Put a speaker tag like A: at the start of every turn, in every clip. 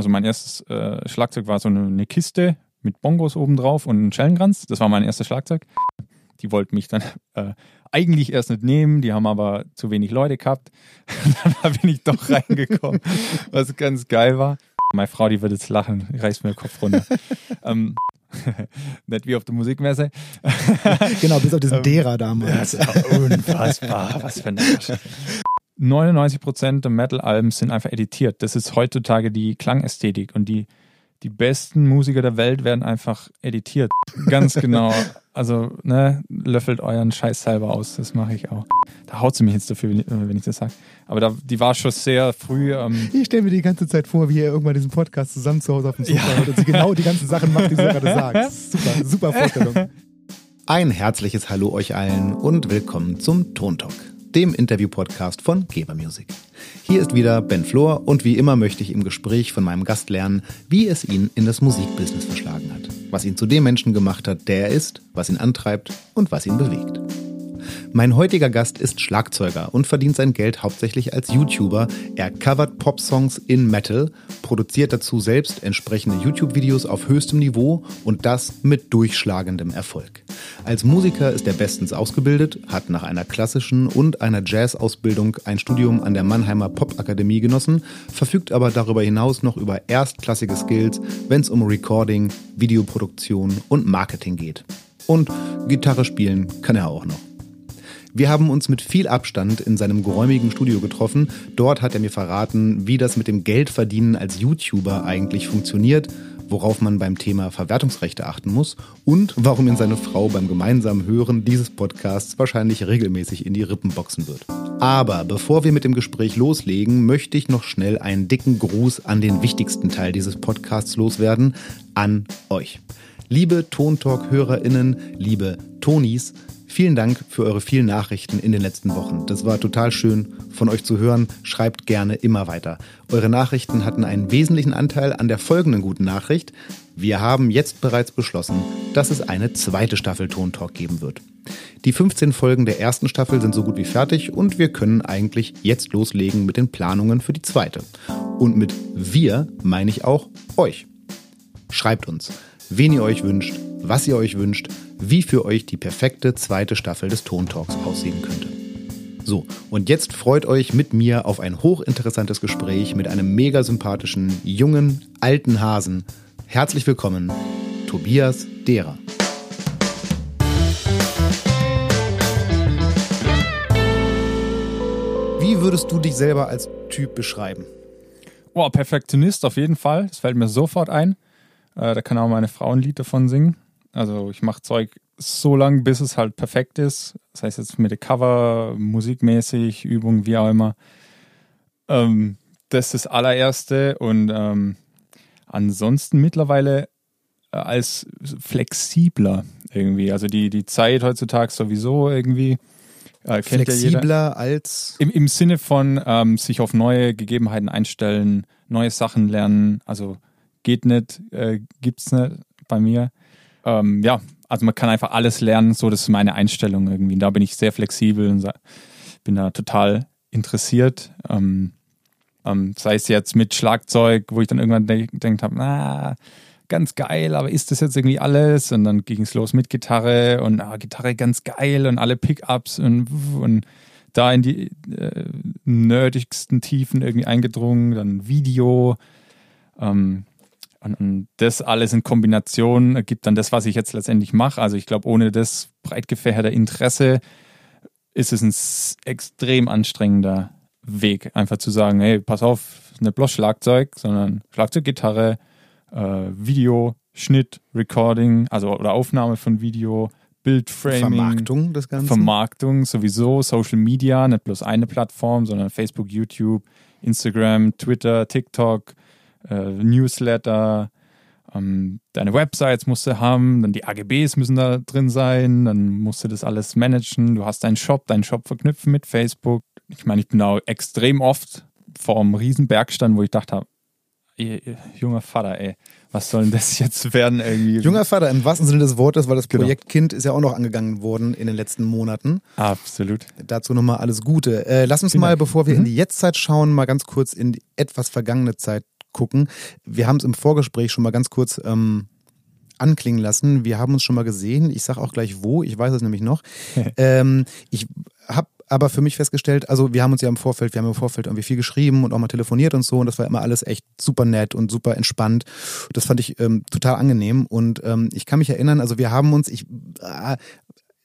A: Also mein erstes äh, Schlagzeug war so eine, eine Kiste mit Bongos oben drauf und einem Schellenkranz. Das war mein erstes Schlagzeug. Die wollten mich dann äh, eigentlich erst nicht nehmen, die haben aber zu wenig Leute gehabt. dann bin ich doch reingekommen, was ganz geil war. Meine Frau, die wird jetzt lachen, reißt mir den Kopf runter. ähm, nicht wie auf der Musikmesse.
B: genau, bis auf diesen Dera damals.
A: Das ist unfassbar, was für ein Arsch. 99% der Metal-Alben sind einfach editiert. Das ist heutzutage die Klangästhetik und die, die besten Musiker der Welt werden einfach editiert. Ganz genau. Also, ne, löffelt euren Scheiß selber aus. Das mache ich auch. Da haut sie mich jetzt dafür, wenn ich das sage. Aber da, die war schon sehr früh. Ähm
B: ich stelle mir die ganze Zeit vor, wie ihr irgendwann diesen Podcast zusammen zu Hause auf dem Sofa ja. hört und sie genau die ganzen Sachen macht, die sie gerade sagt. Super, super Vorstellung.
C: Ein herzliches Hallo euch allen und willkommen zum Tontalk dem Interview-Podcast von Geber Music. Hier ist wieder Ben Flor und wie immer möchte ich im Gespräch von meinem Gast lernen, wie es ihn in das Musikbusiness verschlagen hat, was ihn zu dem Menschen gemacht hat, der er ist, was ihn antreibt und was ihn bewegt. Mein heutiger Gast ist Schlagzeuger und verdient sein Geld hauptsächlich als YouTuber. Er covert Pop-Songs in Metal, produziert dazu selbst entsprechende YouTube-Videos auf höchstem Niveau und das mit durchschlagendem Erfolg. Als Musiker ist er bestens ausgebildet, hat nach einer klassischen und einer Jazz-Ausbildung ein Studium an der Mannheimer Popakademie genossen, verfügt aber darüber hinaus noch über erstklassige Skills, wenn es um Recording, Videoproduktion und Marketing geht. Und Gitarre spielen kann er auch noch. Wir haben uns mit viel Abstand in seinem geräumigen Studio getroffen. Dort hat er mir verraten, wie das mit dem Geldverdienen als YouTuber eigentlich funktioniert, worauf man beim Thema Verwertungsrechte achten muss und warum ihn seine Frau beim gemeinsamen Hören dieses Podcasts wahrscheinlich regelmäßig in die Rippen boxen wird. Aber bevor wir mit dem Gespräch loslegen, möchte ich noch schnell einen dicken Gruß an den wichtigsten Teil dieses Podcasts loswerden, an euch. Liebe Tontalk-HörerInnen, liebe Tonis, Vielen Dank für eure vielen Nachrichten in den letzten Wochen. Das war total schön von euch zu hören. Schreibt gerne immer weiter. Eure Nachrichten hatten einen wesentlichen Anteil an der folgenden guten Nachricht. Wir haben jetzt bereits beschlossen, dass es eine zweite Staffel Tontalk geben wird. Die 15 Folgen der ersten Staffel sind so gut wie fertig und wir können eigentlich jetzt loslegen mit den Planungen für die zweite. Und mit wir meine ich auch euch. Schreibt uns, wen ihr euch wünscht, was ihr euch wünscht, wie für euch die perfekte zweite Staffel des Tontalks aussehen könnte. So, und jetzt freut euch mit mir auf ein hochinteressantes Gespräch mit einem mega sympathischen, jungen, alten Hasen. Herzlich willkommen, Tobias Derer. Wie würdest du dich selber als Typ beschreiben?
A: Oh, Perfektionist auf jeden Fall. Das fällt mir sofort ein. Äh, da kann auch meine Frau ein Lied davon singen. Also ich mache Zeug so lange, bis es halt perfekt ist. Das heißt jetzt mit der Cover, musikmäßig, Übung, wie auch immer. Ähm, das ist das allererste. Und ähm, ansonsten mittlerweile äh, als flexibler irgendwie. Also die, die Zeit heutzutage sowieso irgendwie.
B: Äh, flexibler ja als?
A: Im, Im Sinne von ähm, sich auf neue Gegebenheiten einstellen, neue Sachen lernen. Also geht nicht, äh, gibt's nicht bei mir ähm, ja, also man kann einfach alles lernen, so das ist meine Einstellung irgendwie. Da bin ich sehr flexibel und bin da total interessiert. Ähm, ähm, sei es jetzt mit Schlagzeug, wo ich dann irgendwann gedacht habe, na, ganz geil, aber ist das jetzt irgendwie alles? Und dann ging es los mit Gitarre und ah, Gitarre ganz geil und alle Pickups und, und da in die äh, nerdigsten Tiefen irgendwie eingedrungen, dann Video. Ähm, und, das alles in Kombination ergibt dann das, was ich jetzt letztendlich mache. Also ich glaube, ohne das breit gefächerte Interesse ist es ein extrem anstrengender Weg, einfach zu sagen, hey, pass auf, nicht bloß Schlagzeug, sondern Schlagzeug, Gitarre, äh, Video, Schnitt, Recording, also oder Aufnahme von Video, Bildframing.
B: Vermarktung das Ganze.
A: Vermarktung sowieso, Social Media, nicht bloß eine Plattform, sondern Facebook, YouTube, Instagram, Twitter, TikTok, äh, Newsletter, ähm, deine Websites musst du haben, dann die AGBs müssen da drin sein, dann musst du das alles managen, du hast deinen Shop, deinen Shop verknüpfen mit Facebook. Ich meine, ich bin auch extrem oft vor einem riesen Bergstand, wo ich dachte, junger Vater, ey, was soll denn das jetzt werden irgendwie?
B: Junger Vater, im wahrsten Sinne des Wortes, weil das genau. Projekt genau. Kind ist ja auch noch angegangen worden in den letzten Monaten.
A: Absolut.
B: Dazu nochmal alles Gute. Äh, lass uns Vielen mal, Dank. bevor wir mhm. in die Jetztzeit schauen, mal ganz kurz in die etwas vergangene Zeit
C: gucken. Wir haben es im Vorgespräch schon mal ganz kurz ähm, anklingen lassen. Wir haben uns schon mal gesehen. Ich sage auch gleich wo. Ich weiß es nämlich noch. ähm, ich habe aber für mich festgestellt, also wir haben uns ja im Vorfeld, wir haben im Vorfeld irgendwie viel geschrieben und auch mal telefoniert und so und das war immer alles echt super nett und super entspannt. Das fand ich ähm, total angenehm und ähm, ich kann mich erinnern, also wir haben uns, ich äh,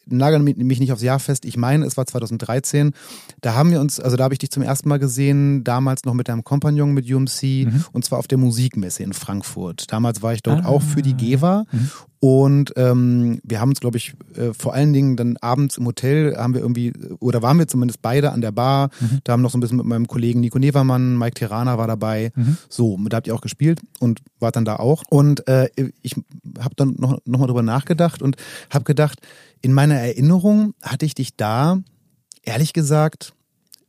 C: nagel mich nicht aufs Jahr fest, ich meine, es war 2013. Da haben wir uns, also da habe ich dich zum ersten Mal gesehen, damals noch mit deinem Kompagnon mit UMC mhm. und zwar auf der Musikmesse in Frankfurt. Damals war ich dort ah. auch für die GEWA mhm. Und ähm, wir haben uns, glaube ich, äh, vor allen Dingen dann abends im Hotel haben wir irgendwie, oder waren wir zumindest beide an der Bar. Mhm. Da haben noch so ein bisschen mit meinem Kollegen Nico Nevermann, Mike Terana war dabei. Mhm. So, da habt ihr auch gespielt und wart dann da auch. Und äh, ich habe dann noch, noch mal drüber nachgedacht und habe gedacht, in meiner Erinnerung hatte ich dich da, ehrlich gesagt,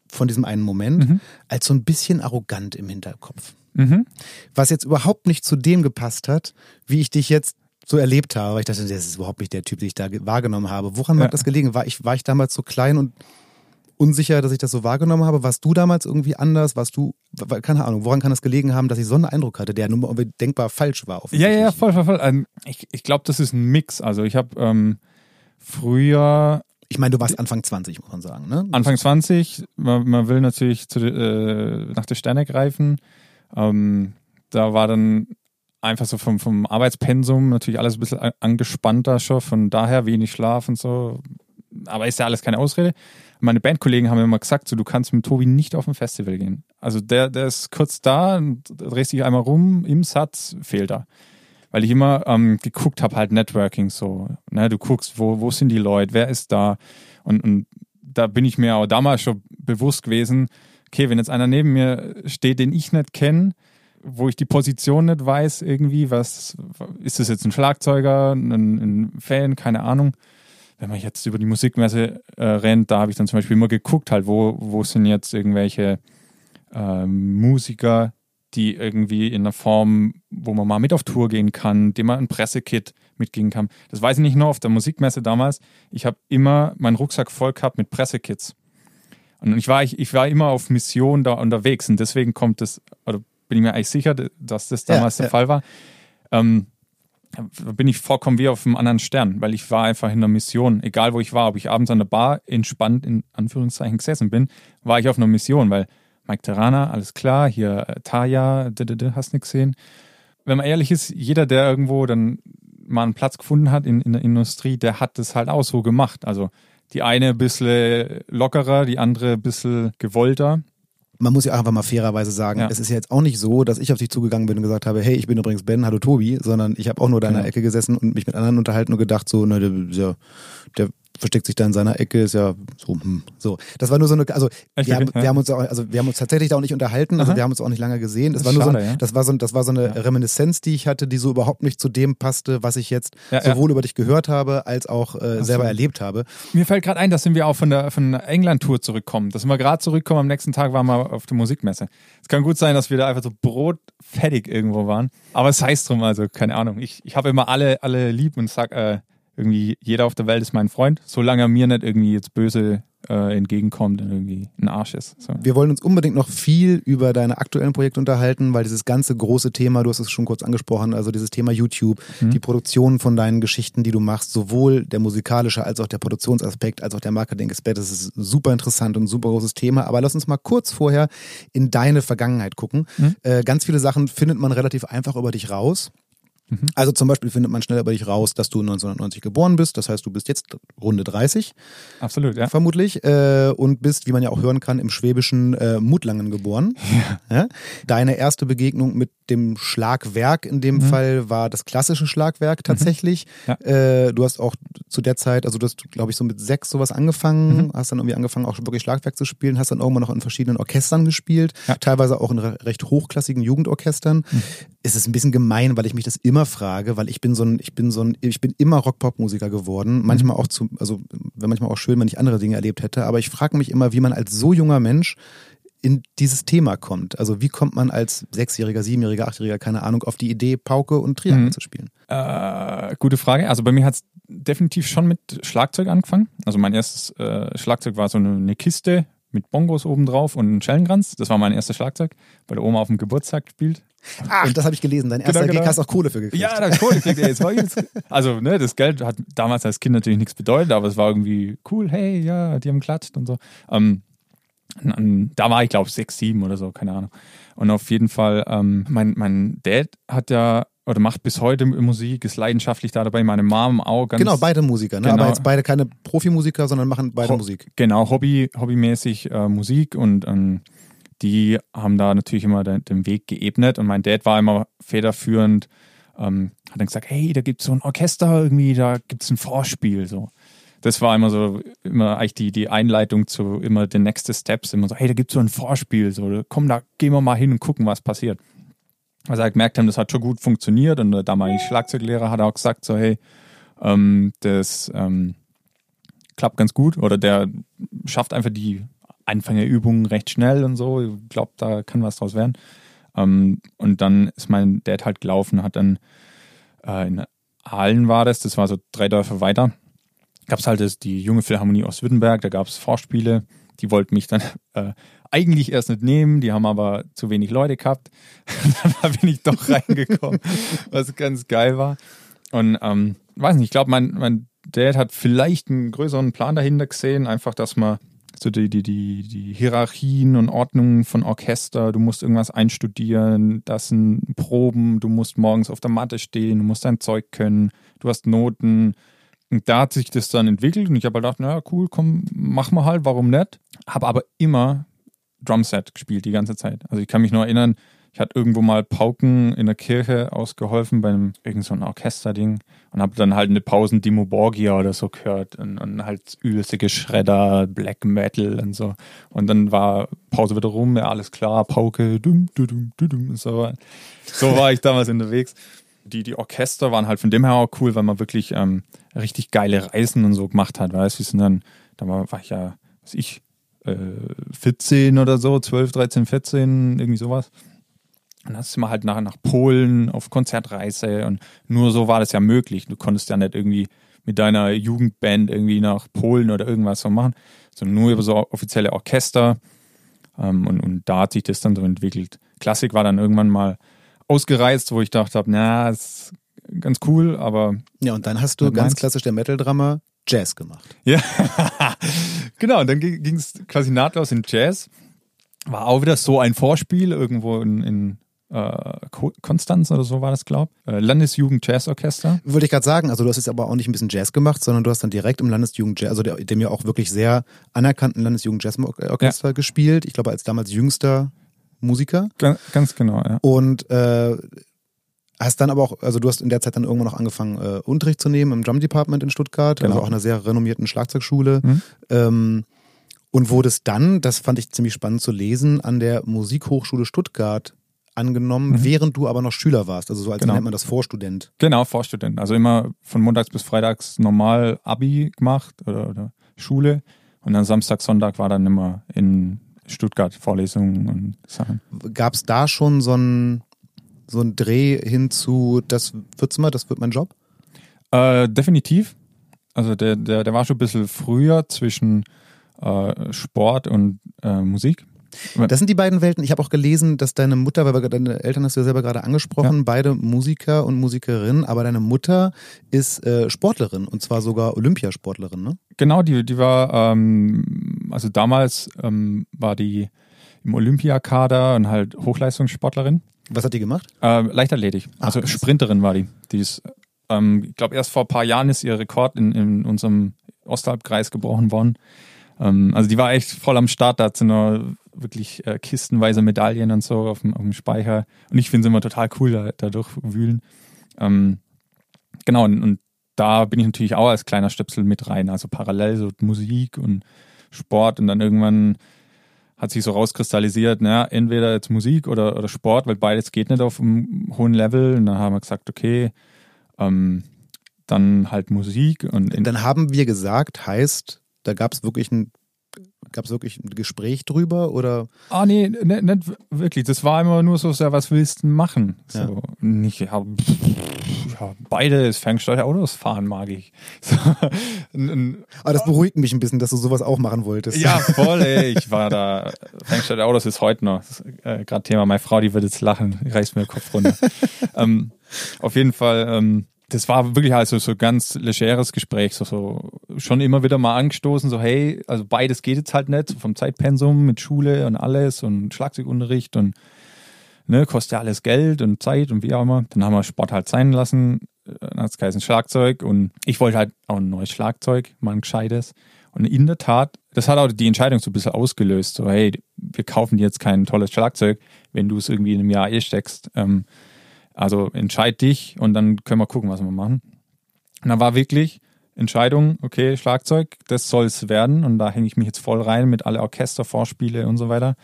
C: von diesem einen Moment, mhm. als so ein bisschen arrogant im Hinterkopf. Mhm. Was jetzt überhaupt nicht zu dem gepasst hat, wie ich dich jetzt so erlebt habe. Ich dachte, das ist überhaupt nicht der Typ, den ich da wahrgenommen habe. Woran ja. hat das gelegen? War ich, war ich damals so klein und unsicher, dass ich das so wahrgenommen habe? Warst du damals irgendwie anders? Warst du, keine Ahnung, woran kann das gelegen haben, dass ich so einen Eindruck hatte, der nur denkbar falsch war?
A: Ja, ja, voll, voll, voll. Ähm, ich, ich glaube, das ist ein Mix. Also ich habe ähm, früher
C: ich meine, du warst Anfang 20, muss man sagen, ne?
A: Anfang 20, man, man will natürlich zu, äh, nach der Sterne greifen. Ähm, da war dann einfach so vom, vom Arbeitspensum natürlich alles ein bisschen angespannter schon, von daher wenig Schlaf und so. Aber ist ja alles keine Ausrede. Meine Bandkollegen haben immer gesagt, so, du kannst mit Tobi nicht auf ein Festival gehen. Also der, der ist kurz da, drehst dich einmal rum, im Satz fehlt er. Weil ich immer ähm, geguckt habe, halt Networking so. Ne? Du guckst, wo, wo sind die Leute, wer ist da? Und, und da bin ich mir auch damals schon bewusst gewesen, okay, wenn jetzt einer neben mir steht, den ich nicht kenne, wo ich die Position nicht weiß, irgendwie, was ist das jetzt ein Schlagzeuger, ein, ein Fan, keine Ahnung. Wenn man jetzt über die Musikmesse äh, rennt, da habe ich dann zum Beispiel immer geguckt, halt, wo, wo sind jetzt irgendwelche äh, Musiker, die irgendwie in einer Form, wo man mal mit auf Tour gehen kann, dem man ein Pressekit mitgehen kann. Das weiß ich nicht nur auf der Musikmesse damals. Ich habe immer meinen Rucksack voll gehabt mit Pressekits. Und ich war, ich, ich war immer auf Mission da unterwegs und deswegen kommt das, oder bin ich mir eigentlich sicher, dass das damals ja, der ja. Fall war. Ähm, bin ich vollkommen wie auf einem anderen Stern, weil ich war einfach in einer Mission, egal wo ich war, ob ich abends an der Bar entspannt in Anführungszeichen gesessen bin, war ich auf einer Mission, weil Mike Terrana, alles klar, hier äh, Taya, hast nichts gesehen. Wenn man ehrlich ist, jeder, der irgendwo dann mal einen Platz gefunden hat in, in der Industrie, der hat das halt auch so gemacht. Also die eine ein bisschen lockerer, die andere ein bisschen gewollter
C: man muss ja einfach mal fairerweise sagen, ja. es ist ja jetzt auch nicht so, dass ich auf dich zugegangen bin und gesagt habe, hey, ich bin übrigens Ben, hallo Tobi, sondern ich habe auch nur da in der Ecke gesessen und mich mit anderen unterhalten und gedacht, so, ne, der, der versteckt sich da in seiner Ecke, ist ja so, hm, so. Das war nur so eine, also wir haben, wir haben, uns auch, also wir haben uns tatsächlich da auch nicht unterhalten, also Aha. wir haben uns auch nicht lange gesehen. Das, das war nur schade, so, ja. das war so, das war so eine ja. Reminiszenz, die ich hatte, die so überhaupt nicht zu dem passte, was ich jetzt ja, sowohl über dich gehört habe, als auch äh, selber so. erlebt habe.
A: Mir fällt gerade ein, dass wir auch von der, von der England-Tour zurückkommen. Dass wir gerade zurückkommen, am nächsten Tag waren wir auf der Musikmesse. Es kann gut sein, dass wir da einfach so brotfertig irgendwo waren. Aber es heißt drum, also keine Ahnung. Ich, ich habe immer alle, alle lieb und sag, äh, irgendwie jeder auf der Welt ist mein Freund, solange er mir nicht irgendwie jetzt böse äh, entgegenkommt und irgendwie ein Arsch ist. So.
C: Wir wollen uns unbedingt noch viel über deine aktuellen Projekte unterhalten, weil dieses ganze große Thema, du hast es schon kurz angesprochen, also dieses Thema YouTube, mhm. die Produktion von deinen Geschichten, die du machst, sowohl der musikalische als auch der Produktionsaspekt, als auch der Marketing-Aspekt, das ist super interessant und ein super großes Thema. Aber lass uns mal kurz vorher in deine Vergangenheit gucken. Mhm. Äh, ganz viele Sachen findet man relativ einfach über dich raus. Mhm. Also zum Beispiel findet man schnell über dich raus, dass du 1990 geboren bist. Das heißt, du bist jetzt Runde 30.
A: Absolut, ja.
C: Vermutlich. Äh, und bist, wie man ja auch hören kann, im schwäbischen äh, Mutlangen geboren. Ja. ja. Deine erste Begegnung mit dem Schlagwerk in dem mhm. Fall war das klassische Schlagwerk mhm. tatsächlich. Mhm. Ja. Äh, du hast auch zu der Zeit, also du hast, glaube ich, so mit sechs sowas angefangen, mhm. hast dann irgendwie angefangen, auch wirklich Schlagwerk zu spielen, hast dann irgendwann noch in verschiedenen Orchestern gespielt, ja. teilweise auch in recht hochklassigen Jugendorchestern. Es ist ein bisschen gemein, weil ich mich das immer frage, weil ich bin so ein, ich bin so ein, ich bin immer Rock-Pop-Musiker geworden. Mhm. Manchmal auch zu, also wäre manchmal auch schön, wenn ich andere Dinge erlebt hätte, aber ich frage mich immer, wie man als so junger Mensch in dieses Thema kommt. Also wie kommt man als Sechsjähriger, Siebenjähriger, Achtjähriger, keine Ahnung, auf die Idee, Pauke und Triangel mhm. zu spielen?
A: Äh, gute Frage. Also bei mir hat es definitiv schon mit Schlagzeug angefangen. Also mein erstes äh, Schlagzeug war so eine, eine Kiste mit Bongos oben drauf und einem Schellenkranz. Das war mein erstes Schlagzeug, bei der Oma auf dem Geburtstag gespielt.
C: Ach, das habe ich gelesen. Dein erster
A: Genau, genau.
C: Gig hast auch Kohle für gekriegt.
A: Ja, da Kohle gekriegt. ey, jetzt war jetzt, also, ne, das Geld hat damals als Kind natürlich nichts bedeutet, aber es war irgendwie cool. Hey, ja, die haben geklatscht und so. Ähm, und- und da war ich, glaube ich, sechs, sieben oder so, keine Ahnung. Und auf jeden Fall, ähm, mein, mein Dad hat ja, oder macht bis heute Musik, ist leidenschaftlich da dabei, meine Mom auch ganz.
C: Genau, beide Musiker, ne?
A: Genau.
C: aber jetzt beide keine Profimusiker, sondern machen beide
A: Ho-
C: Musik.
A: Genau, Hobby, hobbymäßig äh, Musik und ähm, die haben da natürlich immer den, den Weg geebnet und mein Dad war immer federführend, ähm, hat dann gesagt, hey, da gibt es so ein Orchester irgendwie, da gibt es ein Vorspiel, so. Das war immer so, immer eigentlich die, die Einleitung zu immer den Next Steps, immer so, hey, da gibt es so ein Vorspiel, so, komm, da gehen wir mal hin und gucken, was passiert. Also er gemerkt haben, das hat schon gut funktioniert und der damalige Schlagzeuglehrer hat auch gesagt, so, hey, ähm, das ähm, klappt ganz gut oder der schafft einfach die Anfängerübungen recht schnell und so. Ich glaube, da kann was draus werden. Ähm, und dann ist mein Dad halt gelaufen, hat dann äh, in Aalen war das, das war so drei Dörfer weiter, gab es halt das, die junge Philharmonie Ostwürttemberg, da gab es Vorspiele, die wollten mich dann äh, eigentlich erst nicht nehmen, die haben aber zu wenig Leute gehabt. da bin ich doch reingekommen, was ganz geil war. Und ähm, weiß nicht, ich glaube, mein, mein Dad hat vielleicht einen größeren Plan dahinter gesehen, einfach, dass man so die, die, die, die Hierarchien und Ordnungen von Orchester, du musst irgendwas einstudieren, das sind Proben, du musst morgens auf der Matte stehen, du musst dein Zeug können, du hast Noten. Und da hat sich das dann entwickelt und ich habe halt gedacht, naja, cool, komm, mach mal halt, warum nicht? Habe aber immer Drumset gespielt die ganze Zeit. Also ich kann mich nur erinnern, ich hatte irgendwo mal Pauken in der Kirche ausgeholfen bei einem irgend so Orchesterding und habe dann halt eine Pausen Dimo Borgia oder so gehört und, und halt übelste Geschredder, Black Metal und so. Und dann war Pause wieder rum, ja alles klar, Pauke, dum, dum, dum, dum, so. So war ich damals unterwegs. Die, die Orchester waren halt von dem her auch cool, weil man wirklich ähm, richtig geile Reisen und so gemacht hat, weißt du, sind dann, da war, war ich ja, was ich, äh, 14 oder so, 12, 13, 14, irgendwie sowas. Und dann sind wir halt nach, nach Polen auf Konzertreise und nur so war das ja möglich. Du konntest ja nicht irgendwie mit deiner Jugendband irgendwie nach Polen oder irgendwas so machen, sondern nur über so offizielle Orchester. Ähm, und, und da hat sich das dann so entwickelt. Klassik war dann irgendwann mal ausgereist, wo ich dachte, na, ist ganz cool, aber
C: Ja, und dann hast du ganz
A: meinst?
C: klassisch der Metal-Drummer Jazz gemacht.
A: Ja, genau. Und dann ging es quasi nahtlos in Jazz. War auch wieder so ein Vorspiel irgendwo in, in äh, Ko- Konstanz oder so war das, glaub. Äh, Landesjugend Jazzorchester.
C: Wollte ich gerade sagen, also du hast jetzt aber auch nicht ein bisschen Jazz gemacht, sondern du hast dann direkt im Landesjugend Jazz, also der, dem ja auch wirklich sehr anerkannten Landesjugend Jazzorchester gespielt. Ich glaube, als damals jüngster Musiker.
A: Ganz, ganz genau, ja.
C: Und äh, hast dann aber auch, also du hast in der Zeit dann irgendwann noch angefangen, äh, Unterricht zu nehmen im Drum Department in Stuttgart,
A: Genau.
C: also auch einer sehr renommierten Schlagzeugschule.
A: Mhm.
C: Ähm, und wurdest dann, das fand ich ziemlich spannend zu lesen, an der Musikhochschule Stuttgart angenommen,
A: Mhm.
C: während du aber noch Schüler warst. Also so als
A: Genau.
C: nennt man das Vorstudent.
A: Genau, Vorstudent. Also immer von montags bis freitags normal Abi gemacht oder, oder Schule. Und dann Samstag, Sonntag war dann immer in Stuttgart Vorlesungen und Sachen.
C: Gab es da schon so ein so ein Dreh hin zu, das wird's mal, das wird mein Job?
A: Äh, definitiv. Also der, der, der war schon ein bisschen früher zwischen äh, Sport und äh, Musik.
C: Das sind die beiden Welten. Ich habe auch gelesen, dass deine Mutter, weil deine Eltern hast du ja selber gerade angesprochen, beide Musiker und Musikerin, aber deine Mutter ist äh, Sportlerin und zwar sogar Olympiasportlerin, ne?
A: Genau, die, die war, ähm, also damals ähm, war die im Olympiakader und halt Hochleistungssportlerin.
C: Was hat die gemacht?
A: Äh, Leichtathletik,
C: Ah,
A: also
C: krass.
A: Sprinterin war die. Die ist, ähm, ich glaube, erst vor ein paar Jahren ist ihr Rekord in, in unserem Ostalbkreis gebrochen worden. Ähm, also die war echt voll am Start, da hat sie noch wirklich äh, kistenweise Medaillen und so auf dem, auf dem Speicher. Und ich finde es immer total cool, da, da durchwühlen. Ähm, genau, und, und da bin ich natürlich auch als kleiner Stöpsel mit rein. Also parallel so Musik und Sport und dann irgendwann hat sich so rauskristallisiert, naja, entweder jetzt Musik oder, oder Sport, weil beides geht nicht auf einem hohen Level. Und dann haben wir gesagt, okay, ähm, dann halt Musik und
C: Dann haben wir gesagt, heißt, da gab es wirklich einen Gab es wirklich ein Gespräch drüber oder?
A: Ah, nee, nicht, nicht wirklich. Das war immer nur so, ja, was willst du machen? So,
C: Ja.
A: nicht, ja, ja, beides, Ferngesteuerautos fahren mag ich. So,
C: Aber das beruhigt mich ein bisschen, dass du sowas auch machen wolltest.
A: ja, voll, ey. Ich war da, Ferngesteuerautos ist heute noch, das ist, äh, gerade Thema, meine Frau, die wird jetzt lachen, reißt mir den Kopf runter. ähm, auf jeden Fall, ähm, das war wirklich also so ganz legeres Gespräch, so, so schon immer wieder mal angestoßen, so hey, also beides geht jetzt halt nicht, so vom Zeitpensum mit Schule und alles und Schlagzeugunterricht und ne, kostet ja alles Geld und Zeit und wie auch immer. Dann haben wir Sport halt sein lassen, äh, dann hat es geheißen Schlagzeug und ich wollte halt auch ein neues Schlagzeug, mal ein gescheites. Und in der Tat, das hat auch die Entscheidung so ein bisschen ausgelöst, so hey, wir kaufen dir jetzt kein tolles Schlagzeug, wenn du es irgendwie in einem Jahr eh steckst. Ähm, also entscheid dich und dann können wir gucken, was wir machen. Und da war wirklich Entscheidung, okay, Schlagzeug, das soll es werden. Und da hänge ich mich jetzt voll rein mit alle Orchestervorspiele und so weiter.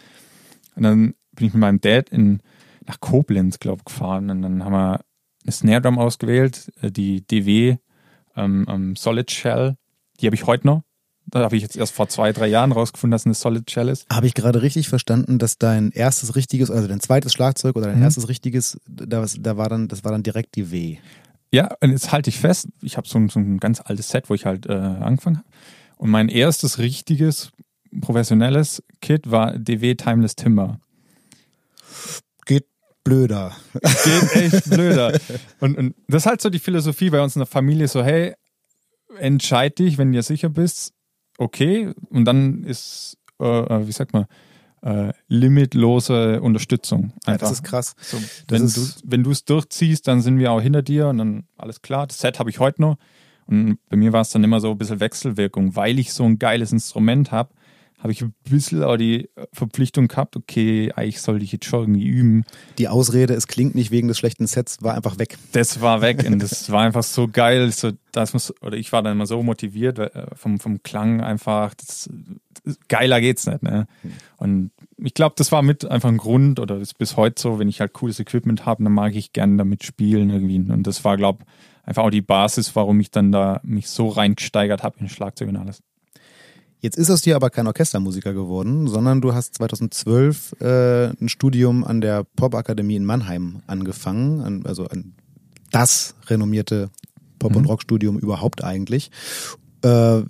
A: Und dann bin ich mit meinem Dad in, nach Koblenz, glaube ich, gefahren. Und dann haben wir eine Snare Drum ausgewählt, äh, die DW ähm, ähm, Solid Shell. Die habe ich heute noch. Da habe ich jetzt erst vor zwei, drei Jahren rausgefunden, dass es eine Solid Shell ist.
C: Habe ich gerade richtig verstanden, dass dein erstes richtiges, also dein zweites Schlagzeug oder dein
A: Mhm.
C: erstes richtiges, da, da war dann, das war dann direkt die W.
A: Ja, und jetzt halte ich fest, ich habe so, ein- so ein ganz altes Set, wo ich halt äh, angefangen habe. Und mein erstes richtiges professionelles Kit war DW Timeless Timber.
C: Geht blöder.
A: Geht echt blöder. Und, und das ist halt so die Philosophie bei uns in der Familie, so hey, entscheid dich, wenn du dir sicher bist, okay. Und dann ist, äh, äh, wie sagt man, äh, limitlose Unterstützung.
C: Ja,
A: Einfach.
C: das ist krass.
A: So,
C: Das
A: wenn
C: ist-
A: du wenn du es durchziehst, dann sind wir auch hinter dir und dann alles klar. Das Set habe ich heute noch. Und bei mir war es dann immer so ein bisschen Wechselwirkung, weil ich so ein geiles Instrument habe, habe ich ein bisschen auch die Verpflichtung gehabt, okay, eigentlich sollte ich jetzt schon irgendwie üben.
C: Die Ausrede, es klingt nicht wegen des schlechten Sets, war einfach weg.
A: Das war weg und das war einfach so geil. So, das muss, oder ich war dann immer so motiviert äh, vom, vom Klang einfach. Das, das, geiler geht's nicht. Ne? Und ich glaube, das war mit einfach ein Grund oder ist bis heute so, wenn ich halt cooles Equipment habe, dann mag ich gerne damit spielen irgendwie. Und das war, glaube einfach auch die Basis, warum ich dann da mich so reingesteigert habe in Schlagzeug und alles.
C: Jetzt ist aus dir aber kein Orchestermusiker geworden, sondern du hast 2012 äh, ein Studium an der Popakademie in Mannheim angefangen, an, also an das renommierte Pop- und
A: Mhm.
C: Rockstudium überhaupt eigentlich. Äh,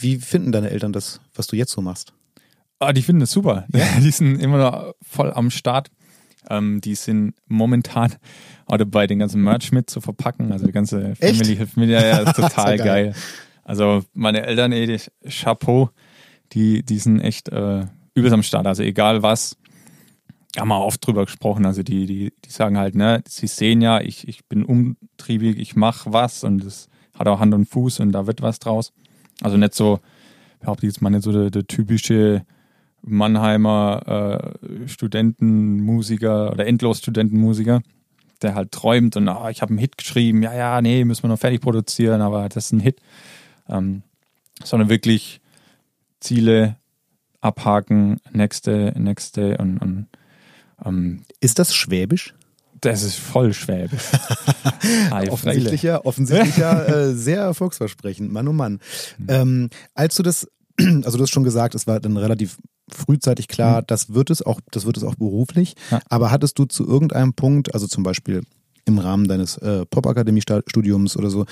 C: wie finden deine Eltern das, was du jetzt so machst?
A: Ah, die finden das super. Ja, die sind immer noch voll am Start. Ähm, die sind momentan auch dabei, den ganzen Merch mit zu verpacken. Also die ganze
C: Echt?
A: Family hilft mir. Ja, ja, ist total
C: Ist ja geil.
A: geil. Also meine Eltern, die Chapeau, die, die sind echt äh, übelst am Start. Also egal was, haben wir oft drüber gesprochen. Also die, die, die sagen halt, ne, sie sehen ja, ich, ich bin umtriebig, ich mache was und es hat auch Hand und Fuß und da wird was draus. Also nicht so, behaupte ich jetzt mal nicht so der, der typische Mannheimer äh, Studentenmusiker oder Endlos-Studentenmusiker, der halt träumt und ah, ich habe einen Hit geschrieben, ja, ja, nee, müssen wir noch fertig produzieren, aber das ist ein Hit. Ähm, sondern wirklich Ziele abhaken, nächste, nächste und, und ähm,
C: Ist das Schwäbisch?
A: das ist voll schwäbisch.
C: Offensichtlich ja, offensichtlich ja äh, sehr erfolgsversprechend, Mann oh Mann. Ähm, als du das, also du hast schon gesagt, es war dann relativ frühzeitig klar, das wird es auch, das wird es auch beruflich.
A: Ja.
C: Aber hattest du zu irgendeinem Punkt, also zum Beispiel im Rahmen deines äh, Popakademie-Studiums oder so,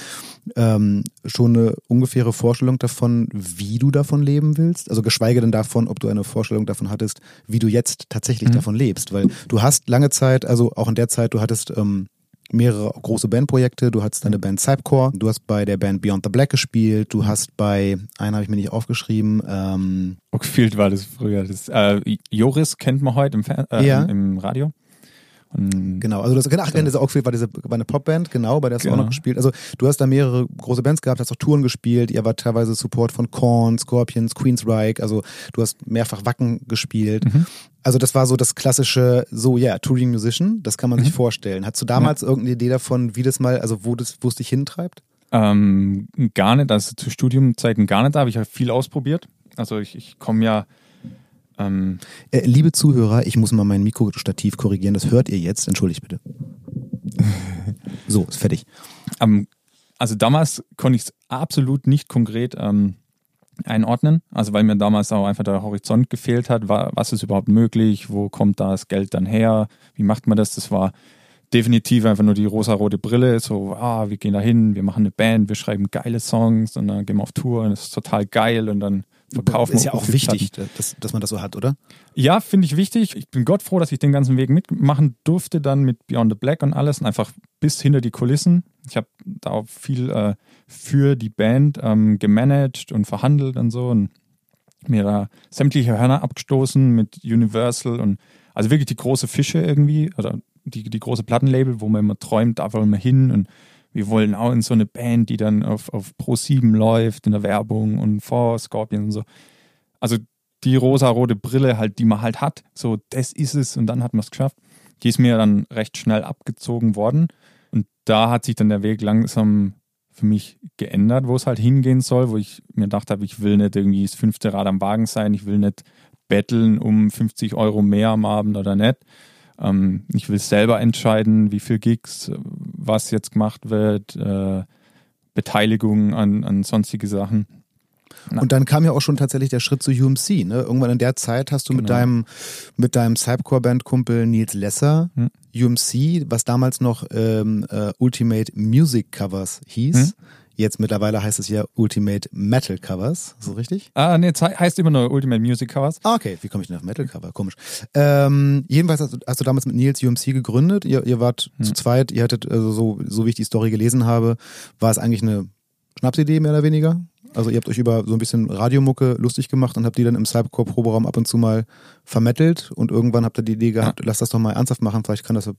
C: ähm, schon eine ungefähre Vorstellung davon, wie du davon leben willst? Also geschweige denn davon, ob du eine Vorstellung davon hattest, wie du jetzt tatsächlich
A: Mhm.
C: davon lebst. Weil du hast lange Zeit, also auch in der Zeit, du hattest ähm, mehrere große Bandprojekte, du hattest deine Band Cypcore, du hast bei der Band Beyond the Black gespielt, du hast bei, einen habe ich mir nicht aufgeschrieben, ähm,
A: Oakfield war das früher. Das, äh, Joris kennt man heute im, Fer äh,
C: Ja.
A: im Radio. Und
C: Genau, also das, ach, diese Oakfield war diese war eine Popband, genau, bei der hast du auch
A: Genau.
C: noch gespielt. Also du hast da mehrere große Bands gehabt, hast auch Touren gespielt, ihr wart teilweise Support von Korn, Scorpions, Queensryche, also du hast mehrfach Wacken gespielt.
A: Mhm.
C: Also das war so das klassische, so ja, Touring Musician, das kann man
A: Mhm.
C: sich vorstellen. Hast du damals irgendeine Idee davon, wie das mal, also wo das, wo es dich hintreibt?
A: Ähm, gar nicht, also zu Studiumzeiten gar nicht, da habe ich halt viel ausprobiert. Also ich, ich komme ja, ähm,
C: Äh, liebe Zuhörer, ich muss mal mein Mikrostativ korrigieren, das hört ihr jetzt, entschuldigt bitte. So, ist fertig.
A: ähm, also damals konnte ich es absolut nicht konkret ähm, einordnen. Also weil mir damals auch einfach der Horizont gefehlt hat, was ist überhaupt möglich, wo kommt das Geld dann her, wie macht man das? Das war definitiv einfach nur die rosa-rote Brille, so, ah, wir gehen da hin, wir machen eine Band, wir schreiben geile Songs und dann gehen wir auf Tour und das ist total geil und dann verkaufen.
C: Ist ja auch wichtig, dass, dass man das so hat, oder?
A: Ja, finde ich wichtig. Ich bin Gott froh, dass ich den ganzen Weg mitmachen durfte, dann mit Beyond the Black und alles und einfach bis hinter die Kulissen. Ich habe da auch viel äh, für die Band ähm, gemanagt und verhandelt und so und mir da sämtliche Hörner abgestoßen mit Universal und also wirklich die große Fische irgendwie oder die, die große Plattenlabel, wo man immer träumt, da wollen wir hin und wir wollen auch in so eine Band, die dann auf, auf Pro 7 läuft, in der Werbung und vor Scorpion und so. Also die rosa-rote Brille halt, die man halt hat, so das ist es und dann hat man es geschafft. Die ist mir dann recht schnell abgezogen worden und da hat sich dann der Weg langsam für mich geändert, wo es halt hingehen soll, wo ich mir gedacht habe, ich will nicht irgendwie das fünfte Rad am Wagen sein, ich will nicht betteln um 50 Euro mehr am Abend oder nicht, ähm, ich will selber entscheiden, wie viel Gigs, was jetzt gemacht wird, äh, Beteiligung an, an sonstige Sachen.
C: Na. Und dann kam ja auch schon tatsächlich der Schritt zu UMC. Ne? Irgendwann in der Zeit hast du genau. mit deinem mit deinem Cybercore-Band-Kumpel Nils Lesser hm. UMC, was damals noch ähm, äh, Ultimate Music Covers hieß, hm. Jetzt mittlerweile heißt es ja Ultimate Metal Covers, so richtig?
A: Ah, nee, heißt immer nur Ultimate Music Covers.
C: Ah, okay. Wie komme ich denn auf Metal Cover? Komisch. Ähm, jedenfalls hast du, hast du, damals mit Nils UMC gegründet. Ihr, ihr wart hm. zu zweit, ihr hattet, also so, so wie ich die Story gelesen habe, war es eigentlich eine Schnapsidee mehr oder weniger. Also ihr habt euch über so ein bisschen Radiomucke lustig gemacht und habt die dann im Cybercore-Proberaum ab und zu mal vermettelt und irgendwann habt ihr die Idee gehabt, ja. lass das doch mal ernsthaft machen, vielleicht kann das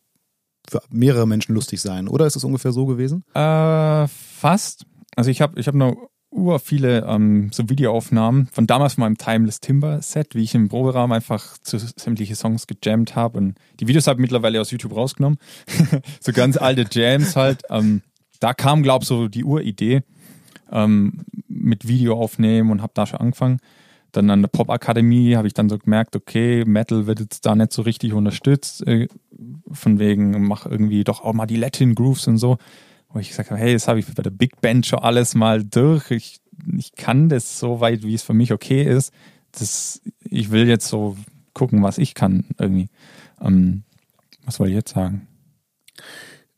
C: für mehrere Menschen lustig sein. Oder ist es ungefähr so gewesen?
A: Äh, fast. Also ich habe ich hab noch ur viele ähm, so Videoaufnahmen von damals von meinem Timeless Timber Set, wie ich im Proberaum einfach zu sämtliche Songs gejammt habe und die Videos habe ich mittlerweile aus YouTube rausgenommen. so ganz alte Jams halt. Ähm, da kam, glaube ich, so die Uridee ähm, mit Video aufnehmen und habe da schon angefangen. Dann an der Pop-Akademie habe ich dann so gemerkt, okay, Metal wird jetzt da nicht so richtig unterstützt. Äh, von wegen, mach irgendwie doch auch mal die Latin Grooves und so. Wo ich gesagt habe, hey, das habe ich bei der Big Band schon alles mal durch. Ich, ich kann das so weit, wie es für mich okay ist. Das, ich will jetzt so gucken, was ich kann irgendwie. Ähm, was soll ich jetzt sagen?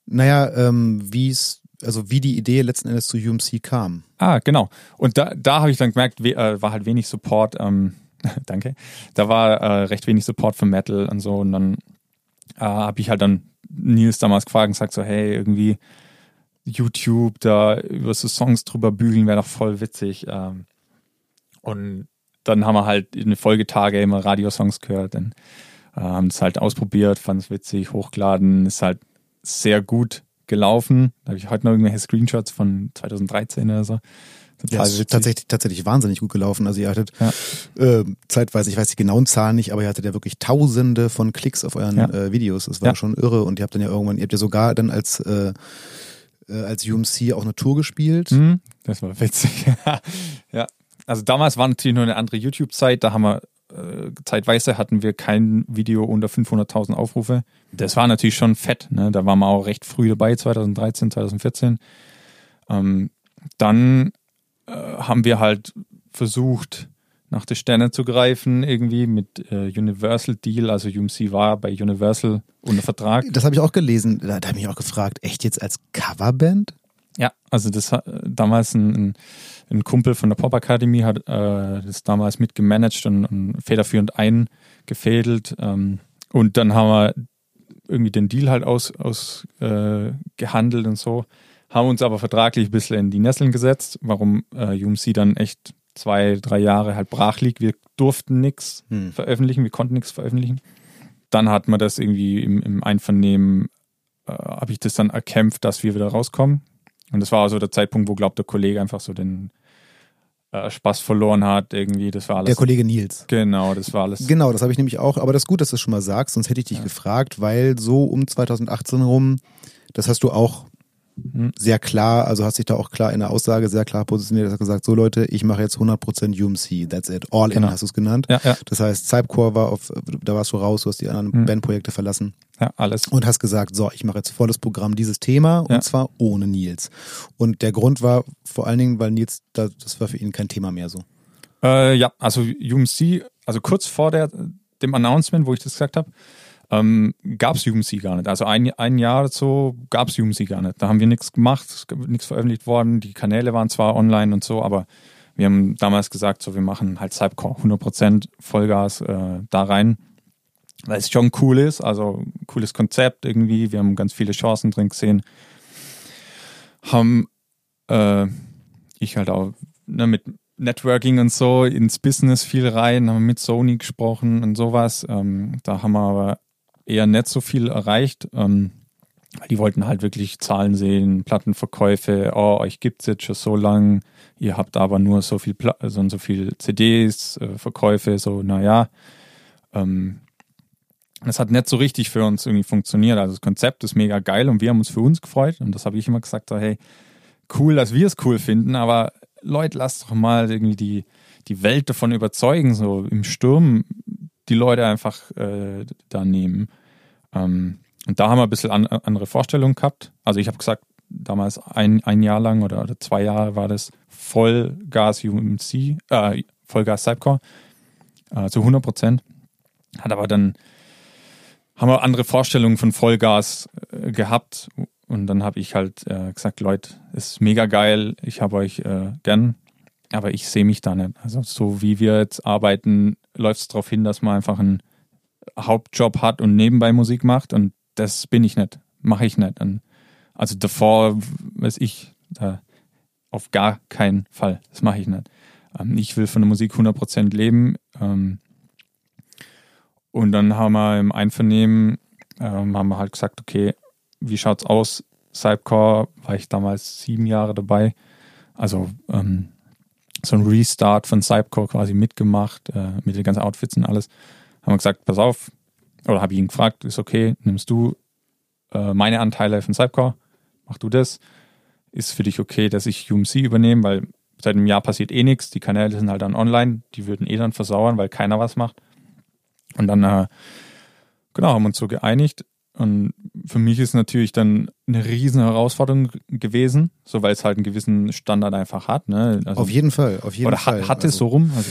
C: Naja, ähm, wie es also wie die Idee letzten Endes zu UMC kam.
A: Ah, genau. Und da, da habe ich dann gemerkt, we, äh, war halt wenig Support, ähm, danke, da war äh, recht wenig Support für Metal und so. Und dann äh, habe ich halt dann Nils damals gefragt und gesagt so, hey, irgendwie YouTube, da über so Songs drüber bügeln wäre doch voll witzig. Ähm, und dann haben wir halt in den Folgetage immer Radiosongs gehört und äh, haben es halt ausprobiert, fanden es witzig, hochgeladen, ist halt sehr gut gelaufen. Da habe ich heute noch irgendwelche Screenshots von 2013 oder so.
C: Total ja, ist tatsächlich, tatsächlich wahnsinnig gut gelaufen. Also ihr hattet ja. äh, zeitweise, ich weiß die genauen Zahlen nicht, aber ihr hattet ja wirklich Tausende von Klicks auf euren ja. äh, Videos. Das war ja. schon irre. Und ihr habt dann ja irgendwann, ihr habt ja sogar dann als äh, äh als UMC auch eine Tour gespielt.
A: Mhm, das war witzig. ja. Also damals war natürlich nur eine andere YouTube-Zeit. Da haben wir äh, zeitweise hatten wir kein Video unter 500.000 Aufrufe. Das war natürlich schon fett. Ne? Da waren wir auch recht früh dabei, 2013, 2014. Ähm, dann äh, haben wir halt versucht, nach der Sterne zu greifen, irgendwie mit äh, Universal Deal. Also UMC war bei Universal unter Vertrag.
C: Das habe ich auch gelesen. Da, da habe ich mich auch gefragt, echt jetzt als Coverband?
A: Ja, also das hat damals ein, ein ein Kumpel von der Pop Academy hat äh, das damals mitgemanagt und, und federführend eingefädelt. Ähm, und dann haben wir irgendwie den Deal halt ausgehandelt aus, äh, und so. Haben uns aber vertraglich ein bisschen in die Nesseln gesetzt, warum äh, UMC dann echt zwei, drei Jahre halt brach liegt. Wir durften nichts hm. veröffentlichen, wir konnten nichts veröffentlichen. Dann hat man das irgendwie im, im Einvernehmen, äh, habe ich das dann erkämpft, dass wir wieder rauskommen. Und das war also der Zeitpunkt, wo, glaubt der Kollege einfach so den äh, Spaß verloren hat, irgendwie. Das war alles.
C: Der Kollege Nils.
A: Genau, das war alles.
C: Genau, das habe ich nämlich auch. Aber das ist gut, dass du es schon mal sagst, sonst hätte ich dich ja. gefragt, weil so um 2018 rum, das hast du auch. Sehr klar, also hast dich da auch klar in der Aussage sehr klar positioniert, hast gesagt, so Leute, ich mache jetzt 100% UMC, that's it, all genau. in hast du es genannt.
A: Ja, ja.
C: Das heißt, Cypcore war auf, da warst du raus, du hast die anderen hm. Bandprojekte verlassen.
A: Ja, alles.
C: Und hast gesagt, so, ich mache jetzt volles Programm dieses Thema und ja. zwar ohne Nils. Und der Grund war vor allen Dingen, weil Nils, das war für ihn kein Thema mehr so.
A: Äh, ja, also UMC, also kurz vor der, dem Announcement, wo ich das gesagt habe, ähm, gab es UMC gar nicht. Also ein, ein Jahr so gab es UMC gar nicht. Da haben wir nichts gemacht, nichts veröffentlicht worden. Die Kanäle waren zwar online und so, aber wir haben damals gesagt, so wir machen halt Cypcore 100% Vollgas äh, da rein, weil es schon cool ist. Also cooles Konzept irgendwie. Wir haben ganz viele Chancen drin gesehen. Haben äh, ich halt auch ne, mit Networking und so ins Business viel rein, haben mit Sony gesprochen und sowas. Ähm, da haben wir aber eher nicht so viel erreicht. Ähm, die wollten halt wirklich Zahlen sehen, Plattenverkäufe, oh, euch gibt es jetzt schon so lang, ihr habt aber nur so viel, Pla so, und so viel CDs, äh, Verkäufe, so, naja. Ähm, das hat nicht so richtig für uns irgendwie funktioniert. Also das Konzept ist mega geil und wir haben uns für uns gefreut. Und das habe ich immer gesagt, so, hey, cool, dass wir es cool finden, aber Leute, lasst doch mal irgendwie die, die Welt davon überzeugen, so im Sturm die Leute einfach äh, da nehmen. Ähm, und da haben wir ein bisschen an, andere Vorstellungen gehabt. Also ich habe gesagt, damals ein, ein Jahr lang oder, oder zwei Jahre war das Vollgas UMC, äh, Vollgas Cypcore, äh, zu 100 Prozent. Hat aber dann, haben wir andere Vorstellungen von Vollgas äh, gehabt. Und dann habe ich halt äh, gesagt, Leute, ist mega geil, ich habe euch äh, gern, aber ich sehe mich da nicht. Also so wie wir jetzt arbeiten, läuft es darauf hin, dass man einfach einen Hauptjob hat und nebenbei Musik macht und das bin ich nicht, mache ich nicht. Und also davor, weiß ich, da auf gar keinen Fall, das mache ich nicht. Ähm, ich will von der Musik 100% leben. Ähm, und dann haben wir im Einvernehmen, ähm, haben wir halt gesagt, okay, wie schaut's aus? Cypcore war ich damals sieben Jahre dabei. Also ähm, so ein Restart von Cypcore quasi mitgemacht, äh, mit den ganzen Outfits und alles. Haben wir gesagt, pass auf, oder habe ich ihn gefragt, ist okay, nimmst du äh, meine Anteile von Cypcore, mach du das. Ist für dich okay, dass ich UMC übernehme, weil seit einem Jahr passiert eh nichts, die Kanäle sind halt dann online, die würden eh dann versauern, weil keiner was macht. Und dann, äh, genau, haben wir uns so geeinigt. Und für mich ist natürlich dann eine riesen Herausforderung gewesen, so weil es halt einen gewissen Standard einfach hat. Ne?
C: Also, auf jeden Fall, auf jeden
A: oder
C: Fall.
A: Oder hat es also, so rum? Also,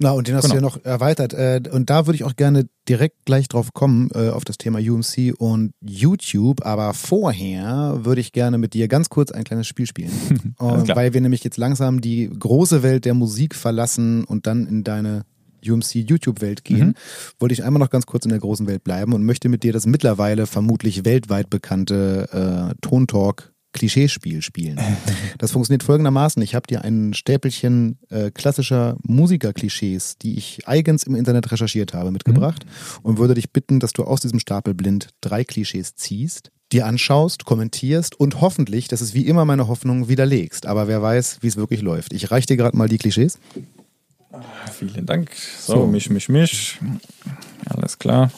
C: na, und den hast genau. du ja noch erweitert. Äh, und da würde ich auch gerne direkt gleich drauf kommen, äh, auf das Thema UMC und YouTube. Aber vorher würde ich gerne mit dir ganz kurz ein kleines Spiel spielen. weil wir nämlich jetzt langsam die große Welt der Musik verlassen und dann in deine UMC YouTube-Welt gehen, mhm. wollte ich einmal noch ganz kurz in der großen Welt bleiben und möchte mit dir das mittlerweile vermutlich weltweit bekannte äh, Tontalk Klischeespiel spielen. Das funktioniert folgendermaßen. Ich habe dir ein Stäpelchen äh, klassischer Musiker-Klischees, die ich eigens im Internet recherchiert habe, mitgebracht mhm. und würde dich bitten, dass du aus diesem Stapel blind drei Klischees ziehst, dir anschaust, kommentierst und hoffentlich, das ist wie immer meine Hoffnung, widerlegst. Aber wer weiß, wie es wirklich läuft. Ich reiche dir gerade mal die Klischees.
A: Vielen Dank. So, so, misch, misch, misch. Alles klar.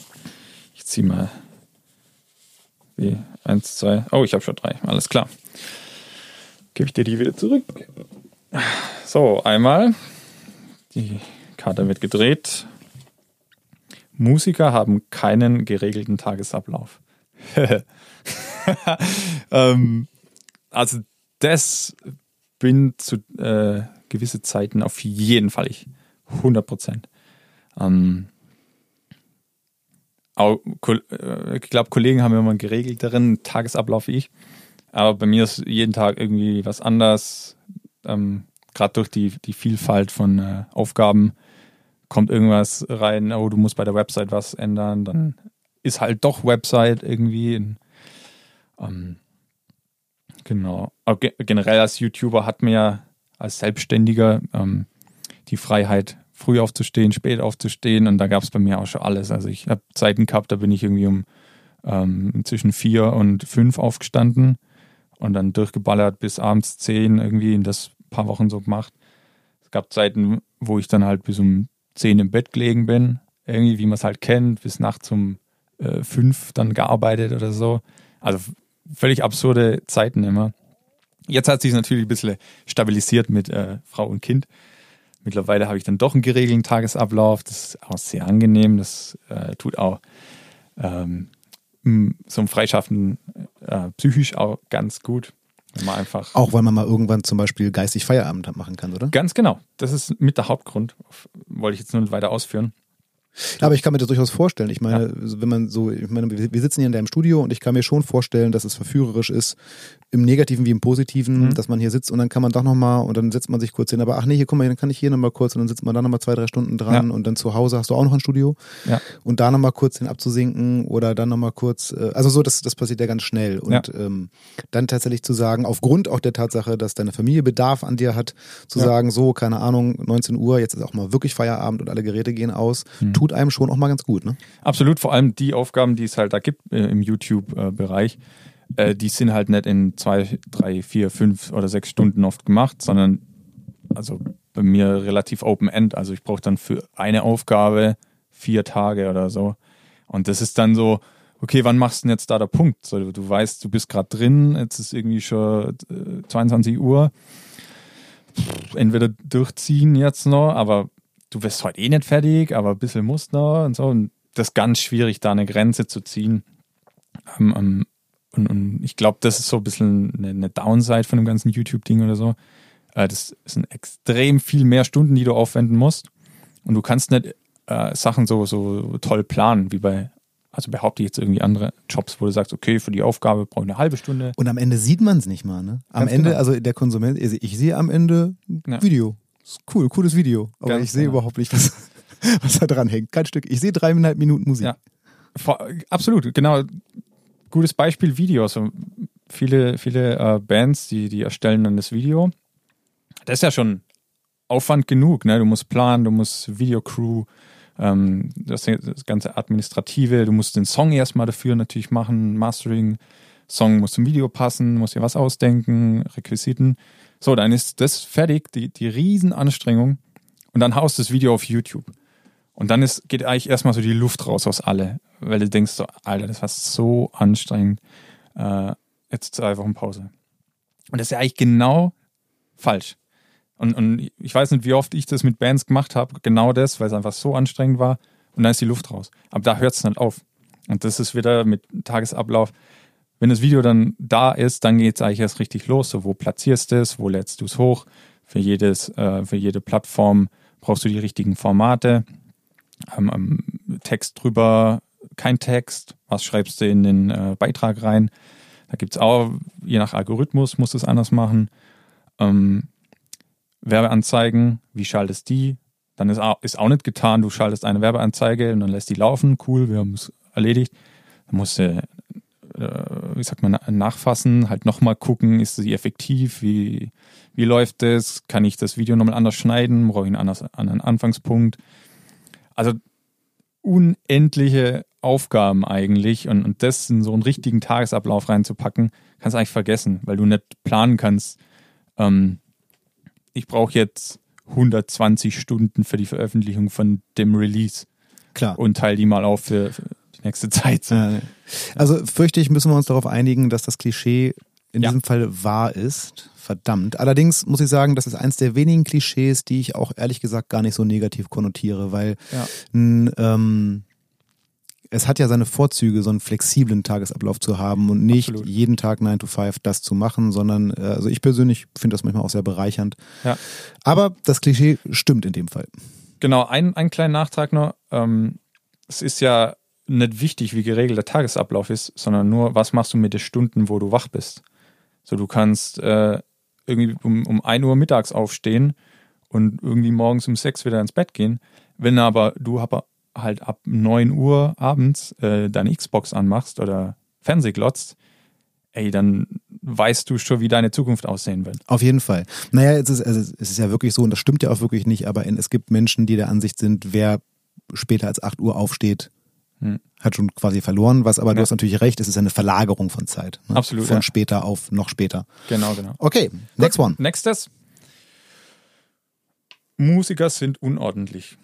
A: Ich ziehe mal wie eins, zwei. Oh, ich habe schon drei. Alles klar. Gebe ich dir die wieder zurück. So, einmal. Die Karte wird gedreht. Musiker haben keinen geregelten Tagesablauf. ähm, also das bin zu äh, gewisse Zeiten auf jeden Fall ich. 100 Prozent. Ähm, äh, ich glaube, Kollegen haben immer einen geregelteren Tagesablauf wie ich. Aber bei mir ist jeden Tag irgendwie was anders. Ähm, Gerade durch die, die Vielfalt von äh, Aufgaben kommt irgendwas rein, oh, du musst bei der Website was ändern, dann ist halt doch Website irgendwie. In, ähm, genau. Aber generell als YouTuber hat ja als Selbstständiger ähm, die Freiheit, früh aufzustehen, spät aufzustehen und da gab es bei mir auch schon alles. Also ich habe Zeiten gehabt, da bin ich irgendwie um ähm, zwischen vier und fünf aufgestanden und dann durchgeballert bis abends zehn irgendwie in das paar Wochen so gemacht. Es gab Zeiten, wo ich dann halt bis um zehn im Bett gelegen bin, irgendwie wie man es halt kennt, bis nachts um äh, fünf dann gearbeitet oder so. Also völlig absurde Zeiten immer. Jetzt hat sich natürlich ein bisschen stabilisiert mit äh, Frau und Kind. Mittlerweile habe ich dann doch einen geregelten Tagesablauf. Das ist auch sehr angenehm. Das äh, tut auch ähm, so ein Freischaffen äh, psychisch auch ganz gut, Wenn man einfach.
C: Auch weil man mal irgendwann zum Beispiel geistig Feierabend machen kann, oder?
A: Ganz genau. Das ist mit der Hauptgrund. Wollte ich jetzt nur weiter ausführen.
C: Aber ich kann mir das durchaus vorstellen. Ich meine, wenn man so, ich meine, wir sitzen hier in deinem Studio und ich kann mir schon vorstellen, dass es verführerisch ist, im Negativen wie im Positiven,
A: Mhm.
C: dass man hier sitzt und dann kann man doch nochmal und dann setzt man sich kurz hin. Aber ach nee, hier guck mal, dann kann ich hier nochmal kurz und dann sitzt man da nochmal zwei, drei Stunden dran
A: Ja.
C: und dann zu Hause hast du auch noch ein Studio
A: Ja.
C: und da nochmal kurz hin abzusinken oder dann nochmal kurz, äh, also so, das, das passiert ja ganz schnell. Und ähm, dann tatsächlich zu sagen, aufgrund auch der Tatsache, dass deine Familie Bedarf an dir hat, zu
A: Ja.
C: sagen, so, keine Ahnung, 19 Uhr, jetzt ist auch mal wirklich Feierabend und alle Geräte gehen aus,
A: Mhm.
C: tut einem schon auch mal ganz gut, ne?
A: Absolut, vor allem die Aufgaben, die es halt da gibt äh, im YouTube-Bereich, äh, die sind halt nicht in zwei, drei, vier, fünf oder sechs Stunden oft gemacht, sondern also bei mir relativ open-end. Also ich brauche dann für eine Aufgabe vier Tage oder so. Und das ist dann so, okay, wann machst du denn jetzt da der Punkt? So, du, weißt, du bist gerade drin, jetzt ist irgendwie schon äh, 22 Uhr. Entweder durchziehen jetzt noch, aber du wirst heute eh nicht fertig, aber ein bisschen musst noch und so. Und das ist ganz schwierig, da eine Grenze zu ziehen. Ähm, ähm, und, und ich glaube, das ist so ein bisschen eine, eine Downside von dem ganzen YouTube-Ding oder so. Äh, das sind extrem viel mehr Stunden, die du aufwenden musst. Und du kannst nicht äh, Sachen so, so toll planen, wie bei, also behaupte ich jetzt irgendwie andere Jobs, wo du sagst, okay, für die Aufgabe brauche ich eine halbe Stunde.
C: Und am Ende sieht man es nicht mal, ne? Am
A: Ganz
C: Ende,
A: genau.
C: also der Konsument, ich ich sehe am Ende ein
A: Ja.
C: Video. Ist cool, cooles Video. Aber
A: Ganz
C: ich sehe
A: genau.
C: überhaupt nicht, was, was da dran hängt. Kein Stück. Ich sehe dreieinhalb Minuten Musik.
A: Ja. Vor, absolut, genau. Gutes Beispiel Videos. So viele, viele äh, Bands, die, die erstellen dann das Video. Das ist ja schon Aufwand genug. Ne? Du musst planen, du musst Videocrew, ähm, das, das ganze Administrative, du musst den Song erstmal dafür natürlich machen, Mastering, Song muss zum Video passen, musst dir was ausdenken, Requisiten. So, dann ist das fertig, die, die Riesenanstrengung. Und dann haust du das Video auf YouTube. Und dann ist, geht eigentlich erstmal so die Luft raus aus alle, weil du denkst so, Alter, das war so anstrengend. Äh, jetzt zwei Wochen Pause. Und das ist ja eigentlich genau falsch. Und, und ich weiß nicht, wie oft ich das mit Bands gemacht habe, genau das, weil es einfach so anstrengend war. Und dann ist die Luft raus. Aber da hört es nicht auf. Und das ist wieder mit Tagesablauf. Wenn das Video dann da ist, dann geht es eigentlich erst richtig los. So, wo platzierst du es, wo lädst du es hoch? Für, jedes, äh, für jede Plattform brauchst du die richtigen Formate. Ähm, ähm, Text drüber, kein Text. Was schreibst du in den äh, Beitrag rein? Da gibt es auch, je nach Algorithmus, musst du es anders machen. Ähm, Werbeanzeigen, wie schaltest die? Dann ist auch, ist auch nicht getan, du schaltest eine Werbeanzeige und dann lässt die laufen, cool, wir haben es erledigt. Dann musst du, äh, wie sagt man, nachfassen, halt nochmal gucken, ist sie effektiv, wie, wie läuft das, kann ich das Video nochmal anders schneiden, brauche ich einen anders, anderen Anfangspunkt. Also unendliche Aufgaben eigentlich und, und das in so einen richtigen Tagesablauf reinzupacken, kannst du eigentlich vergessen, weil du nicht planen kannst, ähm, ich brauche jetzt 120 Stunden für die Veröffentlichung von dem Release
C: Klar.
A: und teile die mal auf für, für die nächste Zeit. So.
C: Also fürchte ich, müssen wir uns darauf einigen, dass das Klischee in
A: Ja.
C: diesem Fall wahr ist. Verdammt. Allerdings muss ich sagen, das ist eins der wenigen Klischees, die ich auch ehrlich gesagt gar nicht so negativ konnotiere, weil
A: Ja.
C: n, ähm, es hat ja seine Vorzüge, so einen flexiblen Tagesablauf zu haben und nicht
A: Absolut.
C: jeden Tag 9 to 5 das zu machen, sondern äh, also ich persönlich finde das manchmal auch sehr bereichernd.
A: Ja.
C: Aber das Klischee stimmt in dem Fall.
A: Genau, ein, ein kleiner Nachtrag noch. Ähm, es ist ja nicht wichtig, wie geregelt der Tagesablauf ist, sondern nur, was machst du mit den Stunden, wo du wach bist. So, du kannst äh, irgendwie um, um 1 Uhr mittags aufstehen und irgendwie morgens um 6 wieder ins Bett gehen. Wenn aber du aber halt ab 9 Uhr abends äh, deine Xbox anmachst oder Fernseh glotzt, ey, dann weißt du schon, wie deine Zukunft aussehen wird.
C: Auf jeden Fall. Naja, es ist, also es ist ja wirklich so, und das stimmt ja auch wirklich nicht, aber in, es gibt Menschen, die der Ansicht sind, wer später als 8 Uhr aufsteht. Hat schon quasi verloren. Was aber, du
A: Ja.
C: hast natürlich recht, es ist eine Verlagerung von Zeit. Ne?
A: Absolut,
C: Von
A: ja.
C: später auf noch später.
A: Genau, genau.
C: Okay, next one.
A: Nächstes. Musiker sind unordentlich.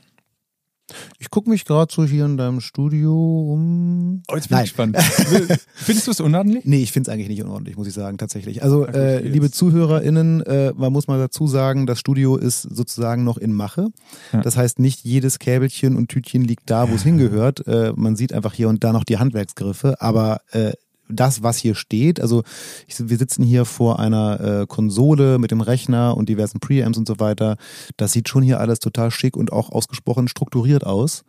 C: Ich gucke mich gerade so hier in deinem Studio um.
A: Oh, jetzt bin
C: Nein.
A: ich gespannt. Findest du es unordentlich?
C: Nee, ich finde es eigentlich nicht unordentlich, muss ich sagen, tatsächlich. Also, äh, liebe ZuhörerInnen, äh, man muss mal dazu sagen, das Studio ist sozusagen noch in Mache.
A: Ja.
C: Das heißt, nicht jedes Käbelchen und Tütchen liegt da, wo es hingehört. Äh, man sieht einfach hier und da noch die Handwerksgriffe, aber äh, das, was hier steht. Also ich, wir sitzen hier vor einer äh, Konsole mit dem Rechner und diversen Preamps und so weiter. Das sieht schon hier alles total schick und auch ausgesprochen strukturiert aus.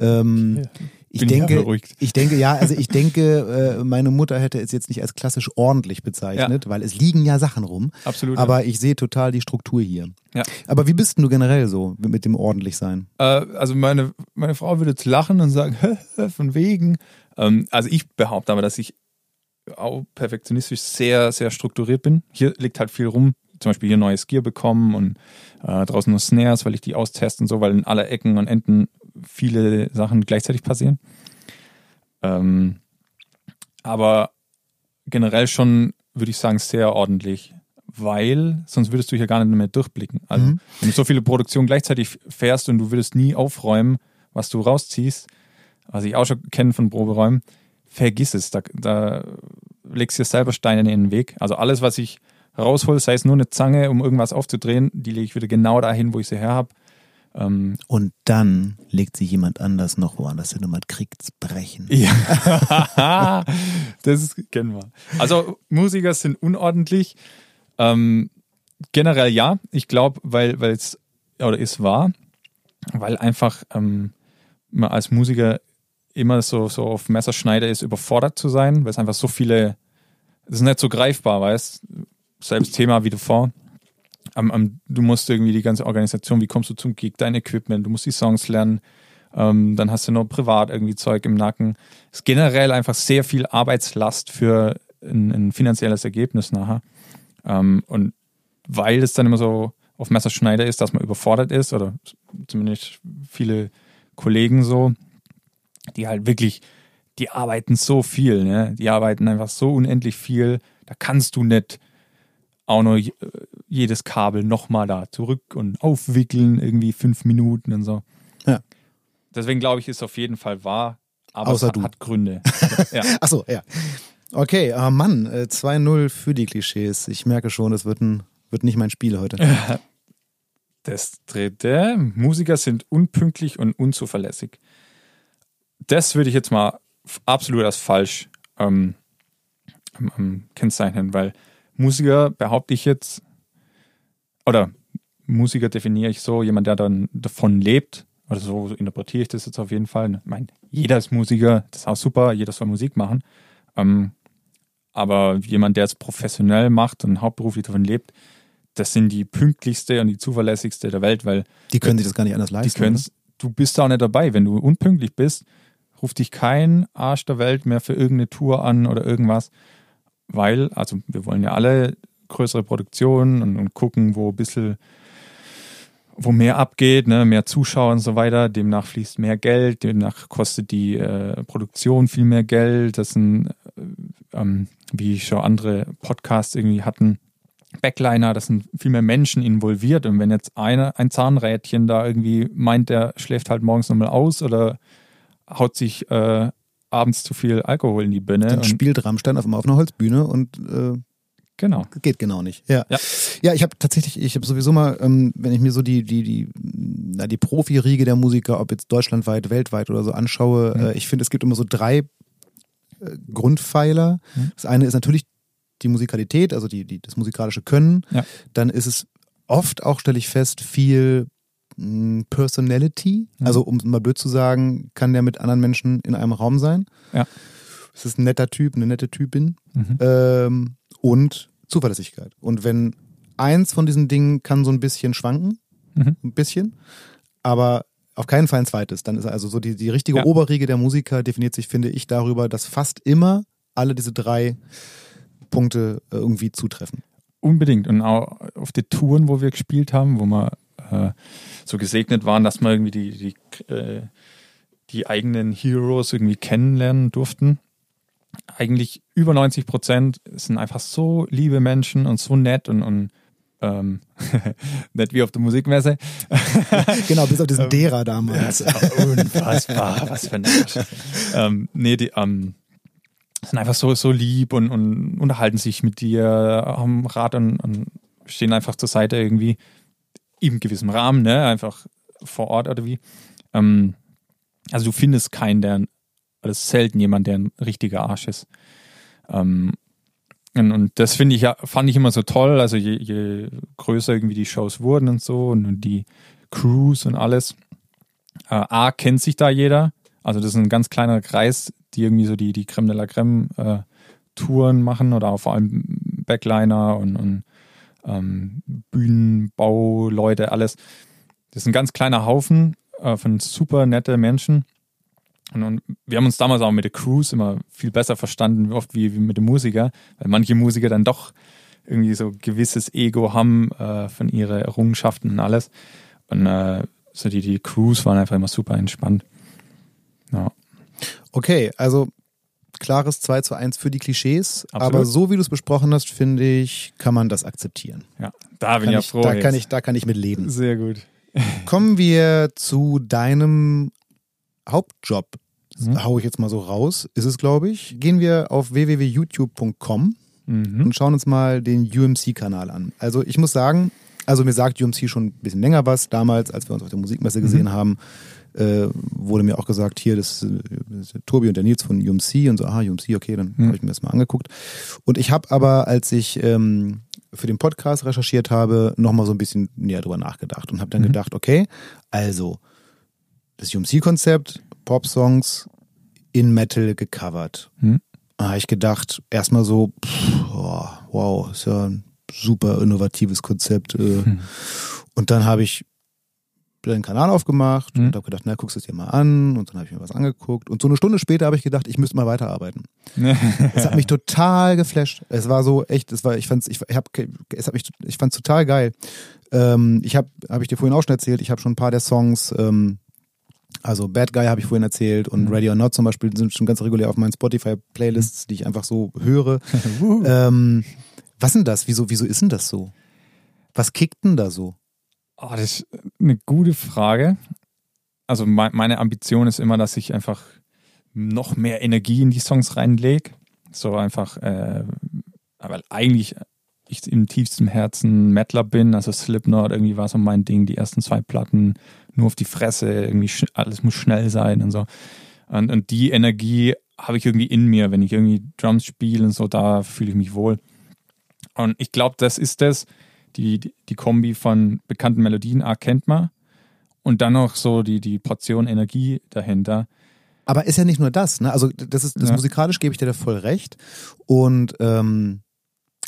C: Ähm,
A: Ja.
C: ich
A: Bin
C: denke,
A: ja
C: ich denke, ja, also ich denke, äh, meine Mutter hätte es jetzt nicht als klassisch ordentlich bezeichnet, weil es liegen ja Sachen rum.
A: Absolut.
C: Aber ich sehe total die Struktur hier.
A: Ja.
C: Aber wie bist denn du generell so mit dem ordentlich sein?
A: Äh, also meine, meine Frau würde jetzt lachen und sagen, von wegen. Ähm, also ich behaupte aber, dass ich auch perfektionistisch sehr, sehr strukturiert bin. Hier liegt halt viel rum. Zum Beispiel hier neues Gear bekommen und äh, draußen nur Snares, weil ich die austeste und so, weil in aller Ecken und Enden viele Sachen gleichzeitig passieren. Ähm, aber generell schon, würde ich sagen, sehr ordentlich, weil sonst würdest du hier gar nicht mehr durchblicken. Also,
C: Mhm.
A: wenn du so viele Produktionen gleichzeitig fährst und du würdest nie aufräumen, was du rausziehst, was ich auch schon kenne von Proberäumen, vergiss es. Da, da legst du dir selber Steine in den Weg. Also alles, was ich raushol, sei es nur eine Zange, um irgendwas aufzudrehen, die lege ich wieder genau dahin, wo ich sie her habe. Ähm,
C: Und dann legt sich jemand anders noch woanders hin und man kriegt's brechen.
A: Ja, das ist, kennen wir. Also Musiker sind unordentlich. Ähm, generell ja, ich glaube, weil es oder es war, weil einfach ähm, man als Musiker immer so so auf Messerschneider ist, überfordert zu sein, weil es einfach so viele, es ist nicht so greifbar, weißt, selbst Thema wie davor. Am, am, du musst irgendwie die ganze Organisation, wie kommst du zum Gig, dein Equipment, du musst die Songs lernen, ähm, dann hast du noch privat irgendwie Zeug im Nacken. Es ist generell einfach sehr viel Arbeitslast für ein, ein finanzielles Ergebnis nachher. Ähm, und weil es dann immer so auf Messerschneider ist, dass man überfordert ist, oder zumindest viele Kollegen so, die halt wirklich, die arbeiten so viel, ne? die arbeiten einfach so unendlich viel, da kannst du nicht auch noch je- jedes Kabel nochmal da zurück und aufwickeln, irgendwie fünf Minuten und so.
C: Ja.
A: Deswegen glaube ich, ist auf jeden Fall wahr, aber
C: Außer
A: es hat,
C: du.
A: hat Gründe. ja.
C: Ach so, ja. Okay, ah Mann, äh, 2-0 für die Klischees. Ich merke schon, es wird, ein, wird nicht mein Spiel heute.
A: Das dritte, Musiker sind unpünktlich und unzuverlässig. Das würde ich jetzt mal absolut als falsch ähm, ähm, kennzeichnen, weil Musiker behaupte ich jetzt, oder Musiker definiere ich so, jemand, der dann davon lebt, oder so, so interpretiere ich das jetzt auf jeden Fall. Ich meine, jeder ist Musiker, das ist auch super, jeder soll Musik machen. Ähm, aber jemand, der es professionell macht und hauptberuflich davon lebt, das sind die pünktlichste und die zuverlässigste der Welt, weil
C: Die können sich das gar nicht anders
A: die
C: leisten.
A: können du bist da auch nicht dabei. Wenn du unpünktlich bist, ruft dich kein Arsch der Welt mehr für irgendeine Tour an oder irgendwas, weil, also wir wollen ja alle größere Produktionen und, und gucken, wo ein bisschen, wo mehr abgeht, ne, mehr Zuschauer und so weiter. Demnach fließt mehr Geld, demnach kostet die äh, Produktion viel mehr Geld. Das sind, äh, ähm, wie schon andere Podcasts irgendwie hatten, Backliner, das sind viel mehr Menschen involviert. Und wenn jetzt eine, ein Zahnrädchen da irgendwie meint, der schläft halt morgens nochmal aus oder haut sich äh, abends zu viel Alkohol in die Birne.
C: Dann
A: und,
C: spielt Rammstein auf auf einer Holzbühne und äh,
A: genau.
C: geht genau nicht. Ja,
A: Ja.
C: ja ich habe tatsächlich, ich habe sowieso mal, ähm, wenn ich mir so die die die na, die Profiriege der Musiker, ob jetzt deutschlandweit, weltweit oder so anschaue,
A: Mhm.
C: äh, ich finde, es gibt immer so drei äh, Grundpfeiler.
A: Mhm.
C: Das eine ist natürlich die Musikalität, also die, die das musikalische Können.
A: Ja.
C: Dann ist es oft auch, stelle ich fest, viel Personality.
A: Mhm.
C: Also um es mal blöd zu sagen, kann der mit anderen Menschen in einem Raum sein.
A: Ja.
C: Es ist ein netter Typ, eine nette Typin
A: Mhm.
C: ähm, und Zuverlässigkeit. Und wenn eins von diesen Dingen kann so ein bisschen schwanken,
A: Mhm.
C: ein bisschen, aber auf keinen Fall ein zweites. Dann ist also so die, die richtige
A: Ja.
C: Oberriege der Musiker definiert sich, finde ich, darüber, dass fast immer alle diese drei Punkte äh, irgendwie zutreffen.
A: Unbedingt. Und auch auf den Touren, wo wir gespielt haben, wo wir äh, so gesegnet waren, dass wir irgendwie die, die, äh, die eigenen Heroes irgendwie kennenlernen durften. Eigentlich über 90 Prozent sind einfach so liebe Menschen und so nett und, und ähm, nett wie auf der Musikmesse.
C: Genau, bis auf diesen
A: Ähm,
C: Derer damals.
A: Ja, unfassbar, was für ein Arsch. ähm, nee, die ähm, sind einfach so, so lieb und, und unterhalten sich mit dir, haben Rat und, und stehen einfach zur Seite irgendwie im gewissen Rahmen, ne? Einfach vor Ort oder wie. Ähm, also du findest keinen, der oder selten jemand, der ein richtiger Arsch ist. Ähm, und, und das finde ich ja, fand ich immer so toll. Also je, je größer irgendwie die Shows wurden und so und, und die Crews und alles. Äh, A kennt sich da jeder. Also das ist ein ganz kleiner Kreis, die irgendwie so die, die Creme de la Creme äh, Touren machen oder vor allem Backliner und, und ähm, Bühnenbauleute, alles. Das ist ein ganz kleiner Haufen äh, von super nette Menschen. Und, und, wir haben uns damals auch mit der Crews immer viel besser verstanden, oft wie, wie mit dem Musiker, weil manche Musiker dann doch irgendwie so gewisses Ego haben äh, von ihren Errungenschaften und alles. Und äh, so die, die Crews waren einfach immer super entspannt. Ja.
C: Okay, also klares 2 zu 1 für die Klischees,
A: Absolut.
C: aber so wie du es besprochen hast, finde ich, kann man das akzeptieren.
A: Ja, da bin
C: Kann
A: ich ja froh.
C: da,
A: jetzt.
C: kann ich, da kann ich mit leben.
A: Sehr gut.
C: Kommen wir zu deinem Hauptjob.
A: Mhm.
C: Hau ich jetzt mal so raus, ist es, glaube ich. Gehen wir auf www.youtube.com
A: Mhm.
C: und schauen uns mal den UMC-Kanal an. Also ich muss sagen, also mir sagt UMC schon ein bisschen länger was. Damals, als wir uns auf der Musikmesse gesehen haben, äh, wurde mir auch gesagt, hier, das ist, das der Tobi und der Nils von UMC und so, aha, UMC, okay, dann
A: Mhm.
C: habe ich mir das mal angeguckt. Und ich habe aber, als ich ähm, für den Podcast recherchiert habe, nochmal so ein bisschen näher drüber nachgedacht und habe dann
A: Mhm.
C: gedacht, okay, also das UMC-Konzept, Pop-Songs in Metal gecovert.
A: Mhm.
C: Da habe ich gedacht, erstmal so, pff, oh, wow, ist ja ein super innovatives Konzept. Äh.
A: Hm.
C: Und dann habe ich den Kanal aufgemacht
A: Mhm.
C: und habe gedacht, na, guckst du es dir mal an. Und dann habe ich mir was angeguckt. Und so eine Stunde später habe ich gedacht, ich müsste mal weiterarbeiten. Es hat mich total geflasht. Es war so echt, es war, ich fand's, ich, ich hab, es hat mich, ich fand's total geil. Ähm, ich habe, habe ich dir vorhin auch schon erzählt, ich habe schon ein paar der Songs, ähm, also Bad Guy habe ich vorhin erzählt und
A: Mhm.
C: Ready or Not zum Beispiel sind schon ganz regulär auf meinen Spotify-Playlists, die ich einfach so höre. Ähm, was denn das? Wieso, wieso ist denn das so? Was kickt denn da so?
A: Oh, das ist eine gute Frage. Also me meine Ambition ist immer, dass ich einfach noch mehr Energie in die Songs reinlege. So einfach, äh, weil eigentlich ich im tiefsten Herzen Metaler bin, also Slipknot irgendwie war so mein Ding, die ersten zwei Platten nur auf die Fresse, irgendwie alles muss schnell sein und so. Und, und die Energie habe ich irgendwie in mir, wenn ich irgendwie Drums spiele und so, da fühle ich mich wohl. Und ich glaube, das ist das, die, die, die Kombi von bekannten Melodien, ah, kennt man. Und dann noch so die, die Portion Energie dahinter.
C: Aber ist ja nicht nur das, ne? Also das ist das
A: Ja.
C: musikalisch gebe ich dir da voll recht. Und ähm,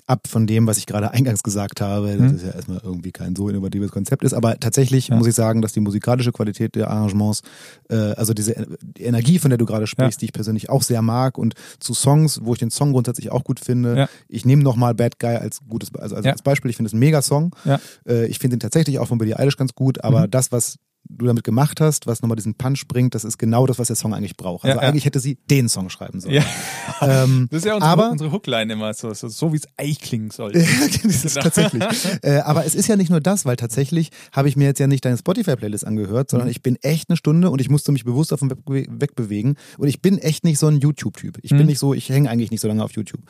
C: ab von dem, was ich gerade eingangs gesagt habe, das
A: Hm.
C: ist ja erstmal irgendwie kein so innovatives Konzept ist, aber tatsächlich
A: Ja.
C: muss ich sagen, dass die musikalische Qualität der Arrangements, äh, also diese die Energie, von der du gerade sprichst,
A: Ja.
C: die ich persönlich auch sehr mag und zu Songs, wo ich den Song grundsätzlich auch gut finde.
A: Ja.
C: Ich nehme nochmal Bad Guy als gutes, also,
A: Ja.
C: als Beispiel. Ich finde es ein Mega-Song.
A: Ja.
C: Äh, ich finde ihn tatsächlich auch von Billie Eilish ganz gut, aber
A: Mhm.
C: das, was du damit gemacht hast, was nochmal diesen Punch bringt, das ist genau das, was der Song eigentlich braucht. Also
A: Ja, ja.
C: eigentlich hätte sie den Song schreiben sollen.
A: Ja.
C: Ähm,
A: Das ist ja unsere,
C: aber
A: unsere Hookline immer so, so, so wie es eigentlich klingen sollte.
C: das ist
A: Genau.
C: tatsächlich. Äh, aber es ist ja nicht nur das, weil tatsächlich habe ich mir jetzt ja nicht deine Spotify-Playlist angehört, sondern
A: Mhm.
C: ich bin echt eine Stunde und ich musste mich bewusst auf den Weg wegbewegen. Und ich bin echt nicht so ein YouTube-Typ. Ich bin
A: Mhm.
C: nicht so, ich hänge eigentlich nicht so lange auf YouTube.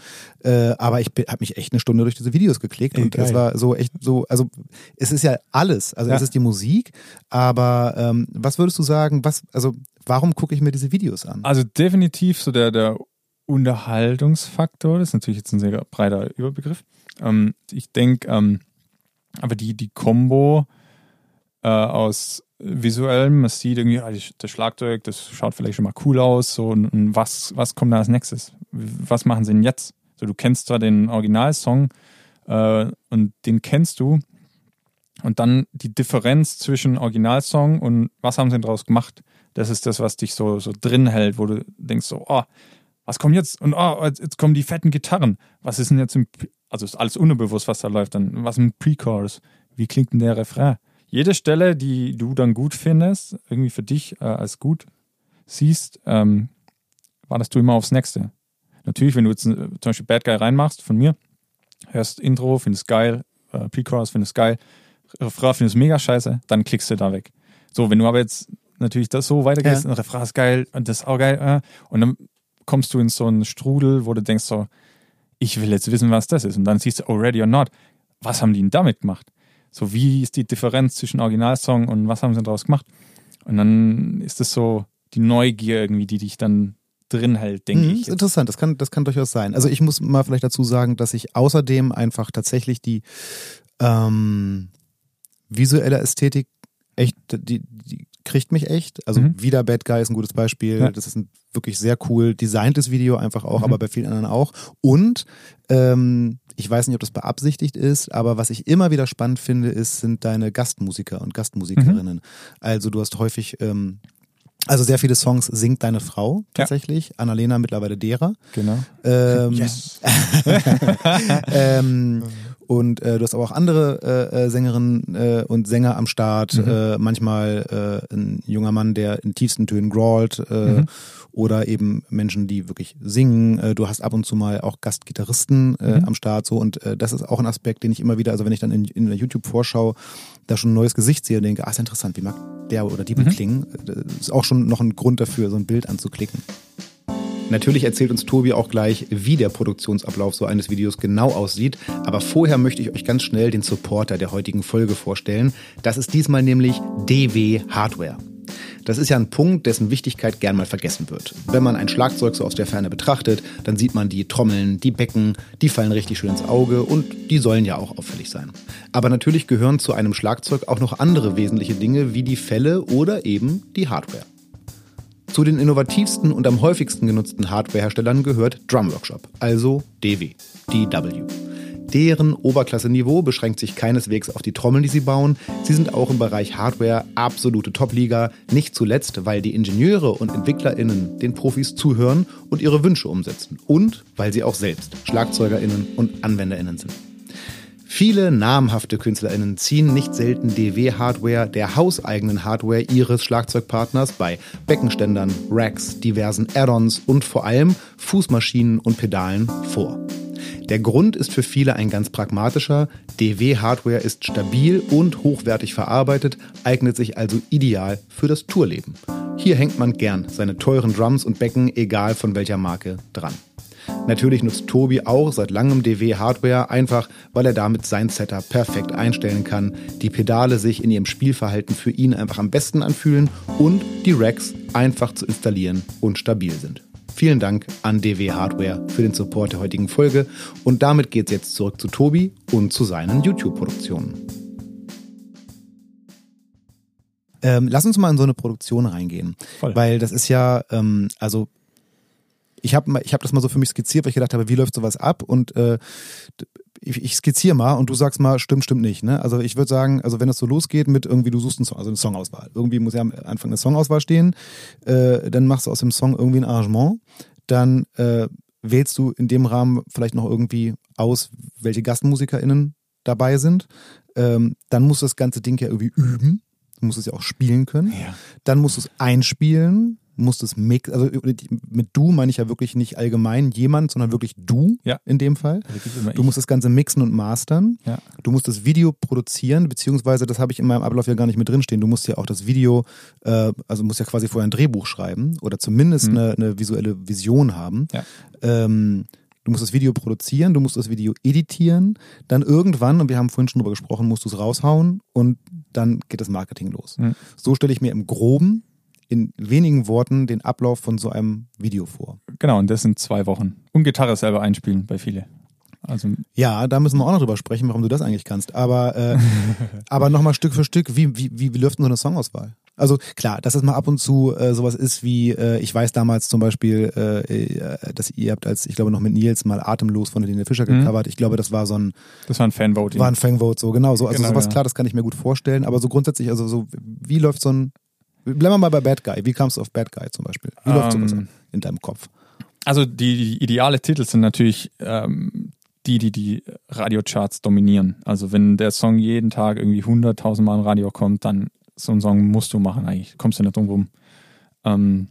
C: Äh, aber ich habe mich echt eine Stunde durch diese Videos geklickt
A: Ey,
C: und es
A: geil.
C: war so echt so, also es ist ja alles. Also
A: Ja.
C: es ist die Musik, aber ähm, was würdest du sagen, was, also warum gucke ich mir diese Videos an?
A: Also definitiv so der, der Unterhaltungsfaktor, das ist natürlich jetzt ein sehr breiter Überbegriff. Ähm, ich denke, ähm, aber die, die Kombo äh, aus visuellem, man sieht irgendwie, ah, das Schlagzeug, das schaut vielleicht schon mal cool aus, so und, und was, was kommt da als nächstes? Was machen sie denn jetzt? So, du kennst zwar den Originalsong äh, und den kennst du, und dann die Differenz zwischen Originalsong und was haben sie denn daraus gemacht? Das ist das, was dich so, so drin hält, wo du denkst so, oh, was kommt jetzt? Und oh, jetzt kommen die fetten Gitarren. Was ist denn jetzt im, also ist alles unbewusst, was da läuft dann. Was im Pre-Chorus? Wie klingt denn der Refrain? Jede Stelle, die du dann gut findest, irgendwie für dich äh, als gut siehst, ähm, wartest du immer aufs Nächste. Natürlich, wenn du jetzt äh, zum Beispiel Bad Guy reinmachst von mir, hörst Intro, findest geil, äh, Pre-Chorus findest geil, Refrain findest mega scheiße, dann klickst du da weg. So, wenn du aber jetzt natürlich das so weitergehst,
C: Ja.
A: und Refrain ist geil und das ist auch geil, äh, und dann kommst du in so einen Strudel, wo du denkst so, ich will jetzt wissen, was das ist. Und dann siehst du, oh, ready or not, was haben die denn damit gemacht? So, wie ist die Differenz zwischen Originalsong und was haben sie daraus gemacht? Und dann ist das so die Neugier irgendwie, die dich dann drin hält, denke
C: Mhm,
A: ich.
C: interessant, das kann, das kann durchaus sein. Also ich muss mal vielleicht dazu sagen, dass ich außerdem einfach tatsächlich die ähm, visuelle Ästhetik echt, die, die kriegt mich echt. Also
A: Mhm.
C: wieder Bad Guy ist ein gutes Beispiel.
A: Ja.
C: Das ist ein wirklich sehr cool designtes Video einfach auch,
A: Mhm.
C: aber bei vielen anderen auch. Und ähm, ich weiß nicht, ob das beabsichtigt ist, aber was ich immer wieder spannend finde, ist, sind deine Gastmusiker und Gastmusikerinnen. Also du hast häufig ähm, also sehr viele Songs singt deine Frau tatsächlich. Annalena mittlerweile derer.
A: Genau.
C: Ähm,
A: Yes.
C: ähm, und äh, du hast aber auch andere äh, äh, Sängerinnen äh, und Sänger am Start.
A: Mhm.
C: Äh, manchmal äh, ein junger Mann, der in tiefsten Tönen growlt. Äh,
A: Mhm.
C: Oder eben Menschen, die wirklich singen. Äh, du hast ab und zu mal auch Gastgitarristen äh,
A: Mhm.
C: am Start. So Und äh, das ist auch ein Aspekt, den ich immer wieder, also wenn ich dann in, in der YouTube-Vorschau da schon ein neues Gesicht sehe und denke, ah, ist interessant, wie mag der oder die
A: Mhm.
C: klingen. Das ist auch schon noch ein Grund dafür, so ein Bild anzuklicken. Natürlich erzählt uns Tobi auch gleich, wie der Produktionsablauf so eines Videos genau aussieht. Aber vorher möchte ich euch ganz schnell den Supporter der heutigen Folge vorstellen. Das ist diesmal nämlich DW Hardware. Das ist ja ein Punkt, dessen Wichtigkeit gern mal vergessen wird. Wenn man ein Schlagzeug so aus der Ferne betrachtet, dann sieht man die Trommeln, die Becken, die fallen richtig schön ins Auge und die sollen ja auch auffällig sein. Aber natürlich gehören zu einem Schlagzeug auch noch andere wesentliche Dinge wie die Fälle oder eben die Hardware. Zu den innovativsten und am häufigsten genutzten Hardwareherstellern gehört Drum Workshop, also DW, DW. Deren Oberklasse-Niveau beschränkt sich keineswegs auf die Trommeln, die sie bauen. Sie sind auch im Bereich Hardware absolute Top-Liga, nicht zuletzt, weil die Ingenieure und EntwicklerInnen den Profis zuhören und ihre Wünsche umsetzen. Und weil sie auch selbst SchlagzeugerInnen und AnwenderInnen sind. Viele namhafte KünstlerInnen ziehen nicht selten DW-Hardware der hauseigenen Hardware ihres Schlagzeugpartners bei Beckenständern, Racks, diversen Add-ons und vor allem Fußmaschinen und Pedalen vor. Der Grund ist für viele ein ganz pragmatischer. DW-Hardware ist stabil und hochwertig verarbeitet, eignet sich also ideal für das Tourleben. Hier hängt man gern seine teuren Drums und Becken, egal von welcher Marke, dran. Natürlich nutzt Tobi auch seit langem DW-Hardware, einfach weil er damit sein Setup perfekt einstellen kann, die Pedale sich in ihrem Spielverhalten für ihn einfach am besten anfühlen und die Racks einfach zu installieren und stabil sind. Vielen Dank an DW Hardware für den Support der heutigen Folge und damit geht's jetzt zurück zu Tobi und zu seinen YouTube-Produktionen. Ähm, lass uns mal in so eine Produktion reingehen,
A: Voll.
C: weil das ist ja, ähm, also ich habe ich hab das mal so für mich skizziert, weil ich gedacht habe, wie läuft sowas ab und äh, ich, ich skizziere mal und du sagst mal, stimmt, stimmt nicht. Ne? Also ich würde sagen, also wenn es so losgeht mit irgendwie, du suchst einen Song, also eine Songauswahl. Irgendwie muss ja am Anfang eine Songauswahl stehen, äh, dann machst du aus dem Song irgendwie ein Arrangement, dann äh, wählst du in dem Rahmen vielleicht noch irgendwie aus, welche GastmusikerInnen dabei sind. Ähm, dann musst du das ganze Ding ja irgendwie üben. Du musst es ja auch spielen können.
A: Ja.
C: Dann musst du es einspielen, musst es mix, also mit du meine ich ja wirklich nicht allgemein jemand, sondern wirklich du
A: Ja.
C: in dem Fall.
A: Immer
C: Du musst das Ganze mixen und mastern.
A: Ja.
C: Du musst das Video produzieren, beziehungsweise das habe ich in meinem Ablauf ja gar nicht mit drinstehen. Du musst ja auch das Video, äh, also musst ja quasi vorher ein Drehbuch schreiben oder zumindest
A: Mhm.
C: eine, eine visuelle Vision haben.
A: Ja.
C: Ähm, du musst das Video produzieren, du musst das Video editieren, dann irgendwann, und wir haben vorhin schon drüber gesprochen, musst du es raushauen und dann geht das Marketing los.
A: Mhm.
C: So stelle ich mir im Groben in wenigen Worten den Ablauf von so einem Video vor.
A: Genau, und das sind zwei Wochen. Und Gitarre selber einspielen bei viele. Also
C: Ja, da müssen wir auch noch drüber sprechen, warum du das eigentlich kannst. Aber, äh, aber nochmal Stück für Stück, wie, wie, wie, wie läuft denn so eine Songauswahl? Also klar, dass es mal ab und zu äh, sowas ist wie, äh, ich weiß damals zum Beispiel, äh, äh, dass ihr habt als, ich glaube noch mit Nils mal Atemlos von Helene Fischer
A: Mhm.
C: gecovert. Ich glaube, das war so ein,
A: das war ein Fanvoting.
C: war ein Fangvote, so genau so. Also
A: Genau,
C: sowas,
A: ja.
C: klar, das kann ich mir gut vorstellen. Aber so grundsätzlich, also so, wie läuft so ein, bleiben wir mal bei Bad Guy. Wie kamst du auf Bad Guy zum Beispiel? Wie läuft sowas
A: Ähm,
C: ab in deinem Kopf?
A: Also die, die ideale Titel sind natürlich ähm, die, die die Radiocharts dominieren. Also wenn der Song jeden Tag irgendwie 100.000 Mal im Radio kommt, dann so einen Song musst du machen eigentlich. Kommst du nicht drum rum. Ähm,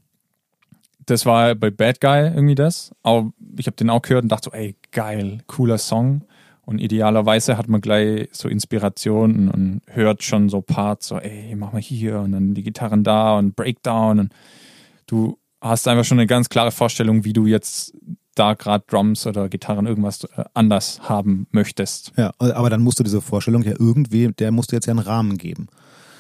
A: das war bei Bad Guy irgendwie das. Aber ich habe den auch gehört und dachte so, ey, geil, cooler Song. Und idealerweise hat man gleich so Inspirationen und hört schon so Parts, so, ey, mach mal hier und dann die Gitarren da und Breakdown. Und du hast einfach schon eine ganz klare Vorstellung, wie du jetzt da gerade Drums oder Gitarren irgendwas äh, anders haben möchtest.
C: Ja, aber dann musst du diese Vorstellung ja irgendwie, der musst du jetzt ja einen Rahmen geben.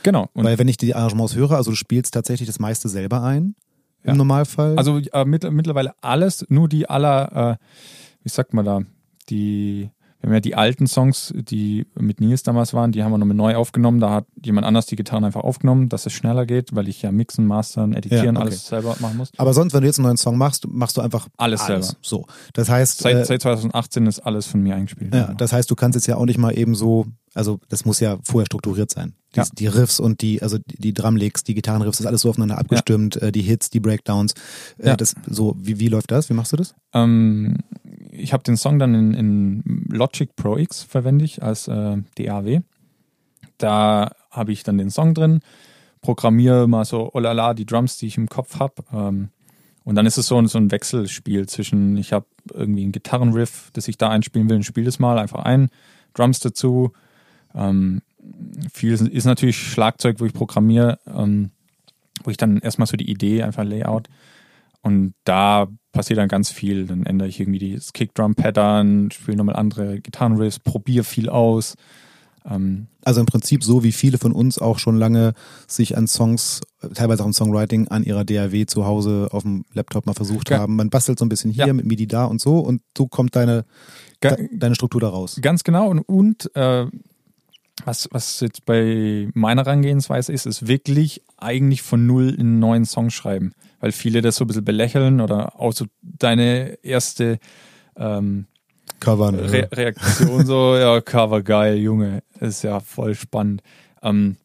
A: Genau. Und
C: Weil wenn ich die Arrangements höre, also du spielst tatsächlich das meiste selber ein. im
A: Ja.
C: Normalfall?
A: Also äh, mit, mittlerweile alles, nur die aller, äh, wie sagt man da, die, wir haben ja die alten Songs, die mit Nils damals waren, die haben wir nochmal neu aufgenommen. Da hat jemand anders die Gitarren einfach aufgenommen, dass es schneller geht, weil ich ja mixen, mastern, editieren,
C: Ja, okay.
A: alles selber machen muss.
C: Aber sonst, wenn du jetzt einen neuen Song machst, machst du einfach
A: Alles selber.
C: So. Das heißt,
A: Seit,
C: äh,
A: seit 2018 ist alles von mir eingespielt.
C: ja,
A: Genau.
C: das heißt, du kannst jetzt ja auch nicht mal eben so, also das muss ja vorher strukturiert sein. Die,
A: Ja.
C: die Riffs und die, also die, die Drumlicks, die Gitarrenriffs, das ist alles so aufeinander abgestimmt, äh, die Hits, die Breakdowns. Äh,
A: Ja.
C: das, so, wie, wie läuft das? Wie machst du das?
A: Ähm, ich habe den Song dann in, in Logic Pro X verwende ich als äh, DAW. Da habe ich dann den Song drin, programmiere mal so, oh la la, die Drums, die ich im Kopf habe. Ähm, und dann ist es so, ein- so ein Wechselspiel zwischen, ich habe irgendwie einen Gitarrenriff, das ich da einspielen will, und spiele das mal einfach ein, Drums dazu. Ähm, viel ist natürlich Schlagzeug, wo ich programmiere, ähm, wo ich dann erstmal so die Idee, einfach Layout. Und da passiert dann ganz viel. Dann ändere ich irgendwie das Kickdrum-Pattern, spiele nochmal andere Gitarrenriffs, probiere viel aus. Ähm,
C: Also im Prinzip so, wie viele von uns auch schon lange sich an Songs, teilweise auch im Songwriting, an ihrer DAW zu Hause auf dem Laptop mal versucht
A: Ja.
C: haben. Man bastelt so ein bisschen hier
A: Ja.
C: mit MIDI da und so und so kommt deine, de, deine Struktur da raus.
A: Ganz genau. Und, und äh, was, was jetzt bei meiner Herangehensweise ist, ist wirklich eigentlich von null einen neuen Song schreiben. Weil viele das so ein bisschen belächeln oder auch so deine erste ähm,
C: Covern.
A: Re Reaktion so, ja, Cover geil, Junge, ist ja voll spannend. Ähm,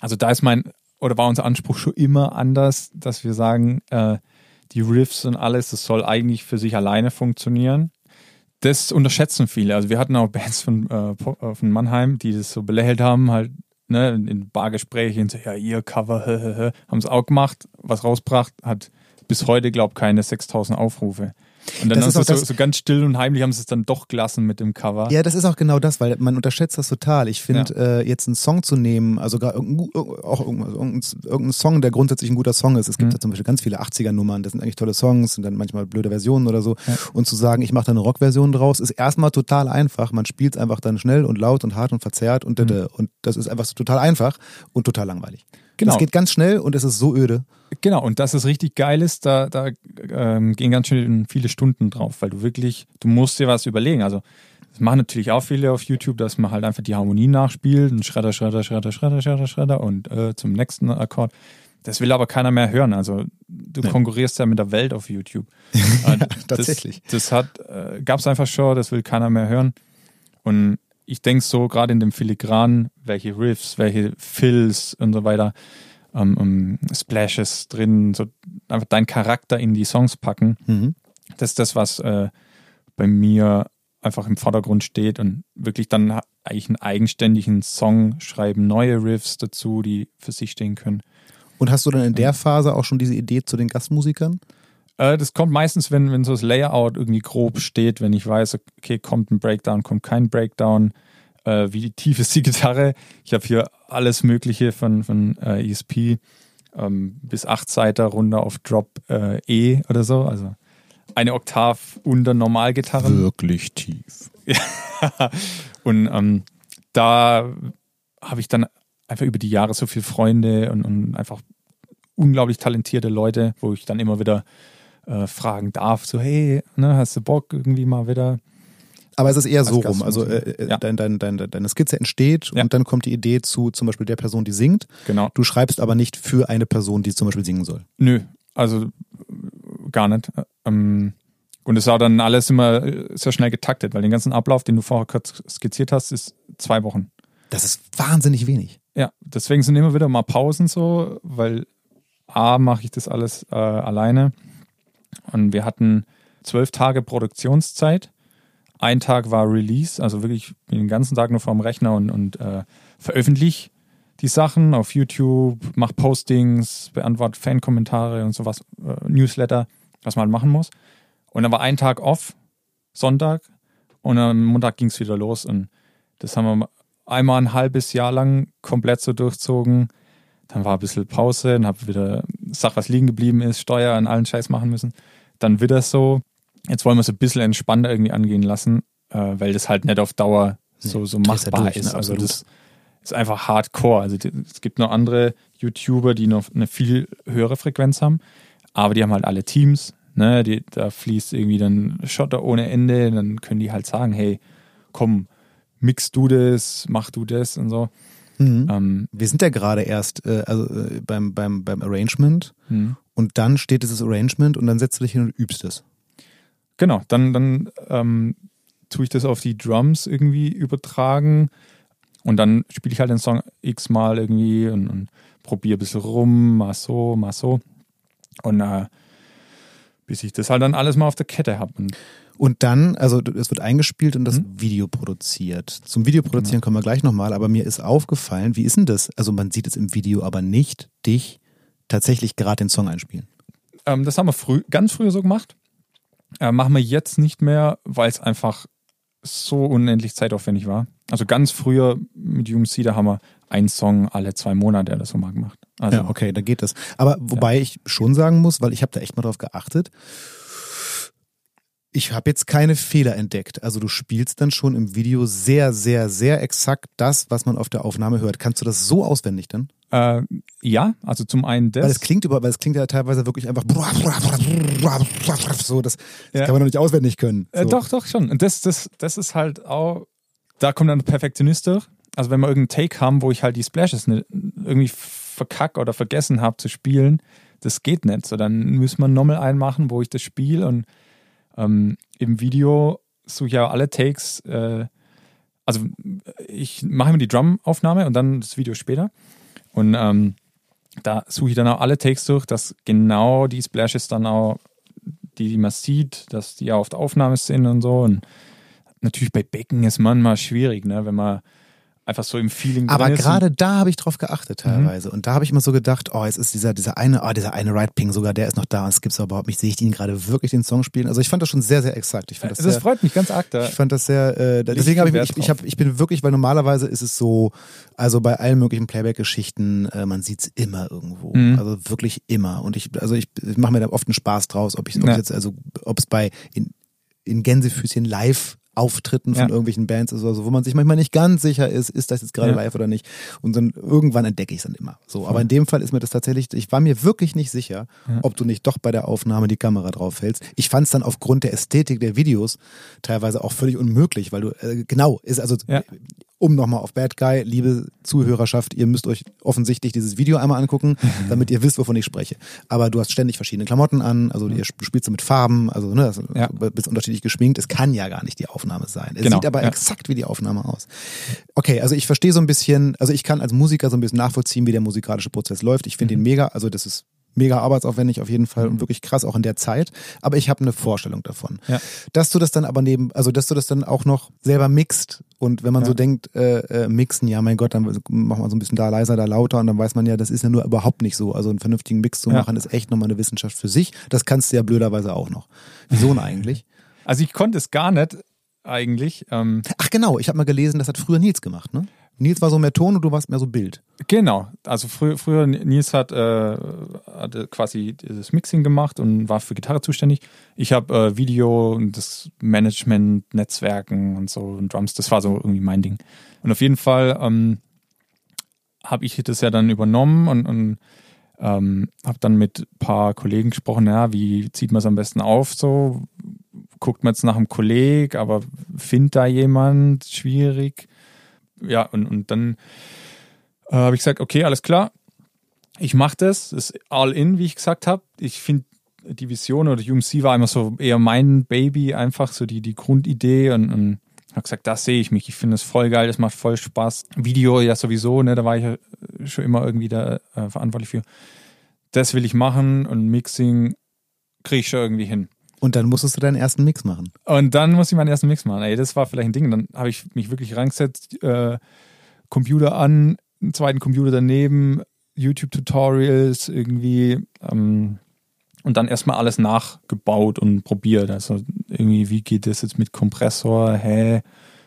A: also da ist mein, oder war unser Anspruch schon immer anders, dass wir sagen, äh, die Riffs und alles, das soll eigentlich für sich alleine funktionieren. Das unterschätzen viele. Also wir hatten auch Bands von, äh, äh, von Mannheim, die das so belächelt haben, halt ne, in Bargesprächen, so, ja, ihr Cover, haben es auch gemacht, was rausgebracht, hat bis heute, glaub keine 6000 Aufrufe. Und dann
C: Das
A: haben
C: ist
A: sie
C: auch
A: so, so ganz still und heimlich haben sie es dann doch gelassen mit dem Cover.
C: Ja, das ist auch genau das, weil man unterschätzt das total. Ich finde, äh, jetzt einen Song zu nehmen, also gar irgendein, auch irgendein, irgendein Song, der grundsätzlich ein guter Song ist. Es gibt
A: Mhm.
C: ja zum Beispiel ganz viele 80er-Nummern, das sind eigentlich tolle Songs, sind dann manchmal blöde Versionen oder so.
A: Ja.
C: Und zu sagen, ich mache da eine Rockversion draus, ist erstmal total einfach. Man spielt es einfach dann schnell und laut und hart und verzerrt und,
A: Mhm.
C: und das ist einfach so total einfach und total langweilig.
A: Genau.
C: Das geht ganz schnell und es ist so öde.
A: Genau, und dass es richtig geil ist, da, da ähm, gehen ganz schön viele Stunden drauf, weil du wirklich, du musst dir was überlegen. Also, das machen natürlich auch viele auf YouTube, dass man halt einfach die Harmonie nachspielt und Schredder, Schredder, Schredder, Schredder, Schredder, Schredder und äh, zum nächsten Akkord. Das will aber keiner mehr hören. Also, du konkurrierst ja mit der Welt auf YouTube. Äh,
C: tatsächlich.
A: Das, das hat, äh, gab es einfach schon, das will keiner mehr hören. Und ich denke so, gerade in dem Filigran, welche Riffs, welche Fills und so weiter, ähm, ähm, Splashes drin, so einfach deinen Charakter in die Songs packen.
C: Mhm.
A: Das ist das, was äh, bei mir einfach im Vordergrund steht und wirklich dann eigentlich einen eigenständigen Song schreiben, neue Riffs dazu, die für sich stehen können.
C: Und hast du dann in der Phase auch schon diese Idee zu den Gastmusikern?
A: Äh, das kommt meistens, wenn, wenn so das Layout irgendwie grob steht, wenn ich weiß, okay, kommt ein Breakdown, kommt kein Breakdown, äh, wie tief ist die Gitarre. Ich habe hier alles Mögliche von, von äh, ESP ähm, bis 8 Seiter runter auf Drop äh, E oder so, also eine Oktav unter Normalgitarren.
C: Wirklich tief.
A: Und ähm, da habe ich dann einfach über die Jahre so viele Freunde und, und einfach unglaublich talentierte Leute, wo ich dann immer wieder äh, fragen darf, so hey, ne, hast du Bock irgendwie mal wieder?
C: Aber es ist eher so rum. Also äh, äh,
A: Ja.
C: dein, dein, dein, deine Skizze entsteht
A: Ja.
C: und dann kommt die Idee zu zum Beispiel der Person, die singt.
A: Genau.
C: Du schreibst aber nicht für eine Person, die zum Beispiel singen soll.
A: Nö, also äh, gar nicht. Ähm, und es war dann alles immer äh, sehr schnell getaktet, weil den ganzen Ablauf, den du vorher kurz skizziert hast, ist zwei Wochen.
C: Das ist wahnsinnig wenig.
A: Ja, deswegen sind immer wieder mal Pausen so, weil A, mache ich das alles äh, alleine. Und wir hatten zwölf Tage Produktionszeit. Ein Tag war Release, also wirklich den ganzen Tag nur vorm Rechner und, und äh, veröffentliche die Sachen auf YouTube, mache Postings, beantworte Fankommentare und sowas, äh, Newsletter, was man machen muss. Und dann war ein Tag off, Sonntag, und am Montag ging es wieder los. Und das haben wir einmal ein halbes Jahr lang komplett so durchzogen. Dann war ein bisschen Pause, dann habe wieder Sach, was liegen geblieben ist, Steuer an allen Scheiß machen müssen. Dann wieder so. Jetzt wollen wir es ein bisschen entspannter irgendwie angehen lassen, äh, weil das halt nicht auf Dauer so, so
C: Nee, drehst ja
A: machbar
C: durch, ne?
A: ist. Also
C: Absolut.
A: das ist einfach hardcore. Also die, es gibt noch andere YouTuber, die noch eine viel höhere Frequenz haben. aber die haben halt alle Teams, ne? Die, da fließt irgendwie dann Schotter ohne Ende, dann können die halt sagen, hey, komm, mix du das, mach du das und so.
C: Mhm.
A: Ähm,
C: Wir sind ja gerade erst äh, also, äh, beim, beim, beim Arrangement
A: hm.
C: und dann steht dieses Arrangement und dann setzt du dich hin und übst es.
A: Genau, dann, dann ähm, tue ich das auf die Drums irgendwie übertragen und dann spiele ich halt den Song x-mal irgendwie und, und probiere ein bisschen rum, mal so, mal so. Und äh, bis ich das halt dann alles mal auf der Kette habe.
C: Und dann, also es wird eingespielt und das
A: Mhm.
C: Video produziert. Zum Video produzieren kommen wir gleich nochmal, aber mir ist aufgefallen, wie ist denn das? Also man sieht es im Video, aber nicht dich tatsächlich gerade den Song einspielen.
A: ähm, das haben wir früh, ganz früher so gemacht. Äh, machen wir jetzt nicht mehr, weil es einfach so unendlich zeitaufwendig war. Also ganz früher mit UMC, da haben wir einen Song alle zwei Monate oder so mal gemacht. Also,
C: ja, okay, da geht das. Aber wobei ich schon sagen muss, weil ich habe da echt mal drauf geachtet, ich habe jetzt keine Fehler entdeckt. Also du spielst dann schon im Video sehr, sehr, sehr exakt das, was man auf der Aufnahme hört. Kannst du das so auswendig dann?
A: Äh, ja, also zum einen das.
C: Weil es klingt über, weil es klingt ja teilweise wirklich einfach so, das, das
A: Ja.
C: kann man doch nicht auswendig können. So.
A: Äh, doch, doch, schon. Und das, das, das ist halt auch, da kommt dann der Perfektionist durch. Also wenn wir irgendeinen Take haben, wo ich halt die Splashes irgendwie verkack oder vergessen habe zu spielen, das geht nicht. So, dann müssen wir nochmal einen machen, wo ich das spiele und ähm, im Video suche ich ja alle Takes, äh, also ich mache immer die Drum-Aufnahme und dann das Video später. Und ähm, da suche ich dann auch alle Takes durch, dass genau die Splashes dann auch, die, die man sieht, dass die auch auf der Aufnahme sind und so. Und natürlich bei Becken ist manchmal schwierig, ne, wenn man einfach so im Feeling
C: Aber
A: drin ist.
C: gerade da habe ich drauf geachtet teilweise. Und da habe ich immer so gedacht, oh, jetzt ist dieser, dieser eine, oh, dieser eine Right Ping sogar, der ist noch da und es gibt's aber überhaupt nicht. Sehe ich ihn gerade wirklich den Song spielen? Also ich fand das schon sehr, sehr exakt. Ich fand das,
A: das
C: sehr,
A: freut mich ganz arg. Da.
C: ich fand das sehr, äh, deswegen habe ich, ich, ich, hab, ich bin wirklich, weil normalerweise ist es so, also bei allen möglichen Playback-Geschichten, äh, man sieht's immer irgendwo.
A: Mhm.
C: Also wirklich immer. Und ich, also ich, ich mache mir da oft einen Spaß draus, ob ich, ob
A: Ja.
C: jetzt, also ob es bei in, in Gänsefüßchen live Auftritten von
A: Ja.
C: irgendwelchen Bands ist oder so, wo man sich manchmal nicht ganz sicher ist, ist das jetzt gerade
A: Ja.
C: live oder nicht. Und dann irgendwann entdecke ich es dann immer. So, aber in dem Fall ist mir das tatsächlich, ich war mir wirklich nicht sicher, ob du nicht doch bei der Aufnahme die Kamera drauf hältst. Ich fand es dann aufgrund der Ästhetik der Videos teilweise auch völlig unmöglich, weil du, äh, genau, ist also,
A: Ja.
C: Um nochmal auf Bad Guy, liebe Zuhörerschaft, ihr müsst euch offensichtlich dieses Video einmal angucken, damit ihr wisst, wovon ich spreche. Aber du hast ständig verschiedene Klamotten an, also ihr sp- spielst mit Farben, also ne,
A: Ja.
C: du bist unterschiedlich geschminkt. Es kann ja gar nicht die Aufnahme sein. Es
A: Genau,
C: sieht aber
A: ja.
C: exakt wie die Aufnahme aus. Okay, also ich verstehe so ein bisschen, also ich kann als Musiker so ein bisschen nachvollziehen, wie der musikalische Prozess läuft. Ich
A: Mhm.
C: finde ihn mega, also das ist mega arbeitsaufwendig auf jeden Fall und wirklich krass auch in der Zeit. Aber ich habe eine Vorstellung davon.
A: Ja.
C: Dass du das dann aber neben, also dass du das dann auch noch selber mixt und wenn man
A: Ja.
C: so denkt, äh, äh, mixen, ja mein Gott, dann macht man so ein bisschen da leiser, da lauter und dann weiß man ja, das ist ja nur überhaupt nicht so. Also einen vernünftigen Mix zu
A: Ja.
C: machen, ist echt nochmal eine Wissenschaft für sich. Das kannst du ja blöderweise auch noch. Wieso denn eigentlich?
A: Also ich konnte es gar nicht eigentlich. Ähm,
C: Ach genau, ich habe mal gelesen, das hat früher Nils gemacht, ne? Nils war so mehr Ton und du warst mehr so Bild.
A: Genau, also früher, früher Nils hat, äh, hat quasi das Mixing gemacht und war für Gitarre zuständig. Ich habe äh, Video und das Management, Netzwerken und so und Drums, das war so irgendwie mein Ding. Und auf jeden Fall ähm, habe ich das ja dann übernommen und, und ähm, habe dann mit ein paar Kollegen gesprochen, ja, wie zieht man es am besten auf so? Guckt man jetzt nach einem Kolleg, aber findet da jemand schwierig? Ja, und, und dann äh, habe ich gesagt, okay, alles klar, ich mache das, das ist all in, wie ich gesagt habe. Ich finde die Vision oder UMC war immer so eher mein Baby, einfach so die, die Grundidee und, und habe gesagt, das sehe ich mich, ich finde es voll geil, das macht voll Spaß. Video ja sowieso, ne, da war ich ja schon immer irgendwie da äh, verantwortlich für. Das will ich machen und Mixing kriege ich schon irgendwie hin.
C: Und dann musstest du deinen ersten Mix machen.
A: Und dann muss ich meinen ersten Mix machen. Ey, das war vielleicht ein Ding. Dann habe ich mich wirklich reingesetzt, äh, Computer an, einen zweiten Computer daneben, YouTube-Tutorials irgendwie ähm, und dann erstmal alles nachgebaut und probiert. Also irgendwie, wie geht das jetzt mit Kompressor, hä,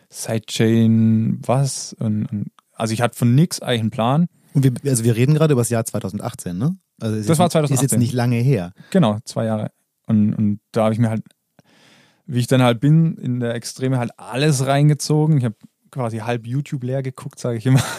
A: Sidechain, was? Und, und, also ich hatte von nix eigentlich einen Plan.
C: Und wir, also wir reden gerade über das Jahr 2018, ne? Also
A: Das war
C: Ist jetzt
A: 2018.
C: nicht lange her.
A: Genau, zwei Jahre. Und, und da habe ich mir halt, wie ich dann halt bin, in der Extreme halt alles reingezogen. Ich habe quasi halb YouTube leer geguckt, sage ich immer.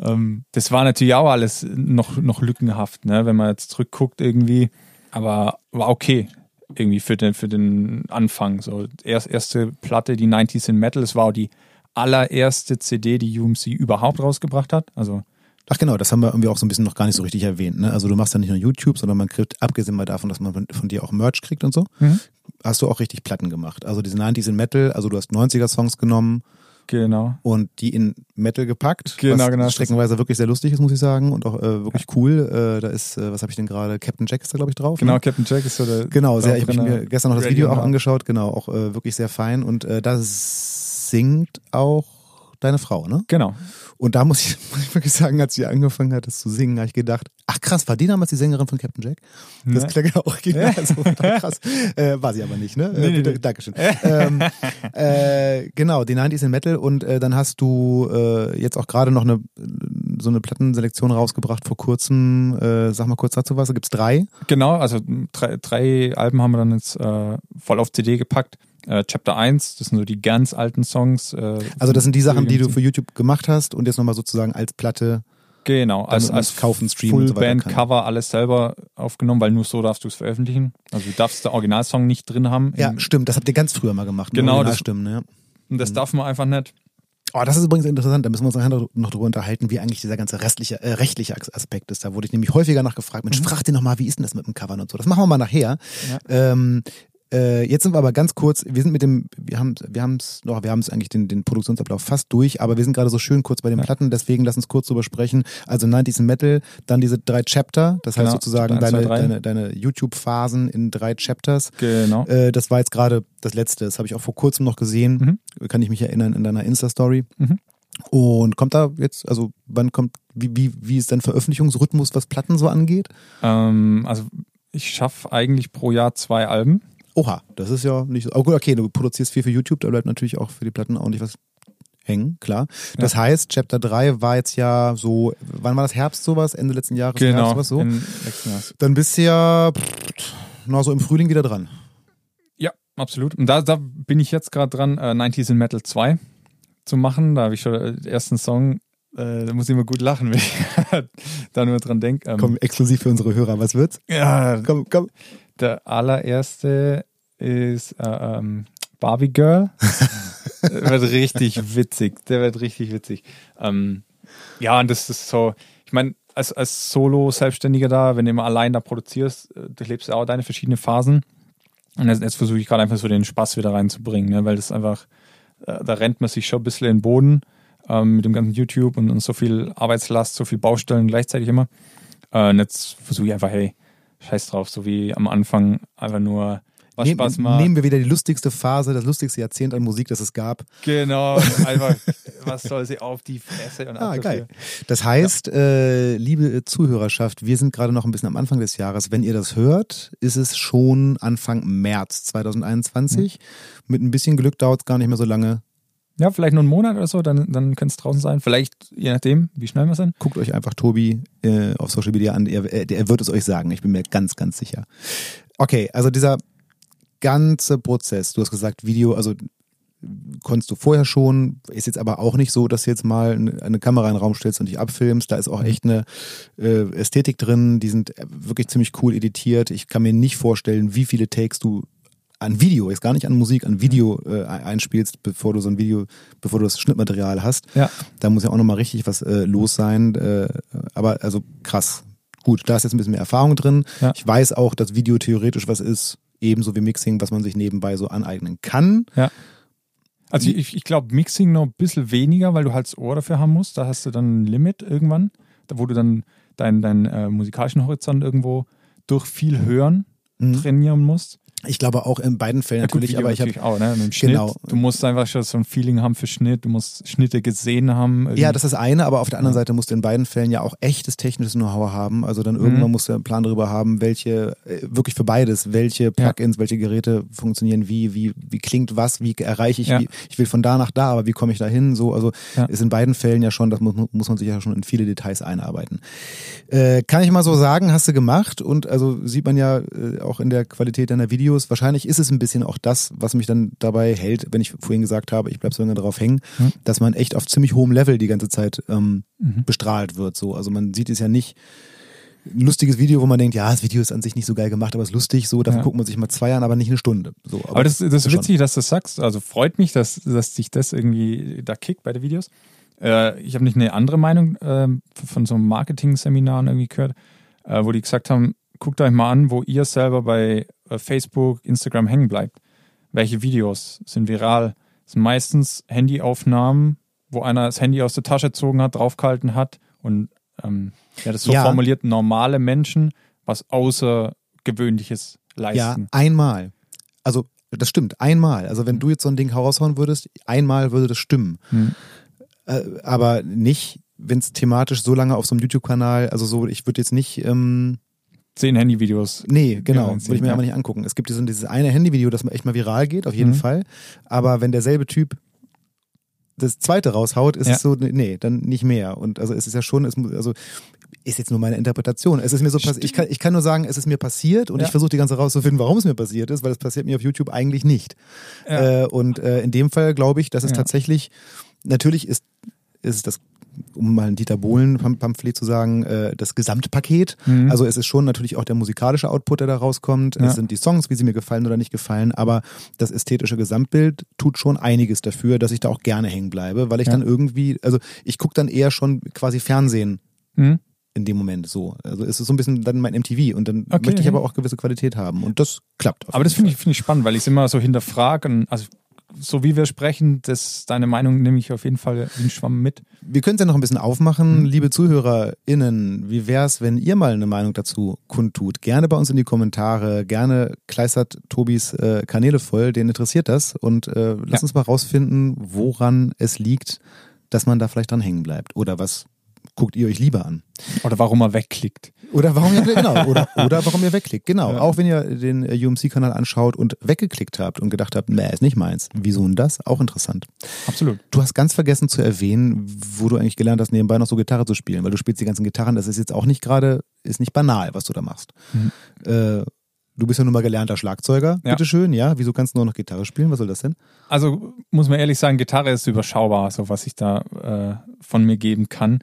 A: Ähm, das war natürlich auch alles noch, noch lückenhaft, ne? wenn man jetzt zurückguckt irgendwie. aber war okay irgendwie für den, für den Anfang. So, erst, erste Platte, die 90s in Metal, es war auch die allererste CD, die UMC überhaupt rausgebracht hat. Also
C: Ach genau, das haben wir irgendwie auch so ein bisschen noch gar nicht so richtig erwähnt. Ne? Also du machst ja nicht nur YouTube, sondern man kriegt, abgesehen mal davon, dass man von, von dir auch Merch kriegt und so,
A: Mhm.
C: hast du auch richtig Platten gemacht. Also diese 90s in Metal, also du hast 90er-Songs genommen
A: genau.
C: und die in Metal gepackt.
A: Genau,
C: was
A: genau.
C: streckenweise wirklich sehr lustig ist, muss ich sagen. Und auch äh, wirklich cool. Äh, da ist, äh, was habe ich denn gerade? Captain Jack ist da, glaube ich, drauf.
A: Genau,
C: Ne?
A: Captain Jack ist so der.
C: Genau, sehr,
A: da
C: ich habe mir gestern noch das
A: Radio
C: Video auch angeschaut, genau, auch äh, wirklich sehr fein. Und äh, da singt auch deine Frau, ne?
A: Genau.
C: Und da muss ich, wirklich sagen, als sie angefangen hat, das zu singen, habe ich gedacht, ach krass, war die damals die Sängerin von Captain Jack? Das
A: Ne?
C: klang ja auch genial, so total krass. Äh, war sie aber nicht, ne?
A: Nee, nee,
C: äh, bitte,
A: nee.
C: Dankeschön. ähm, äh, genau, die 90s in Metal und äh, dann hast du äh, jetzt auch gerade noch eine so eine Plattenselektion rausgebracht vor kurzem. Äh, sag mal kurz dazu was, da gibt's drei.
A: Genau, also drei, drei Alben haben wir dann jetzt voll auf CD gepackt. Äh, Chapter 1, das sind so die ganz alten Songs. Äh,
C: Also das sind die Sachen, die du für YouTube gemacht hast und jetzt nochmal sozusagen als Platte.
A: Genau, als, als
C: kaufen, streamen und so kann.
A: Full-Band-Cover alles selber aufgenommen, weil nur so darfst du es veröffentlichen. Also du darfst den Originalsong nicht drin haben.
C: Ja,
A: Im-
C: stimmt, das habt ihr ganz früher mal gemacht. ne?
A: Genau, das-
C: Originalstimmen, ne?
A: Und das darf man einfach nicht.
C: Oh, das ist übrigens interessant. Da müssen wir uns nachher noch, noch drüber unterhalten, wie eigentlich dieser ganze restliche, äh, rechtliche As- Aspekt ist. Da wurde ich nämlich häufiger nachgefragt. Mensch, frag dir noch mal, wie ist denn das mit dem Covern und so. Das machen wir mal nachher. Ähm, äh, jetzt sind wir aber ganz kurz, wir sind mit dem, wir haben wir haben es noch, wir haben es eigentlich den, den Produktionsablauf fast durch, aber wir sind gerade so schön kurz bei den Platten, deswegen lass uns kurz drüber sprechen. Also 90s in Metal, dann diese drei Chapter, das heißt
A: Genau,
C: sozusagen
A: Chapter eins,
C: deine, deine, deine YouTube-Phasen in drei Chapters.
A: Genau.
C: Äh, das war jetzt gerade das letzte. Das habe ich auch vor kurzem noch gesehen. Kann ich mich erinnern in deiner Insta-Story.
A: Mhm.
C: Und kommt da jetzt, also wann kommt, wie, wie, wie ist dein Veröffentlichungsrhythmus, was Platten so angeht?
A: Ähm, also ich schaffe eigentlich pro Jahr zwei Alben.
C: Oha, das ist ja nicht so. Oh gut, okay, du produzierst viel für YouTube, da bleibt natürlich auch für die Platten ordentlich was hängen, klar. Das heißt, Chapter 3 war jetzt ja so, wann war das Herbst sowas? Ende letzten Jahres? Herbst,
A: Genau.
C: sowas so? Dann bist du ja, pff, na, so im Frühling wieder dran.
A: Ja, absolut. Und da, da bin ich jetzt gerade dran, äh, 90s in Metal 2 zu machen. Da habe ich schon äh, den ersten Song. Äh, da muss ich immer gut lachen, wenn ich da nur dran denke. Ähm,
C: Komm, exklusiv für unsere Hörer, was wird's?
A: Ja,
C: Komm, komm.
A: Der allererste ist äh, ähm, Barbie Girl. der wird richtig witzig. Der wird richtig witzig. Ähm, ja, und das ist so, ich meine, als, als Solo-Selbstständiger da, wenn du immer allein da produzierst, äh, durchlebst du auch deine verschiedenen Phasen. Und jetzt, jetzt versuche ich gerade einfach so den Spaß wieder reinzubringen, ne? weil das einfach, äh, da rennt man sich schon ein bisschen in den Boden ähm, mit dem ganzen YouTube und, und so viel Arbeitslast, so viel Baustellen gleichzeitig immer. Äh, und jetzt versuche ich einfach, hey, scheiß drauf, so wie am Anfang einfach nur was
C: Nehm-
A: Spaß macht.
C: Nehmen wir wieder die lustigste Phase, das lustigste Jahrzehnt an Musik, das es gab.
A: Genau, einfach, was soll sie auf die Fresse und
C: Ah, geil. Das heißt, äh, liebe Zuhörerschaft, wir sind gerade noch ein bisschen am Anfang des Jahres. Wenn ihr das hört, ist es schon Anfang März 2021. Mit ein bisschen Glück dauert es gar nicht mehr so lange.
A: Ja, vielleicht nur einen Monat oder so, dann, dann könnte es draußen sein. Vielleicht, je nachdem, wie schnell wir sind.
C: Guckt euch einfach Tobi äh, auf Social Media an. Er, er, er wird es euch sagen. Ich bin mir ganz, ganz sicher. Okay, also dieser ganze Prozess. Du hast gesagt, Video, also konntest du vorher schon, ist jetzt aber auch nicht so, dass du jetzt mal eine eine Kamera in den Raum stellst und dich abfilmst. Da ist auch echt eine äh, Ästhetik drin, die sind wirklich ziemlich cool editiert. Ich kann mir nicht vorstellen, wie viele Takes du an Video, jetzt gar nicht an Musik, an Video äh, einspielst, bevor du so ein Video, bevor du das Schnittmaterial hast.
A: Ja.
C: Da muss ja auch nochmal richtig was äh, los sein. Äh, aber also krass. Gut, da ist jetzt ein bisschen mehr Erfahrung drin.
A: Ja.
C: Ich weiß auch, dass Video theoretisch was ist, ebenso wie Mixing, was man sich nebenbei so aneignen kann.
A: Ja. Also ich, ich glaube, Mixing noch ein bisschen weniger, weil du halt das Ohr dafür haben musst. Da hast du dann ein Limit irgendwann, da wo du dann deinen dein, äh, musikalischen Horizont irgendwo durch viel Hören
C: Mhm.
A: trainieren musst.
C: Ich glaube auch in beiden Fällen
A: Ja, gut,
C: natürlich,
A: Video
C: aber ich habe
A: auch, ne?
C: Genau.
A: Du musst einfach schon so ein Feeling haben für Schnitt, du musst Schnitte gesehen haben. irgendwie.
C: Ja, das ist eine, aber auf der anderen Seite musst du in beiden Fällen ja auch echtes technisches Know-how haben. Also dann irgendwann
A: Mhm.
C: musst du einen Plan darüber haben, welche, äh, wirklich für beides, welche Plugins, welche Geräte funktionieren wie, wie, wie klingt was, wie erreiche ich,
A: Ja.
C: wie, ich will von da nach da, aber wie komme ich da hin? So, also
A: Ja.
C: ist in beiden Fällen ja schon, das muss, muss man sich ja schon in viele Details einarbeiten. Äh, kann ich mal so sagen, hast du gemacht und also sieht man ja äh, auch in der Qualität deiner Videos. Wahrscheinlich ist es ein bisschen auch das, was mich dann dabei hält, wenn ich vorhin gesagt habe, ich bleib so lange drauf hängen,
A: Mhm.
C: dass man echt auf ziemlich hohem Level die ganze Zeit ähm, bestrahlt wird. So, also man sieht es ja nicht ein lustiges Video, wo man denkt, ja, das Video ist an sich nicht so geil gemacht, aber es ist lustig, so, dafür
A: Ja.
C: guckt man sich mal zwei an, aber nicht eine Stunde. So,
A: Aber das, das ist
C: schon.
A: witzig, dass du das sagst. Also freut mich, dass, dass sich das irgendwie da kickt bei den Videos. Äh, ich habe nicht eine andere Meinung ähm, von so Marketing-Seminaren irgendwie gehört, äh, wo die gesagt haben, guckt euch mal an, wo ihr selber bei äh, Facebook, Instagram hängen bleibt. Welche Videos sind viral? Das sind meistens Handyaufnahmen, wo einer das Handy aus der Tasche gezogen hat, draufgehalten hat und ähm, ja, das so
C: Ja.
A: formuliert, normale Menschen was Außergewöhnliches
C: Ja,
A: leisten.
C: einmal. Also, das stimmt, einmal. Also, wenn du jetzt so ein Ding raushauen würdest, einmal würde das stimmen.
A: Hm.
C: Äh, aber nicht, wenn es thematisch so lange auf so einem YouTube-Kanal, also so, ich würde jetzt nicht, ähm,
A: Zehn Handyvideos.
C: nee, genau,
A: Ja,
C: würde ich mir aber nicht angucken. Es gibt diesen, dieses eine Handyvideo, das echt mal viral geht, auf jeden
A: Mhm.
C: Fall. Aber wenn derselbe Typ das zweite raushaut, ist
A: Ja.
C: es so, nee, dann nicht mehr. Und also es ist ja schon, es also ist jetzt nur meine Interpretation. Es ist mir so passiert. Ich kann, ich kann nur sagen, es ist mir passiert und
A: Ja.
C: ich versuche die ganze rauszufinden, warum es mir passiert ist, weil es passiert mir auf YouTube eigentlich nicht.
A: Ja.
C: Äh, und äh, in dem Fall glaube ich, dass es tatsächlich, natürlich ist, ist es das, um mal ein Dieter Bohlen-Pamphlet zu sagen, äh, das Gesamtpaket.
A: Mhm.
C: Also es ist schon natürlich auch der musikalische Output, der da rauskommt.
A: Ja.
C: Es sind die Songs, wie sie mir gefallen oder nicht gefallen, aber das ästhetische Gesamtbild tut schon einiges dafür, dass ich da auch gerne hängen bleibe, weil ich
A: Ja.
C: dann irgendwie, also ich gucke dann eher schon quasi Fernsehen
A: Mhm.
C: in dem Moment so. Also es ist so ein bisschen dann mein MTV und dann
A: Okay,
C: möchte ich aber auch gewisse Qualität haben und das klappt.
A: Aber das finde ich, finde ich spannend, weil ich es immer so hinterfrage. Und also, so wie wir sprechen, das, deine Meinung nehme ich auf jeden Fall ein Schwamm mit.
C: Wir können es ja noch ein bisschen aufmachen. Liebe ZuhörerInnen, wie wär's, wenn ihr mal eine Meinung dazu kundtut? Gerne bei uns in die Kommentare, gerne kleistert Tobis äh, Kanäle voll, den interessiert das. Und äh, lass
A: Ja.
C: uns mal rausfinden, woran es liegt, dass man da vielleicht dran hängen bleibt. Oder was guckt ihr euch lieber an?
A: Oder warum er wegklickt.
C: Oder warum ihr, genau, oder, oder warum ihr wegklickt. Genau.
A: Ja.
C: Auch wenn ihr den äh, UMC-Kanal anschaut und weggeklickt habt und gedacht habt, nee, ist nicht meins. Wieso denn das? Auch interessant.
A: Absolut.
C: Du hast ganz vergessen zu erwähnen, wo du eigentlich gelernt hast, nebenbei noch so Gitarre zu spielen, weil du spielst die ganzen Gitarren. Das ist jetzt auch nicht gerade, ist nicht banal, was du da machst.
A: Mhm.
C: Äh, du bist ja nun mal gelernter Schlagzeuger,
A: Ja.
C: bitteschön, ja. Wieso kannst du nur noch Gitarre spielen? Was soll das denn?
A: Also muss man ehrlich sagen, Gitarre ist überschaubar, so was ich da äh, von mir geben kann.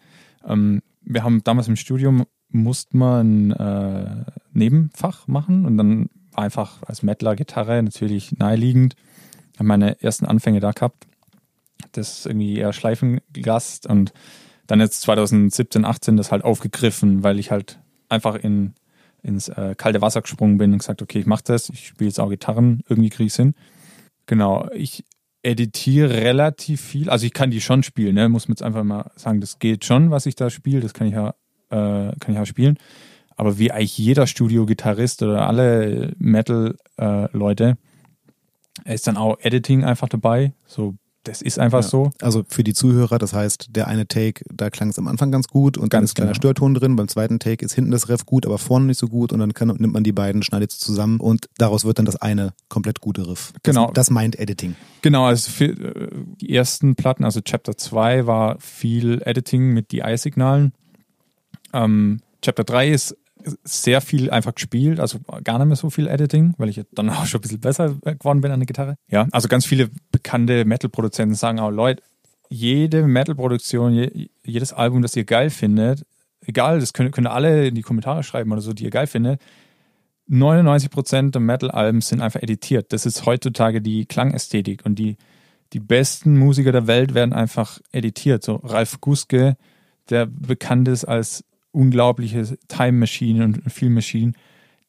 A: Ähm, wir haben damals im Studium musste man ein äh, Nebenfach machen und dann einfach als Mettler Gitarre natürlich naheliegend. Habe meine ersten Anfänge da gehabt. Das irgendwie eher Schleifengast und dann jetzt 2017, 18 das halt aufgegriffen, weil ich halt einfach in, ins äh, kalte Wasser gesprungen bin und gesagt, okay, ich mache das, ich spiele jetzt auch Gitarren, irgendwie kriege ich hin. Genau, ich editiere relativ viel, also ich kann die schon spielen, ne? muss man jetzt einfach mal sagen, das geht schon, was ich da spiele, das kann ich ja, äh, kann ich ja spielen. Aber wie eigentlich jeder Studio-Gitarrist oder alle Metal-Leute, ist dann auch Editing einfach dabei. So, das ist einfach
C: Ja.
A: so.
C: Also für die Zuhörer, das heißt, der eine Take, da klang es am Anfang ganz gut und dann
A: Ganz
C: ist ein kleiner
A: genau.
C: Störton drin. Beim zweiten Take ist hinten das Ref gut, aber vorne nicht so gut und dann kann, nimmt man die beiden, schneidet sie zusammen und daraus wird dann das eine komplett gute Riff. Das,
A: Genau.
C: Das meint Editing.
A: Genau, also für äh, die ersten Platten, also Chapter 2 war viel Editing mit DI-Signalen. Ähm, Chapter 3 ist sehr viel einfach gespielt, also gar nicht mehr so viel Editing, weil ich dann auch schon ein bisschen besser geworden bin an der Gitarre. Ja, also ganz viele bekannte Metal-Produzenten sagen auch, Leute, jede Metal-Produktion, je, jedes Album, das ihr geil findet, egal, das könnt ihr alle in die Kommentare schreiben oder so, die ihr geil findet, 99% der Metal-Alben sind einfach editiert. Das ist heutzutage die Klangästhetik und die, die besten Musiker der Welt werden einfach editiert. So Ralf Guske, der bekannt ist als unglaubliche Time Machine und Film Machine,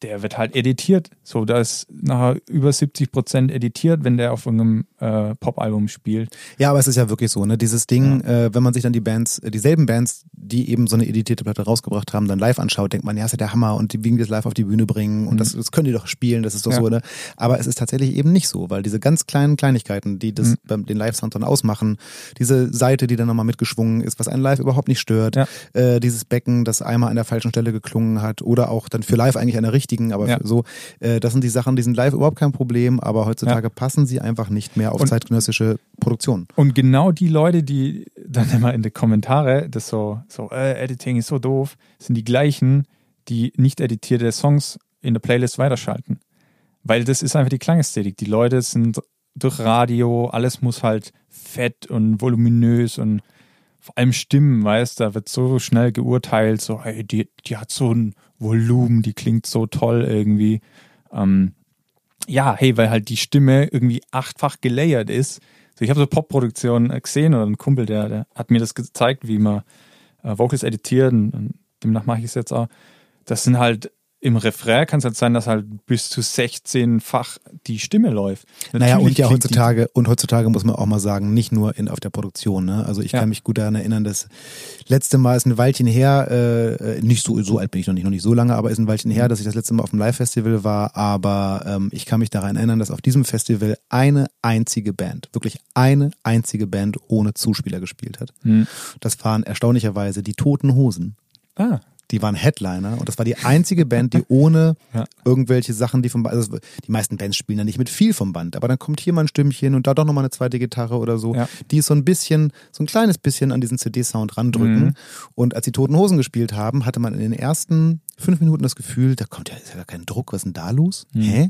A: der wird halt editiert. So, da ist nachher über 70 Prozent editiert, wenn der auf irgendeinem äh, Pop-Album spielt.
C: Ja, aber es ist ja wirklich so, ne? Dieses Ding, äh, wenn man sich dann die Bands, äh, dieselben Bands, die eben so eine editierte Platte rausgebracht haben, dann live anschaut, denkt man, ja, ist ja der Hammer und die wiegen das live auf die Bühne bringen und das, das können die doch spielen, das ist doch
A: Mhm. Ja.
C: so, ne? Aber es ist tatsächlich eben nicht so, weil diese ganz kleinen Kleinigkeiten, die
A: Mhm.
C: das beim den Live-Sound dann ausmachen, diese Seite, die dann nochmal mitgeschwungen ist, was einen live überhaupt nicht stört,
A: Ja.
C: äh, dieses Becken, das einmal an der falschen Stelle geklungen hat oder auch dann für live eigentlich an der richtigen, aber
A: Ja.
C: so, äh, das sind die Sachen, die sind live überhaupt kein Problem, aber heutzutage passen sie einfach nicht mehr auf
A: Und-
C: zeitgenössische Produktion.
A: Und genau die Leute, die dann immer in die Kommentare das so, so äh, Editing ist so doof, sind die gleichen, die nicht editierte Songs in der Playlist weiterschalten. Weil das ist einfach die Klangästhetik. Die Leute sind durch Radio, alles muss halt fett und voluminös und vor allem Stimmen, weißt da wird so schnell geurteilt, so, hey, die, die hat so ein Volumen, die klingt so toll irgendwie. Ähm, ja, hey, weil halt die Stimme irgendwie achtfach gelayert ist. So, ich habe so Popproduktionen gesehen oder ein Kumpel, der, der hat mir das gezeigt, wie man äh, Vocals editiert und, und demnach mache ich es jetzt auch. Das sind halt im Refrain kann es halt sein, dass halt bis zu 16-fach die Stimme läuft.
C: Natürlich naja, und ja heutzutage, und heutzutage muss man auch mal sagen, nicht nur in, auf der Produktion. Ne? Also ich ja. kann mich gut daran erinnern, das letzte Mal ist ein Weilchen her, äh, nicht so, so alt bin ich noch nicht, noch nicht so lange, aber ist ein Weilchen her, dass ich das letzte Mal auf dem Live-Festival war. Aber ähm, ich kann mich daran erinnern, dass auf diesem Festival eine einzige Band, wirklich eine einzige Band ohne Zuspieler gespielt hat. Hm. Das waren erstaunlicherweise die Toten Hosen.
A: Ah
C: die waren Headliner und das war die einzige Band, die ohne ja. irgendwelche Sachen, die vom Band, also die meisten Bands spielen ja nicht mit viel vom Band, aber dann kommt hier mal ein Stimmchen und da doch nochmal eine zweite Gitarre oder so, ja. die so ein bisschen, so ein kleines bisschen an diesen CD-Sound randrücken. Mhm. Und als die Toten Hosen gespielt haben, hatte man in den ersten fünf Minuten das Gefühl, da kommt ja, ist ja gar kein Druck, was ist denn da los? Mhm. Hä?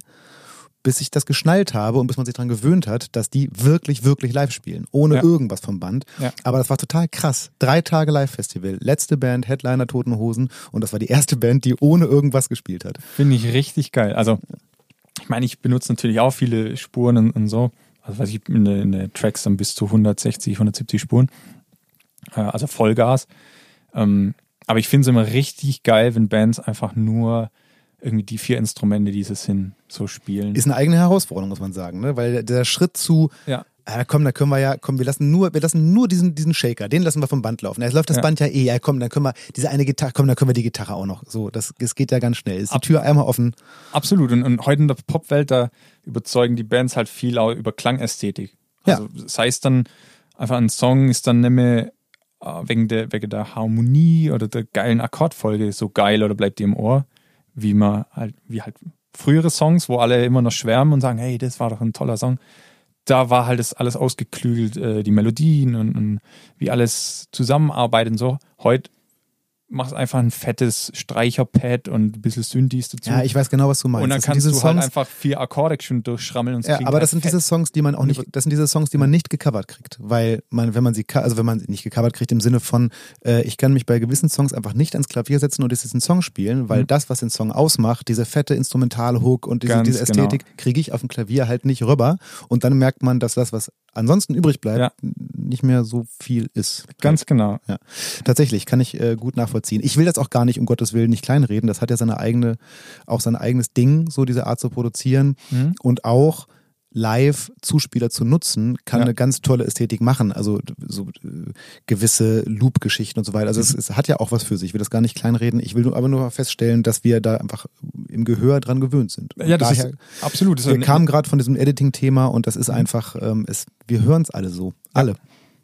C: Bis ich das geschnallt habe und bis man sich daran gewöhnt hat, dass die wirklich, wirklich live spielen, ohne ja. irgendwas vom Band. Ja. Aber das war total krass. Drei Tage Live-Festival, letzte Band, Headliner Toten Hosen und das war die erste Band, die ohne irgendwas gespielt hat.
A: Finde ich richtig geil. Also, ich meine, ich benutze natürlich auch viele Spuren und, und so. Also, weiß ich, in den in Tracks dann bis zu 160, 170 Spuren. Äh, also Vollgas. Ähm, aber ich finde es immer richtig geil, wenn Bands einfach nur irgendwie die vier Instrumente, die sie sind, so spielen.
C: Ist eine eigene Herausforderung, muss man sagen, ne? weil der Schritt zu,
A: ja.
C: Ah, komm, da können wir ja, komm, wir lassen nur, wir lassen nur diesen, diesen Shaker, den lassen wir vom Band laufen. Jetzt läuft das ja. Band ja eh, ja, komm, dann können wir diese eine Gitarre, komm, dann können wir die Gitarre auch noch. So, das, das geht ja ganz schnell. Ist die Ab Tür einmal offen.
A: Absolut. Und, und heute in der Popwelt, da überzeugen die Bands halt viel auch über Klangästhetik. Also, ja. sei es dann einfach ein Song ist dann nicht mehr äh, wegen der, wegen der Harmonie oder der geilen Akkordfolge so geil oder bleibt die im Ohr, wie man halt, wie halt frühere Songs, wo alle immer noch schwärmen und sagen, hey, das war doch ein toller Song. Da war halt das alles ausgeklügelt, äh, die Melodien und, und, wie alles zusammenarbeitet und so. Heute machst einfach ein fettes Streicherpad und ein bisschen Synthes dazu.
C: Ja, ich weiß genau, was du meinst.
A: Und dann kannst du halt Songs, halt einfach vier Akkorde schon durchschrammeln und
C: Ja, aber das sind fett. diese Songs, die man auch nicht, das sind diese Songs, die man nicht gecovert kriegt, weil man, wenn man sie, also wenn man sie nicht gecovert kriegt im Sinne von, äh, ich kann mich bei gewissen Songs einfach nicht ans Klavier setzen und diesen Song spielen, weil mhm. das, was den Song ausmacht, diese fette Instrumentalhook und diese, diese Ästhetik, genau. kriege ich auf dem Klavier halt nicht rüber und dann merkt man, dass das, was ansonsten übrig bleibt, ja. nicht mehr so viel ist.
A: Ganz genau.
C: Ja. Tatsächlich, kann ich äh, gut nachvollziehen. Ich will das auch gar nicht, um Gottes Willen, nicht kleinreden. Das hat ja seine eigene, auch sein eigenes Ding, so diese Art zu produzieren. Mhm. Und auch Live-Zuspieler zu nutzen, kann ja. eine ganz tolle Ästhetik machen. Also so äh, gewisse Loop-Geschichten und so weiter. Also mhm. es, es, hat ja auch was für sich. Ich will das gar nicht kleinreden. Ich will nur, aber nur feststellen, dass wir da einfach im Gehör dran gewöhnt sind.
A: Ja, das daher, ist absolut. Das
C: wir kamen gerade von diesem Editing-Thema und das ist mhm. einfach, ähm, es, wir hören es alle so. Alle. Ja,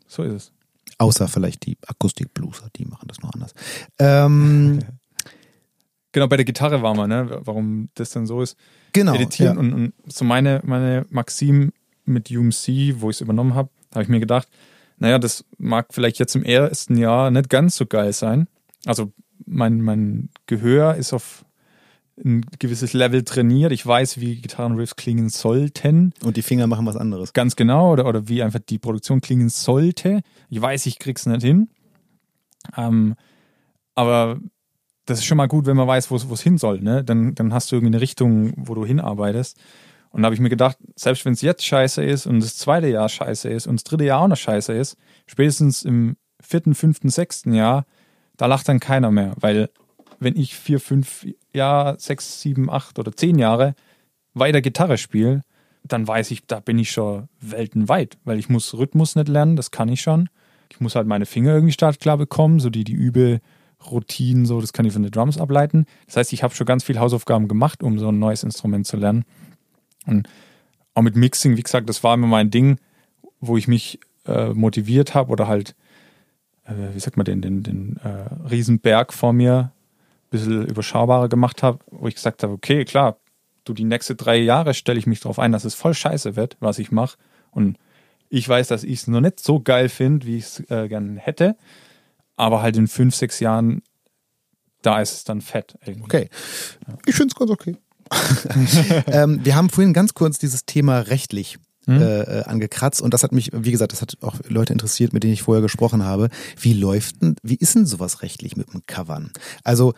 A: so ist es.
C: Außer vielleicht die Akustik-Blueser, die machen das noch anders. Ähm,
A: Genau, bei der Gitarre war man, ne? warum das denn so ist.
C: Genau.
A: Editieren ja. und, und, so meine, meine Maxim mit UMC, wo ich es übernommen habe, habe ich mir gedacht, naja, das mag vielleicht jetzt im ersten Jahr nicht ganz so geil sein. Also mein, mein Gehör ist auf ein gewisses Level trainiert. Ich weiß, wie Gitarrenriffs klingen sollten.
C: Und die Finger machen was anderes.
A: Ganz genau. Oder, oder wie einfach die Produktion klingen sollte. Ich weiß, ich krieg's nicht hin. Ähm, aber das ist schon mal gut, wenn man weiß, wo es hin soll. Ne? Dann, dann hast du irgendwie eine Richtung, wo du hinarbeitest. Und da habe ich mir gedacht, selbst wenn es jetzt scheiße ist und das zweite Jahr scheiße ist und das dritte Jahr auch noch scheiße ist, spätestens im vierten, fünften, sechsten Jahr, da lacht dann keiner mehr. Weil wenn ich vier, fünf Jahre, sechs, sieben, acht oder zehn Jahre weiter Gitarre spiele, dann weiß ich, da bin ich schon weltenweit, weil ich muss Rhythmus nicht lernen, das kann ich schon. Ich muss halt meine Finger irgendwie startklar bekommen, so die die Übe Routinen, so, das kann ich von den Drums ableiten. Das heißt, ich habe schon ganz viel Hausaufgaben gemacht, um so ein neues Instrument zu lernen. Und auch mit Mixing, wie gesagt, das war immer mein Ding, wo ich mich äh, motiviert habe oder halt, äh, wie sagt man den, den, den äh, Riesenberg vor mir bisschen überschaubarer gemacht habe, wo ich gesagt habe, okay, klar, du die nächsten drei Jahre stelle ich mich darauf ein, dass es voll scheiße wird, was ich mache. Und ich weiß, dass ich es noch nicht so geil finde, wie ich es äh, gerne hätte aber halt in fünf, sechs Jahren, da ist es dann fett.
C: Irgendwie. Okay. Ich finde es ganz okay. ähm, wir haben vorhin ganz kurz dieses Thema rechtlich mhm. äh, angekratzt und das hat mich, wie gesagt, das hat auch Leute interessiert, mit denen ich vorher gesprochen habe. Wie läuft denn, wie ist denn sowas rechtlich mit dem Covern? Also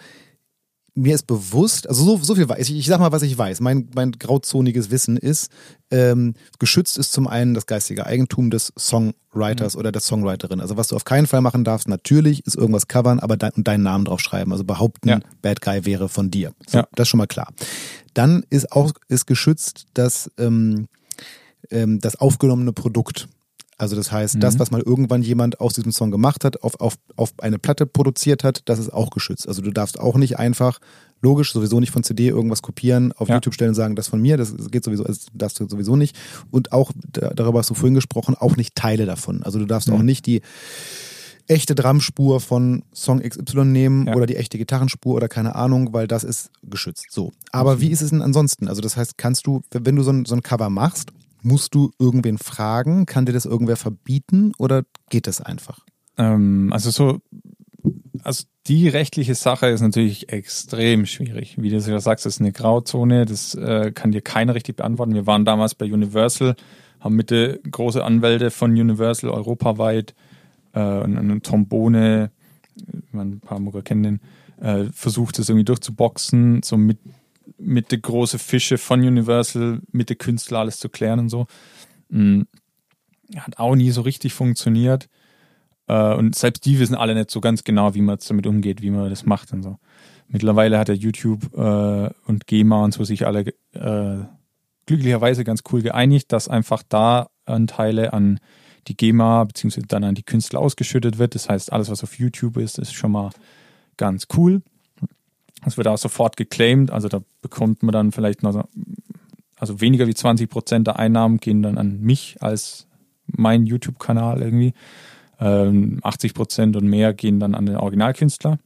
C: mir ist bewusst, also so, so viel weiß ich, ich sag mal, was ich weiß. Mein, mein grauzoniges Wissen ist, ähm, geschützt ist zum einen das geistige Eigentum des Songwriters mhm. oder der Songwriterin. Also was du auf keinen Fall machen darfst, natürlich ist irgendwas covern, aber de deinen Namen drauf schreiben. Also behaupten, ja. Bad Guy wäre von dir. So, ja. Das ist schon mal klar. Dann ist auch ist geschützt das, ähm, ähm, das aufgenommene Produkt. Also das heißt, mhm. das, was mal irgendwann jemand aus diesem Song gemacht hat, auf, auf, auf eine Platte produziert hat, das ist auch geschützt. Also du darfst auch nicht einfach, logisch, sowieso nicht von CD irgendwas kopieren, auf ja. YouTube stellen und sagen, das von mir, das geht sowieso, das darfst du sowieso nicht. Und auch, darüber hast du vorhin gesprochen, auch nicht Teile davon. Also du darfst mhm. auch nicht die echte Drumspur von Song XY nehmen ja. oder die echte Gitarrenspur oder keine Ahnung, weil das ist geschützt. So. Aber wie ist es denn ansonsten? Also das heißt, kannst du, wenn du so ein, so ein Cover machst Musst du irgendwen fragen? Kann dir das irgendwer verbieten oder geht das einfach?
A: Ähm, also so, also die rechtliche Sache ist natürlich extrem schwierig. Wie du ja sagst, das ist eine Grauzone, das äh, kann dir keiner richtig beantworten. Wir waren damals bei Universal, haben mit der große Anwälte von Universal europaweit äh, und eine Trombone, ein paar Mutter kennen den, äh, versucht das irgendwie durchzuboxen, so mit mit der große Fische von Universal, mit der Künstler alles zu klären und so. Mhm. Hat auch nie so richtig funktioniert. Äh, und selbst die wissen alle nicht so ganz genau, wie man damit umgeht, wie man das macht und so. Mittlerweile hat der YouTube äh, und GEMA und so sich alle äh, glücklicherweise ganz cool geeinigt, dass einfach da Anteile an die GEMA beziehungsweise dann an die Künstler ausgeschüttet wird. Das heißt, alles, was auf YouTube ist, ist schon mal ganz cool. Das wird auch sofort geclaimed, also da bekommt man dann vielleicht noch, also weniger wie 20 Prozent der Einnahmen gehen dann an mich als mein YouTube-Kanal irgendwie. Ähm, 80 Prozent und mehr gehen dann an den Originalkünstler.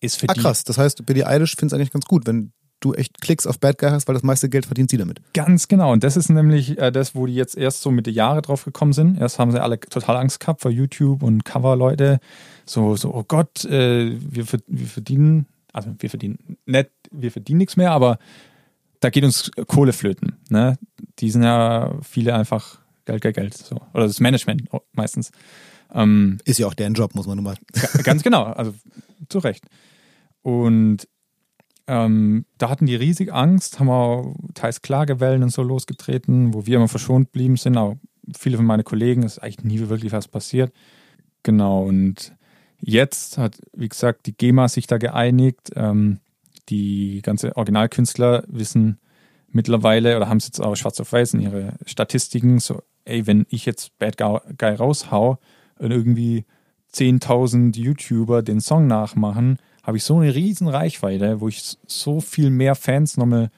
C: Ist für ah, krass. Das heißt, Billie Eilish findet es eigentlich ganz gut, wenn du echt Klicks auf Bad Guy hast, weil das meiste Geld verdient sie damit.
A: Ganz genau. Und das ist nämlich äh, das, wo die jetzt erst so mit den Jahren drauf gekommen sind. Erst haben sie alle total Angst gehabt vor YouTube und Cover-Leute. So, so, oh Gott, äh, wir, wir verdienen also wir verdienen nicht, wir verdienen nichts mehr, aber da geht uns Kohle flöten. Ne? Die sind ja viele einfach Geld, Geld, Geld. So. Oder das Management meistens.
C: Ähm, Ist ja auch deren Job, muss man nun mal.
A: Ganz genau, also zu Recht. Und ähm, da hatten die riesig Angst, haben auch teils Klagewellen und so losgetreten, wo wir immer verschont blieben sind. Auch viele von meinen Kollegen ist eigentlich nie wirklich was passiert. Genau, und Jetzt hat, wie gesagt, die GEMA sich da geeinigt. Ähm, die ganze Originalkünstler wissen mittlerweile oder haben es jetzt auch schwarz auf weiß in ihre Statistiken, so, ey, wenn ich jetzt Bad Guy raushau und irgendwie 10.000 YouTuber den Song nachmachen, habe ich so eine riesen Reichweite, wo ich so viel mehr Fans nochmal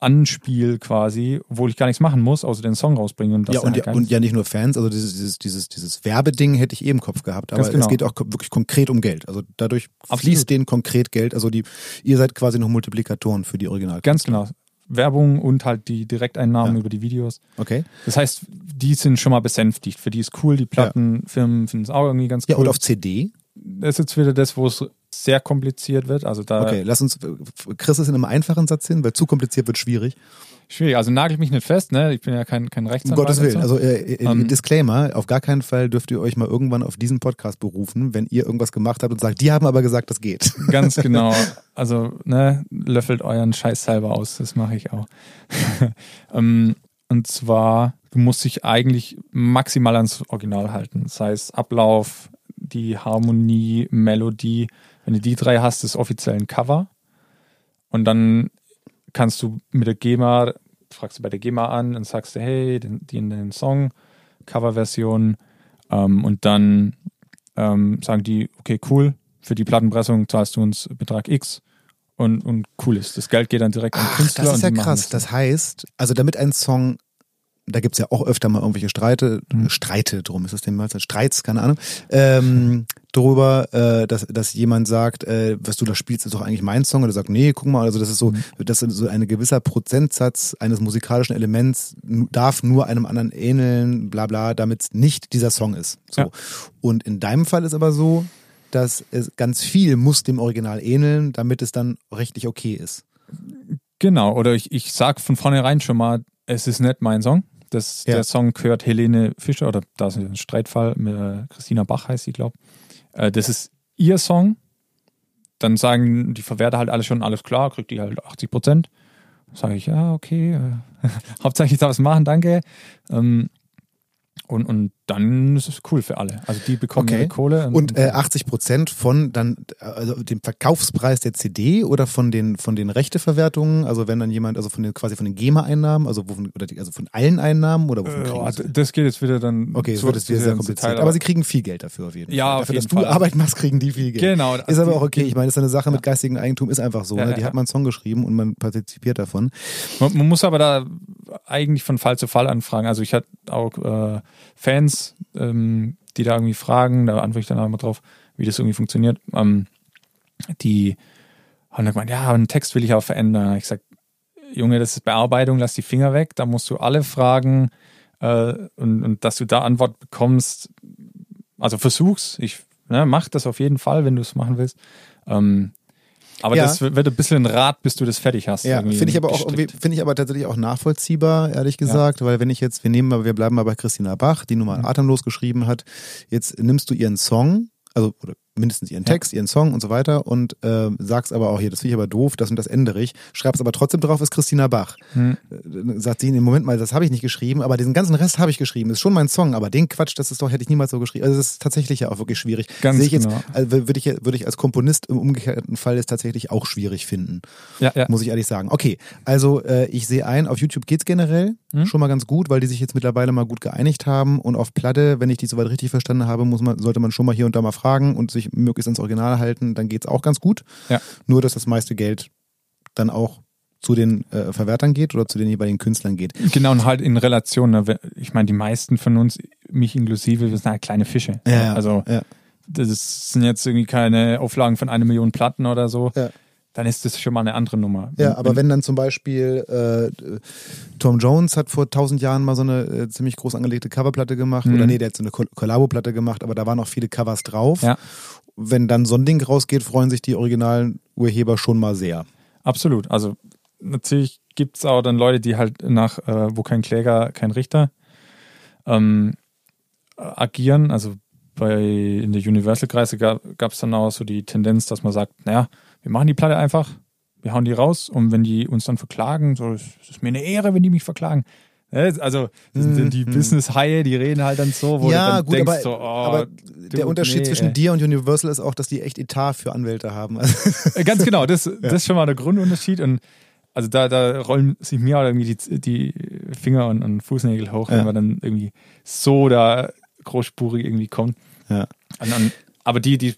A: Anspiel quasi, obwohl ich gar nichts machen muss, außer den Song rausbringen.
C: Und das ja, und, halt ja, und ja nicht nur Fans, also dieses, dieses, dieses, dieses Werbeding hätte ich eh im Kopf gehabt, aber genau. es geht auch wirklich konkret um Geld. Also dadurch Absolut. fließt denen konkret Geld. Also die, ihr seid quasi noch Multiplikatoren für die Original.
A: Ganz genau. Werbung und halt die Direkteinnahmen ja. über die Videos.
C: Okay.
A: Das heißt, die sind schon mal besänftigt. Für die ist cool, die Plattenfirmen ja. finden es auch irgendwie ganz cool.
C: Ja, und auf CD?
A: Das ist jetzt wieder das, wo es sehr kompliziert wird. Also da
C: okay, lass uns, du es in einem einfachen Satz hin, weil zu kompliziert wird schwierig.
A: Schwierig, also nagel mich nicht fest, ne? Ich bin ja kein, kein Rechtsanwalt.
C: Um Gottes Willen, also äh, äh, um, ähm, Disclaimer, auf gar keinen Fall dürft ihr euch mal irgendwann auf diesen Podcast berufen, wenn ihr irgendwas gemacht habt und sagt, die haben aber gesagt, das geht.
A: Ganz genau. Also, ne, löffelt euren Scheiß selber aus, das mache ich auch. ähm, und zwar, du musst dich eigentlich maximal ans Original halten. Das heißt, Ablauf, die Harmonie, Melodie, wenn du die drei hast, ist offiziell ein Cover. Und dann kannst du mit der GEMA, fragst du bei der GEMA an und sagst du, hey, den, den, den Song, Coverversion. Ähm, und dann ähm, sagen die, okay, cool, für die Plattenpressung zahlst du uns Betrag X. Und, und cool ist. Das Geld geht dann direkt an Künstler.
C: Das ist ja krass. Das heißt, also damit ein Song da gibt es ja auch öfter mal irgendwelche Streite, mhm. Streite drum, ist das denn mal, Streits, keine Ahnung, ähm, darüber, äh, dass, dass jemand sagt, äh, was du da spielst, ist doch eigentlich mein Song, oder sagt, nee, guck mal, also das ist so, mhm. das ist so ein gewisser Prozentsatz eines musikalischen Elements darf nur einem anderen ähneln, bla bla, damit es nicht dieser Song ist. So. Ja. Und in deinem Fall ist aber so, dass es ganz viel muss dem Original ähneln, damit es dann rechtlich okay ist.
A: Genau, oder ich, ich sag von vornherein schon mal, es ist nicht mein Song Das,
C: Ja.
A: Der Song gehört Helene Fischer, oder da ist ein Streitfall, mit äh, Christina Bach heißt sie, glaube äh, Das ist ihr Song. Dann sagen die Verwerter halt alle schon, alles klar, kriegt die halt 80 Prozent. Sage ich, ja, okay. Äh, Hauptsache ich darf es machen, danke. Ähm, und, und dann ist es cool für alle. Also die bekommen
C: Okay.
A: ihre Kohle.
C: Und äh, 80 Prozent von dann also dem Verkaufspreis der CD oder von den von den Rechteverwertungen, also wenn dann jemand, also von den quasi von den GEMA-Einnahmen, also wovon, oder die, also von allen Einnahmen oder wovon
A: äh,
C: kriegen
A: ja,
C: sie?
A: das geht jetzt wieder dann.
C: Okay, das
A: zu-
C: wird jetzt wieder sehr kompliziert. Aber sie kriegen viel Geld dafür auf jeden
A: Ja,
C: Fall. dafür, dass
A: Fall.
C: du Arbeit machst, kriegen die viel Geld.
A: Genau.
C: Ist aber auch okay. Ich meine, das ist eine Sache mit
A: Ja.
C: geistigem Eigentum, ist einfach so.
A: Ja,
C: ne? Die hat man einen Song geschrieben und man partizipiert davon.
A: Man, man muss aber da eigentlich von Fall zu Fall anfragen. Also ich hatte auch äh, Fans, ähm, die da irgendwie fragen, da antworte ich dann auch mal drauf, wie das irgendwie funktioniert. Ähm, die haben dann gemeint, ja, einen Text will ich auch verändern. Ich gesagt, Junge, das ist Bearbeitung, lass die Finger weg, da musst du alle fragen äh, und, und dass du da Antwort bekommst. Also versuch's, ich ne, mach das auf jeden Fall, wenn du es machen willst. Ähm, aber
C: Ja.
A: das wird ein bisschen ein Rad, bis du das fertig hast.
C: Ja, finde ich aber auch
A: gestrickt.
C: finde ich aber tatsächlich auch nachvollziehbar, ehrlich gesagt, weil wenn ich jetzt, wir nehmen mal, wir bleiben mal bei Christina Bach, die nun mal atemlos geschrieben hat, jetzt nimmst du ihren Song, also oder mindestens ihren
A: Ja.
C: Text, ihren Song und so weiter und äh, sagst aber auch hier, das finde ich aber doof, das und das ändere ich, schreibst aber trotzdem drauf, ist Christina Bach.
A: Hm.
C: Äh, Sagt sie, im Moment mal, das habe ich nicht geschrieben, aber diesen ganzen Rest habe ich geschrieben, ist schon mein Song, aber den Quatsch, das ist doch, hätte ich niemals so geschrieben. Also das ist tatsächlich ja auch wirklich schwierig.
A: Ganz
C: Sehe ich jetzt,
A: genau.
C: also würde ich, würde ich als Komponist im umgekehrten Fall jetzt tatsächlich auch schwierig finden
A: Ja, ja.
C: muss ich ehrlich sagen. Okay, also äh, ich sehe ein, auf YouTube geht's generell
A: Mhm.
C: schon mal ganz gut, weil die sich jetzt mittlerweile mal gut geeinigt haben und auf Platte, wenn ich die soweit richtig verstanden habe, muss man, sollte man schon mal hier und da mal fragen und sich möglichst ins Original halten, dann geht's auch ganz gut.
A: Ja.
C: Nur, dass das meiste Geld dann auch zu den äh, Verwertern geht oder zu den jeweiligen Künstlern geht.
A: Genau, und halt in Relation. Ne? Ich meine, die meisten von uns, mich inklusive, wir sind halt kleine Fische. Also
C: ja.
A: das sind jetzt irgendwie keine Auflagen von einer Million Platten oder so.
C: Ja.
A: Dann ist das schon mal eine andere Nummer.
C: Ja, aber wenn dann zum Beispiel äh, Tom Jones hat vor tausend Jahren mal so eine äh, ziemlich groß angelegte Coverplatte gemacht,
A: Mhm.
C: oder nee, der hat so eine Koll- Kollabo-Platte gemacht, aber da waren auch viele Covers drauf.
A: Ja.
C: Wenn dann so ein Ding rausgeht, freuen sich die originalen Urheber schon mal sehr.
A: Absolut. Also natürlich gibt es auch dann Leute, die halt nach, äh, wo kein Kläger, kein Richter ähm, äh, agieren. Also bei in der Universal-Kreise gab es dann auch so die Tendenz, dass man sagt, naja, wir machen die Platte einfach, wir hauen die raus und wenn die uns dann verklagen, so, es ist mir eine Ehre, wenn die mich verklagen. Ja, Also das sind die
C: Mhm.
A: Business-Haie, die reden halt dann so, wo
C: ja,
A: du dann
C: gut,
A: denkst,
C: aber,
A: so, oh,
C: aber
A: dude,
C: der Unterschied
A: nee,
C: zwischen
A: ey.
C: dir und Universal ist auch, dass die echt Etat für Anwälte haben. Also,
A: Äh, Ganz genau, das, das ist schon mal der Grundunterschied. Und also da, da rollen sich mir auch irgendwie die, die Finger und, und Fußnägel hoch,
C: Ja.
A: wenn man dann irgendwie so da großspurig irgendwie kommt.
C: ja.
A: Und, und, aber die, die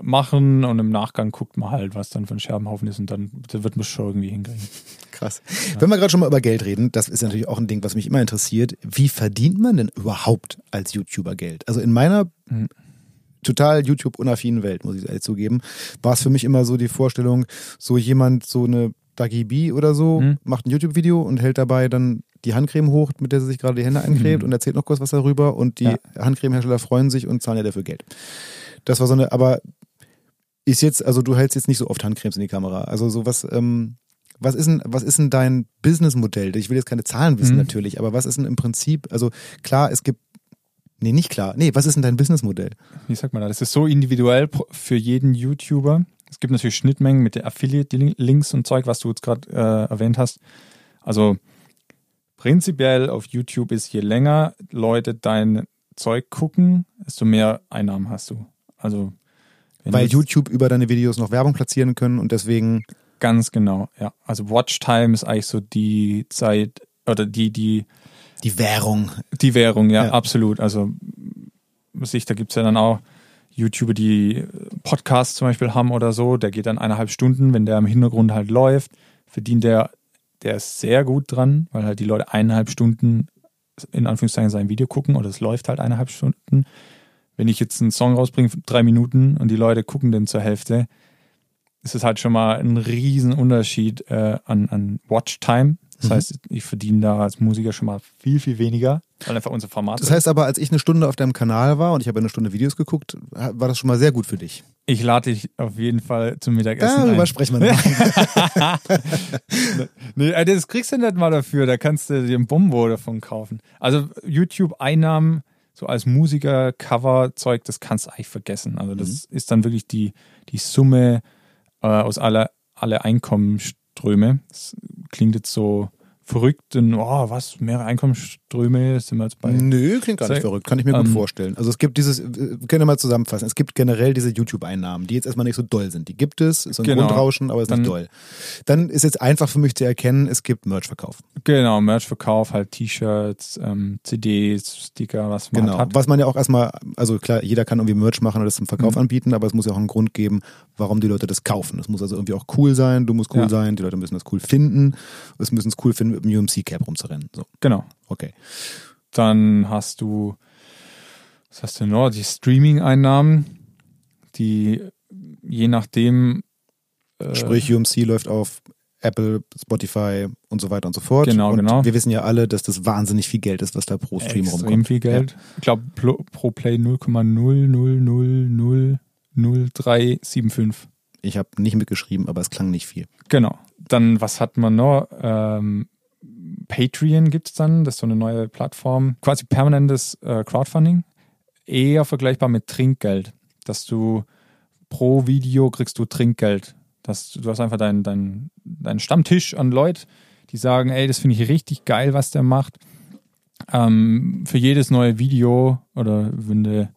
A: machen und im Nachgang guckt man halt, was dann für ein Scherbenhaufen ist und dann da wird man schon irgendwie hinkriegen.
C: Krass. Wenn wir gerade schon mal über Geld reden, das ist natürlich auch ein Ding, was mich immer interessiert. Wie verdient man denn überhaupt als YouTuber Geld? Also in meiner
A: Mhm.
C: total YouTube-unaffinen Welt, muss ich ehrlich zugeben, war es für mich immer so die Vorstellung, so jemand, so eine Dagi B oder so,
A: Mhm.
C: macht ein YouTube-Video und hält dabei dann die Handcreme hoch, mit der sie sich gerade die Hände eincremt
A: Mhm.
C: und erzählt noch kurz was darüber und die
A: Ja.
C: Handcremehersteller freuen sich und zahlen ja dafür Geld. Das war so eine, aber ist jetzt, also du hältst jetzt nicht so oft Handcremes in die Kamera. Also so was, ähm, was ist denn, was ist denn dein Businessmodell? Ich will jetzt keine Zahlen wissen
A: Mhm.
C: natürlich, aber was ist denn im Prinzip, also klar, es gibt, nee, nicht klar, nee, was ist denn dein Businessmodell?
A: Wie sagt man da? Das ist so individuell für jeden YouTuber. Es gibt natürlich Schnittmengen mit der Affiliate-Links und Zeug, was du jetzt gerade äh, erwähnt hast. Also prinzipiell auf YouTube ist, je länger Leute dein Zeug gucken, desto mehr Einnahmen hast du. Also
C: Weil YouTube über deine Videos noch Werbung platzieren können und deswegen,
A: ganz genau, ja. Also Watchtime ist eigentlich so die Zeit oder die, die,
C: die Währung.
A: die Währung, ja,
C: Ja.
A: absolut. Also was ich, da gibt es ja dann auch YouTuber, die Podcasts zum Beispiel haben oder so, der geht dann eineinhalb Stunden, wenn der im Hintergrund halt läuft, verdient der, der ist sehr gut dran, weil halt die Leute eineinhalb Stunden in Anführungszeichen sein Video gucken oder es läuft halt eineinhalb Stunden. Wenn ich jetzt einen Song rausbringe, drei Minuten und die Leute gucken den zur Hälfte, ist es halt schon mal ein riesen Unterschied äh, an, an Watchtime. Das
C: Mhm.
A: heißt, ich verdiene da als Musiker schon mal viel, viel weniger, weil einfach unser Format
C: Das heißt aber, als ich eine Stunde auf deinem Kanal war und ich habe eine Stunde Videos geguckt, war das schon mal sehr gut für dich.
A: Ich lade dich auf jeden Fall zum Mittagessen
C: Darüber
A: ein.
C: sprechen wir noch.
A: Nee, äh, das kriegst du nicht mal dafür, da kannst du dir ein Bombo davon kaufen. Also YouTube-Einnahmen, so als Musiker, Cover-Zeug, das kannst du eigentlich vergessen. Also das ist dann wirklich die, die Summe äh, aus aller alle Einkommensströme. Das klingt jetzt so verrückt und oh, was, mehrere Einkommensströme, sind wir jetzt bei.
C: Nö, klingt gar nicht verrückt. Kann ich mir gut
A: ähm,
C: vorstellen. Also es gibt dieses, äh, können wir mal zusammenfassen. Es gibt generell diese YouTube-Einnahmen, die jetzt erstmal nicht so doll sind. Die gibt es, ist so ein
A: Genau.
C: Grundrauschen, aber ist
A: Dann-
C: nicht doll. Dann ist jetzt einfach für mich zu erkennen, es gibt Merch-Verkauf.
A: Genau, Merchverkauf, halt T-Shirts, ähm, CDs, Sticker, was man
C: Genau.
A: halt hat.
C: Was man ja auch erstmal, also klar, jeder kann irgendwie Merch machen oder das zum Verkauf
A: Mhm.
C: anbieten, aber es muss ja auch einen Grund geben, warum die Leute das kaufen. Das muss also irgendwie auch cool sein, du musst cool
A: ja.
C: sein, die Leute müssen das cool finden. Es müssen es cool finden, mit dem UMC-Cap rumzurennen. So.
A: Genau.
C: Okay.
A: Dann hast du, was hast du noch? Die Streaming-Einnahmen, die je nachdem. Äh,
C: Sprich, UMC läuft auf Apple, Spotify und so weiter und so fort.
A: Genau,
C: und
A: genau.
C: Wir wissen ja alle, dass das wahnsinnig viel Geld ist, was da pro Stream
A: Extrem
C: rumkommt.
A: Extrem viel Geld. Ja. Ich glaube, pro Play 0,0000 0375.
C: Ich habe nicht mitgeschrieben, aber es klang nicht viel.
A: Genau. Dann, was hat man noch? Ähm, Patreon gibt es dann, das ist so eine neue Plattform. Quasi permanentes äh, Crowdfunding. Eher vergleichbar mit Trinkgeld, dass du pro Video kriegst du Trinkgeld. Das, du hast einfach deinen dein, dein Stammtisch an Leute, die sagen, ey, das finde ich richtig geil, was der macht. Ähm, für jedes neue Video oder wenn du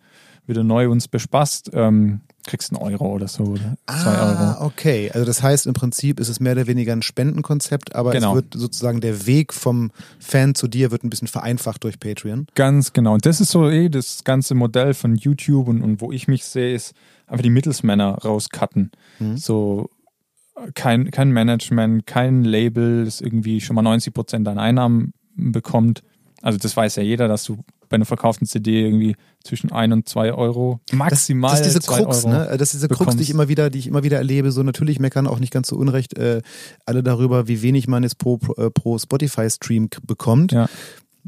A: wieder neu uns bespaßt, ähm, kriegst einen Euro oder so oder zwei Euro.
C: Ah, okay. Also das heißt, im Prinzip ist es mehr oder weniger ein Spendenkonzept, aber
A: Genau.
C: es wird sozusagen der Weg vom Fan zu dir wird ein bisschen vereinfacht durch Patreon.
A: Ganz genau. Und das ist so eh das ganze Modell von YouTube und, und wo ich mich sehe, ist einfach die Mittelsmänner rauscutten.
C: Mhm.
A: So kein, kein Management, kein Label, das irgendwie schon mal 90 Prozent deiner Einnahmen bekommt. Also das weiß ja jeder, dass du bei einer verkauften CD irgendwie zwischen 1 und 2 Euro maximal
C: das ist diese Krux,
A: Euro
C: ne? Das ist diese Krux, die
A: bekommst.
C: ich immer wieder, die ich immer wieder erlebe. So natürlich meckern auch nicht ganz so unrecht äh, alle darüber, wie wenig man jetzt pro, pro, äh, pro Spotify-Stream bekommt.
A: Ja.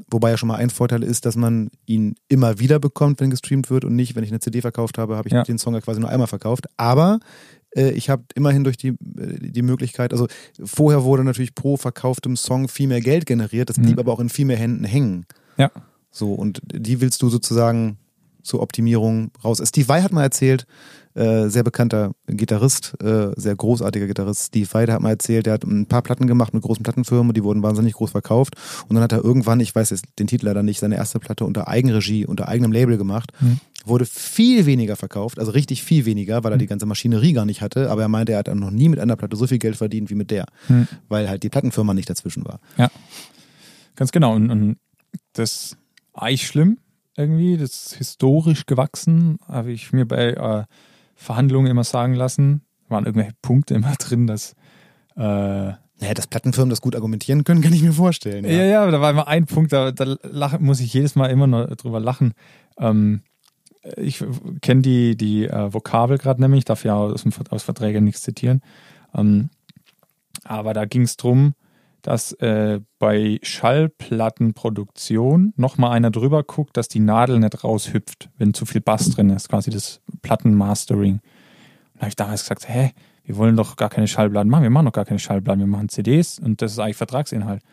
C: Wobei ja schon mal ein Vorteil ist, dass man ihn immer wieder bekommt, wenn gestreamt wird und nicht, wenn ich eine CD verkauft habe, habe ich
A: Ja.
C: den Song ja quasi nur einmal verkauft. Aber äh, ich habe immerhin durch die, äh, die Möglichkeit, also vorher wurde natürlich pro verkauftem Song viel mehr Geld generiert, das blieb
A: Mhm.
C: aber auch in viel mehr Händen hängen.
A: Ja.
C: So, und die willst du sozusagen zur Optimierung raus. Steve Vai hat mal erzählt, äh, sehr bekannter Gitarrist, äh, sehr großartiger Gitarrist, Steve Vai, der hat mal erzählt, der hat ein paar Platten gemacht mit großen Plattenfirmen, die wurden wahnsinnig groß verkauft. Und dann hat er irgendwann, ich weiß jetzt den Titel leider nicht, seine erste Platte unter Eigenregie, unter eigenem Label gemacht,
A: Mhm.
C: wurde viel weniger verkauft, also richtig viel weniger, weil er die ganze Maschinerie gar nicht hatte. Aber er meinte, er hat noch nie mit einer Platte so viel Geld verdient wie mit der,
A: Mhm.
C: weil halt die Plattenfirma nicht dazwischen war.
A: Ganz genau. Und, und das eigentlich schlimm irgendwie. Das ist historisch gewachsen, habe ich mir bei äh, Verhandlungen immer sagen lassen. Da waren irgendwelche Punkte immer drin, dass äh,
C: Naja, dass Plattenfirmen das gut argumentieren können, kann ich mir vorstellen.
A: ja, ja, da war immer ein Punkt, da, da lach, muss ich jedes Mal immer noch drüber lachen. Ähm, ich kenne die, die äh, Vokabel gerade nämlich, ich darf ja aus, aus Verträgen nichts zitieren. Ähm, aber da ging es darum, dass äh, bei Schallplattenproduktion nochmal einer drüber guckt, dass die Nadel nicht raushüpft, wenn zu viel Bass drin ist, quasi das Plattenmastering. Und da habe ich damals gesagt, hä, wir wollen doch gar keine Schallplatten machen, wir machen doch gar keine Schallplatten, wir machen CDs und das ist eigentlich Vertragsinhalt.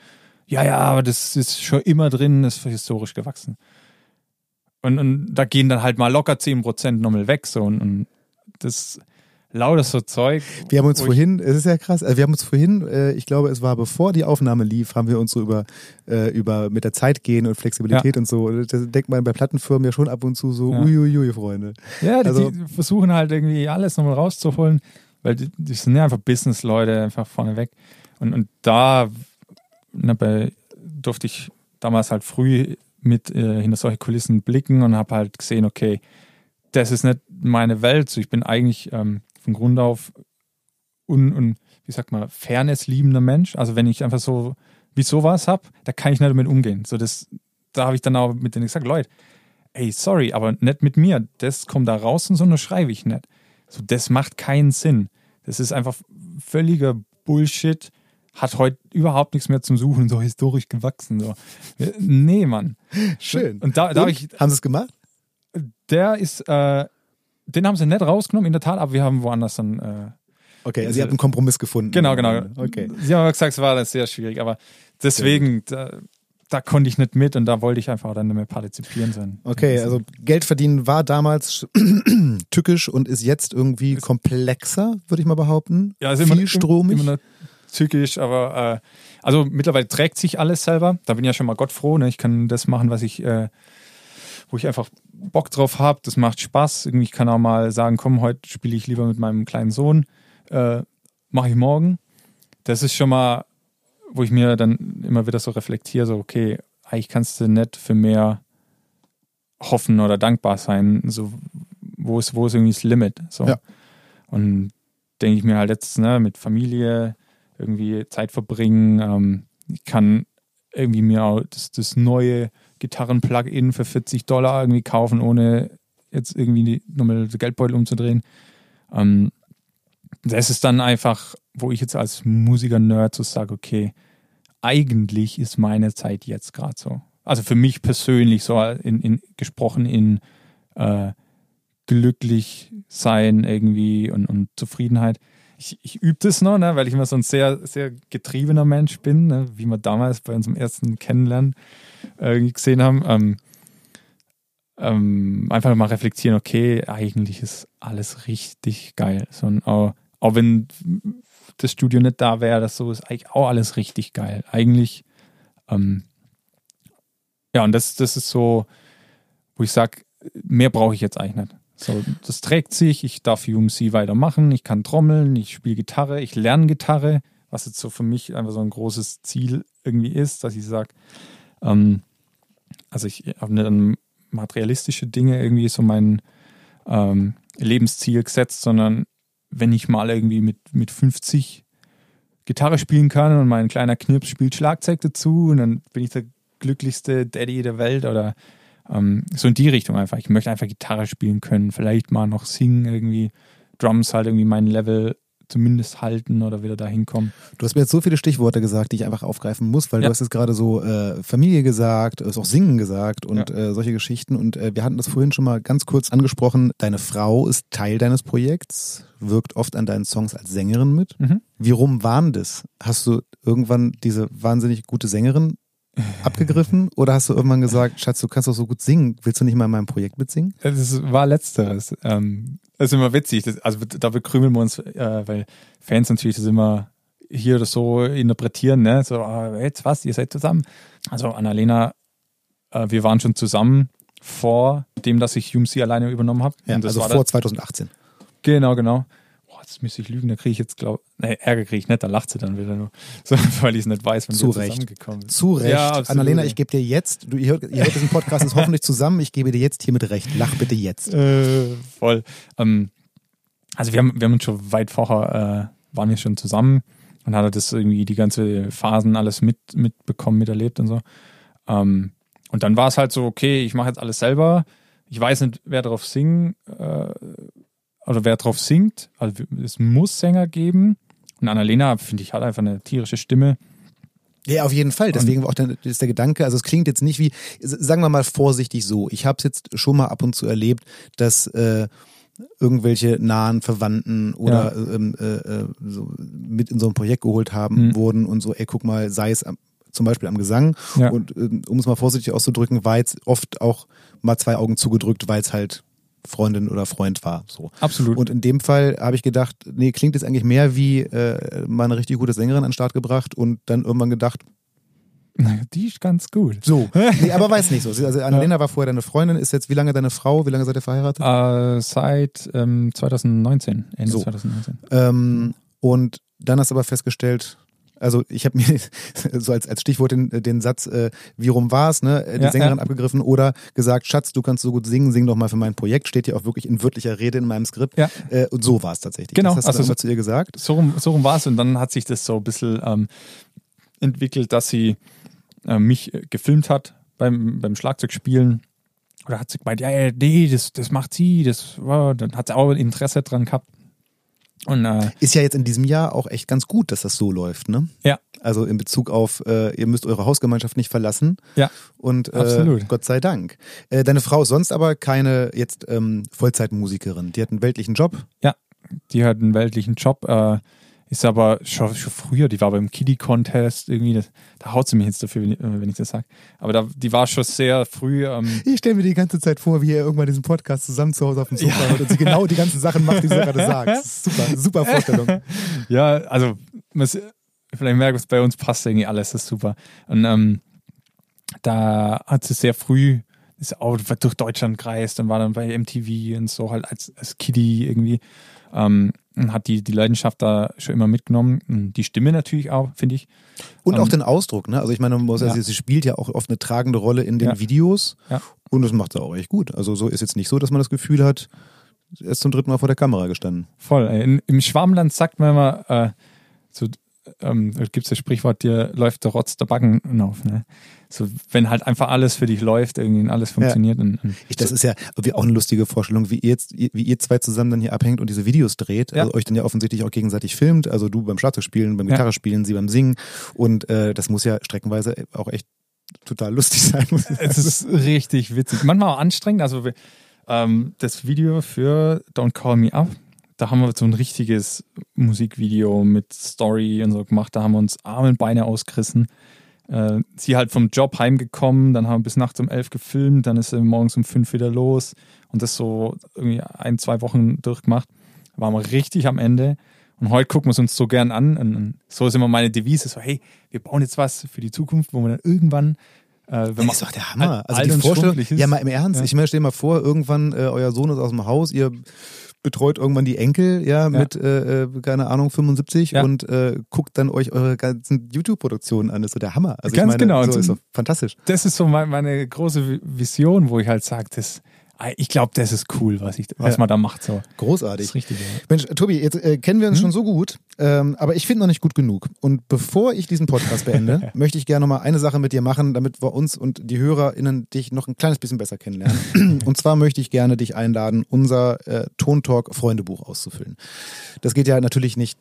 A: Ja, ja, aber das ist schon immer drin, das ist historisch gewachsen. Und, und da gehen dann halt mal locker 10% nochmal weg, so und, und das lauter so Zeug.
C: Wir haben uns vorhin, es ist ja krass, äh, wir haben uns vorhin, äh, ich glaube, es war bevor die Aufnahme lief, haben wir uns so über, äh, über mit der Zeit gehen und Flexibilität und so. Das denkt man bei Plattenfirmen ja schon ab und zu so,
A: Ja.
C: uiuiui, Freunde.
A: Ja, die,
C: Also-
A: die versuchen halt irgendwie alles nochmal rauszuholen, weil die, die sind ja einfach Business-Leute, einfach vorneweg. Und, und da na, bei, durfte ich damals halt früh mit äh, hinter solche Kulissen blicken und habe halt gesehen, okay, das ist nicht meine Welt. So, ich bin eigentlich ähm, von Grund auf un, un, wie sagt man, Fairness liebender Mensch. Also wenn ich einfach so wie sowas habe, da kann ich nicht damit umgehen. So das, da habe ich dann auch mit denen gesagt, Leute, ey, sorry, aber nicht mit mir. Das kommt da raus und so, das schreibe ich nicht. So, das macht keinen Sinn. Das ist einfach völliger Bullshit. Hat heute überhaupt nichts mehr zum Suchen, so historisch gewachsen. So. Nee, Mann.
C: Schön.
A: Und da, da hab ich,
C: Haben sie es gemacht?
A: der ist, äh, den haben sie nicht rausgenommen, in der Tat, aber wir haben woanders dann. Äh,
C: Okay, also ihr habt einen Kompromiss gefunden.
A: genau, genau.
C: Okay.
A: Sie haben gesagt, es war das sehr schwierig, aber deswegen, da, da konnte ich nicht mit und da wollte ich einfach dann nicht mehr partizipieren sein.
C: Okay, also Geld verdienen war damals tückisch und ist jetzt irgendwie komplexer, würde ich mal behaupten.
A: Ja, ist immer,
C: Vielstromig.
A: Immer noch zügig, aber äh, also mittlerweile trägt sich alles selber. Da bin ich ja schon mal Gott froh. Ne? Ich kann das machen, was ich, äh, wo ich einfach Bock drauf habe. Das macht Spaß. Irgendwie ich kann auch mal sagen, komm, heute spiele ich lieber mit meinem kleinen Sohn. Äh, Mache ich morgen. Das ist schon mal, wo ich mir dann immer wieder so reflektiere, so okay, eigentlich kannst du nicht für mehr hoffen oder dankbar sein. So, wo ist, wo ist irgendwie das Limit? So.
C: Ja.
A: Und denke ich mir halt jetzt, ne, mit Familie irgendwie Zeit verbringen. Ähm, ich kann irgendwie mir auch das, das neue Gitarren-Plugin für 40 Dollar irgendwie kaufen, ohne jetzt irgendwie nochmal den Geldbeutel umzudrehen. Ähm, das ist dann einfach, wo ich jetzt als Musiker-Nerd so sage, okay, eigentlich ist meine Zeit jetzt gerade so. Also für mich persönlich so in, in, gesprochen in äh, glücklich sein irgendwie und, und Zufriedenheit. Ich, ich übe das noch, ne, weil ich immer so ein sehr, sehr getriebener Mensch bin, ne, wie wir damals bei unserem ersten Kennenlernen äh, gesehen haben. Ähm, ähm, einfach mal reflektieren, okay, eigentlich ist alles richtig geil. So, auch, auch wenn das Studio nicht da wäre, das so ist eigentlich auch alles richtig geil. Eigentlich, ähm, ja, und das, das ist so, wo ich sage, mehr brauche ich jetzt eigentlich nicht. So, das trägt sich, ich darf UMC weitermachen, ich kann trommeln, ich spiele Gitarre, ich lerne Gitarre, was jetzt so für mich einfach so ein großes Ziel irgendwie ist, dass ich sage, ähm, also ich habe nicht an materialistische Dinge irgendwie so mein ähm, Lebensziel gesetzt, sondern wenn ich mal irgendwie mit, mit 50 Gitarre spielen kann und mein kleiner Knirps spielt Schlagzeug dazu und dann bin ich der glücklichste Daddy der Welt oder ähm, so in die Richtung einfach. Ich möchte einfach Gitarre spielen können, vielleicht mal noch singen irgendwie, Drums halt irgendwie mein Level zumindest halten oder wieder dahin kommen.
C: Du hast mir jetzt so viele Stichworte gesagt, die ich einfach aufgreifen muss, weil
A: Ja.
C: du hast jetzt gerade so äh, Familie gesagt, du hast auch Singen gesagt und
A: Ja.
C: äh, solche Geschichten. Und äh, wir hatten das vorhin schon mal ganz kurz angesprochen. Deine Frau ist Teil deines Projekts, wirkt oft an deinen Songs als Sängerin mit.
A: Mhm.
C: Wie rum waren das? Hast du irgendwann diese wahnsinnig gute Sängerin abgegriffen oder hast du irgendwann gesagt, Schatz, du kannst doch so gut singen, willst du nicht mal in meinem Projekt mitsingen?
A: Das war letzteres. Ähm, das ist immer witzig. Das, also da bekrümeln wir uns, äh, weil Fans natürlich das immer hier oder so interpretieren, ne? So, ah, jetzt was, ihr seid zusammen. Also Annalena, äh, wir waren schon zusammen vor dem, dass ich UMC alleine übernommen habe.
C: Ja, also
A: war
C: vor
A: da-
C: 2018.
A: Genau, genau. Jetzt müsste ich lügen, da kriege ich jetzt, glaube nee, Ärger kriege ich nicht, da lacht sie dann wieder nur. So, weil ich es nicht weiß, wenn
C: Zu
A: wir
C: Recht.
A: zusammengekommen sind.
C: Zu Recht.
A: Ja, absolut.
C: Annalena, ich gebe dir jetzt, du, ihr, hört, ihr hört diesen Podcast ist hoffentlich zusammen, ich gebe dir jetzt hiermit recht. Lach bitte jetzt.
A: Äh, voll. Ähm, also wir haben, wir haben uns schon weit vorher, äh, waren wir schon zusammen und hat das irgendwie die ganze Phasen alles mit, mitbekommen, miterlebt und so. Ähm, und dann war es halt so, okay, ich mache jetzt alles selber. Ich weiß nicht, wer drauf singt, äh, oder wer drauf singt. Also es muss Sänger geben. Und Annalena, finde ich, hat einfach eine tierische Stimme.
C: Ja, auf jeden Fall. Deswegen auch der, ist der Gedanke, also es klingt jetzt nicht wie, sagen wir mal vorsichtig so, ich habe es jetzt schon mal ab und zu erlebt, dass äh, irgendwelche nahen Verwandten oder ähm, äh, äh, so mit in so ein Projekt geholt haben
A: Mhm.
C: wurden und so, ey, guck mal, sei es am, zum Beispiel am Gesang
A: Ja.
C: und ähm, um es mal vorsichtig auszudrücken, war jetzt oft auch mal zwei Augen zugedrückt, weil es halt Freundin oder Freund war. So.
A: Absolut.
C: Und in dem Fall habe ich gedacht, nee, klingt jetzt eigentlich mehr wie äh, mal eine richtig gute Sängerin an den Start gebracht und dann irgendwann gedacht,
A: die ist ganz gut.
C: so. Nee, aber weiß nicht so. Also Annalena war vorher deine Freundin, ist jetzt wie lange deine Frau, wie lange seid ihr verheiratet?
A: Äh, seit ähm, 2019, Ende
C: So.
A: 2019.
C: Ähm, und dann hast du aber festgestellt, also ich habe mir so als, als Stichwort den, den Satz, äh, wie rum war's, ne, äh, die
A: Ja,
C: Sängerin
A: ja.
C: abgegriffen oder gesagt, Schatz, du kannst so gut singen, sing doch mal für mein Projekt, steht hier auch wirklich in wörtlicher Rede in meinem Skript.
A: Ja.
C: Äh, und so war es tatsächlich.
A: Genau,
C: Das hast du
A: also
C: immer zu ihr gesagt.
A: So rum, so rum war es und dann hat sich das so ein bisschen ähm, entwickelt, dass sie äh, mich äh, gefilmt hat beim, beim Schlagzeugspielen. Oder hat sie gemeint, ja, ja, nee, das, das macht sie, das, wow. dann hat sie auch Interesse dran gehabt. Und äh,
C: Ist ja jetzt in diesem Jahr auch echt ganz gut, dass das so läuft, ne?
A: ja,
C: Also in Bezug auf, äh, ihr müsst eure Hausgemeinschaft nicht verlassen.
A: ja,
C: Und äh,
A: Absolut.
C: Gott sei Dank. Äh, deine Frau ist sonst aber keine jetzt ähm, Vollzeitmusikerin. Die hat einen weltlichen Job.
A: ja. Die hat einen weltlichen Job, äh, ist aber schon, schon früher, die war beim Kiddie Contest irgendwie, das, da haut sie mich jetzt dafür, wenn ich- ich das sage. Aber da, die war schon sehr früh. Ähm,
C: Ich stelle mir die ganze Zeit vor, wie ihr irgendwann diesen Podcast zusammen zu Hause auf dem Sofa hört und sie genau die ganzen Sachen macht, die du gerade sagst. Ist super, super Vorstellung.
A: Ja, also vielleicht merkt man es bei uns passt irgendwie alles, das ist super. Und ähm, da hat sie sehr früh ist auch durch Deutschland gereist und war dann bei MTV und so halt als, als Kiddie irgendwie ähm, hat die, die Leidenschaft da schon immer mitgenommen. Die Stimme natürlich auch, finde ich.
C: Und auch
A: Ähm,
C: den Ausdruck, ne? Also ich meine, man muss,
A: Ja.
C: sie spielt ja auch oft eine tragende Rolle in den
A: Ja.
C: Videos
A: Ja.
C: und das macht sie auch echt gut. Also so ist jetzt nicht so, dass man das Gefühl hat, er ist zum dritten Mal vor der Kamera gestanden.
A: Voll. ey. In, Im Schwarmland sagt man immer, äh, so, ähm, gibt es das Sprichwort, dir läuft der Rotz der Backen auf. Ne? So, wenn halt einfach alles für dich läuft, irgendwie und alles funktioniert. Und, und
C: Ich, das ist ja auch eine lustige Vorstellung, wie ihr jetzt, wie ihr zwei zusammen dann hier abhängt und diese Videos dreht,
A: Ja.
C: also euch dann ja offensichtlich auch gegenseitig filmt, also du beim Schlagzeugspielen, beim
A: Ja.
C: Gitarre spielen, sie beim Singen und äh, das muss ja streckenweise auch echt total lustig sein.
A: es ist richtig witzig. Manchmal auch anstrengend. Also ähm, das Video für Don't Call Me Up, da haben wir so ein richtiges Musikvideo mit Story und so gemacht. Da haben wir uns Arme und Beine ausgerissen. Äh, sie halt vom Job heimgekommen, dann haben wir bis nachts um elf gefilmt, dann ist sie morgens um fünf wieder los und das so irgendwie ein, zwei Wochen durchgemacht. Waren wir richtig am Ende. Und heute gucken wir es uns so gern an. Und so ist immer meine Devise: so, hey, wir bauen jetzt was für die Zukunft, wo wir dann irgendwann, äh, wenn
C: Das ist doch der Hammer. Also die Vorstellung, ja mal im Ernst,
A: Ja.
C: ich meine, stell dir mal vor, irgendwann äh, euer Sohn ist aus dem Haus, ihr betreut irgendwann die Enkel, ja, mit, äh, äh, keine Ahnung, 75
A: Ja.
C: und äh, guckt dann euch eure ganzen YouTube-Produktionen an. Das ist so der Hammer. Also
A: Ganz
C: ich meine,
A: genau.
C: So ist
A: so-
C: fantastisch.
A: das ist so mein, meine große Vi- Vision, wo ich halt sage, das, ich glaube, das ist cool, was, ich, was
C: Ja.
A: man da macht. So. Das
C: Großartig.
A: ist richtig. Ja.
C: Mensch, Tobi, jetzt äh, kennen wir uns schon so gut, ähm, aber ich finde noch nicht gut genug. Und bevor ich diesen Podcast beende, möchte ich gerne noch mal eine Sache mit dir machen, damit wir uns und die HörerInnen dich noch ein kleines bisschen besser kennenlernen. und zwar möchte ich gerne dich einladen, unser äh, Tontalk-Freundebuch auszufüllen. Das geht ja natürlich nicht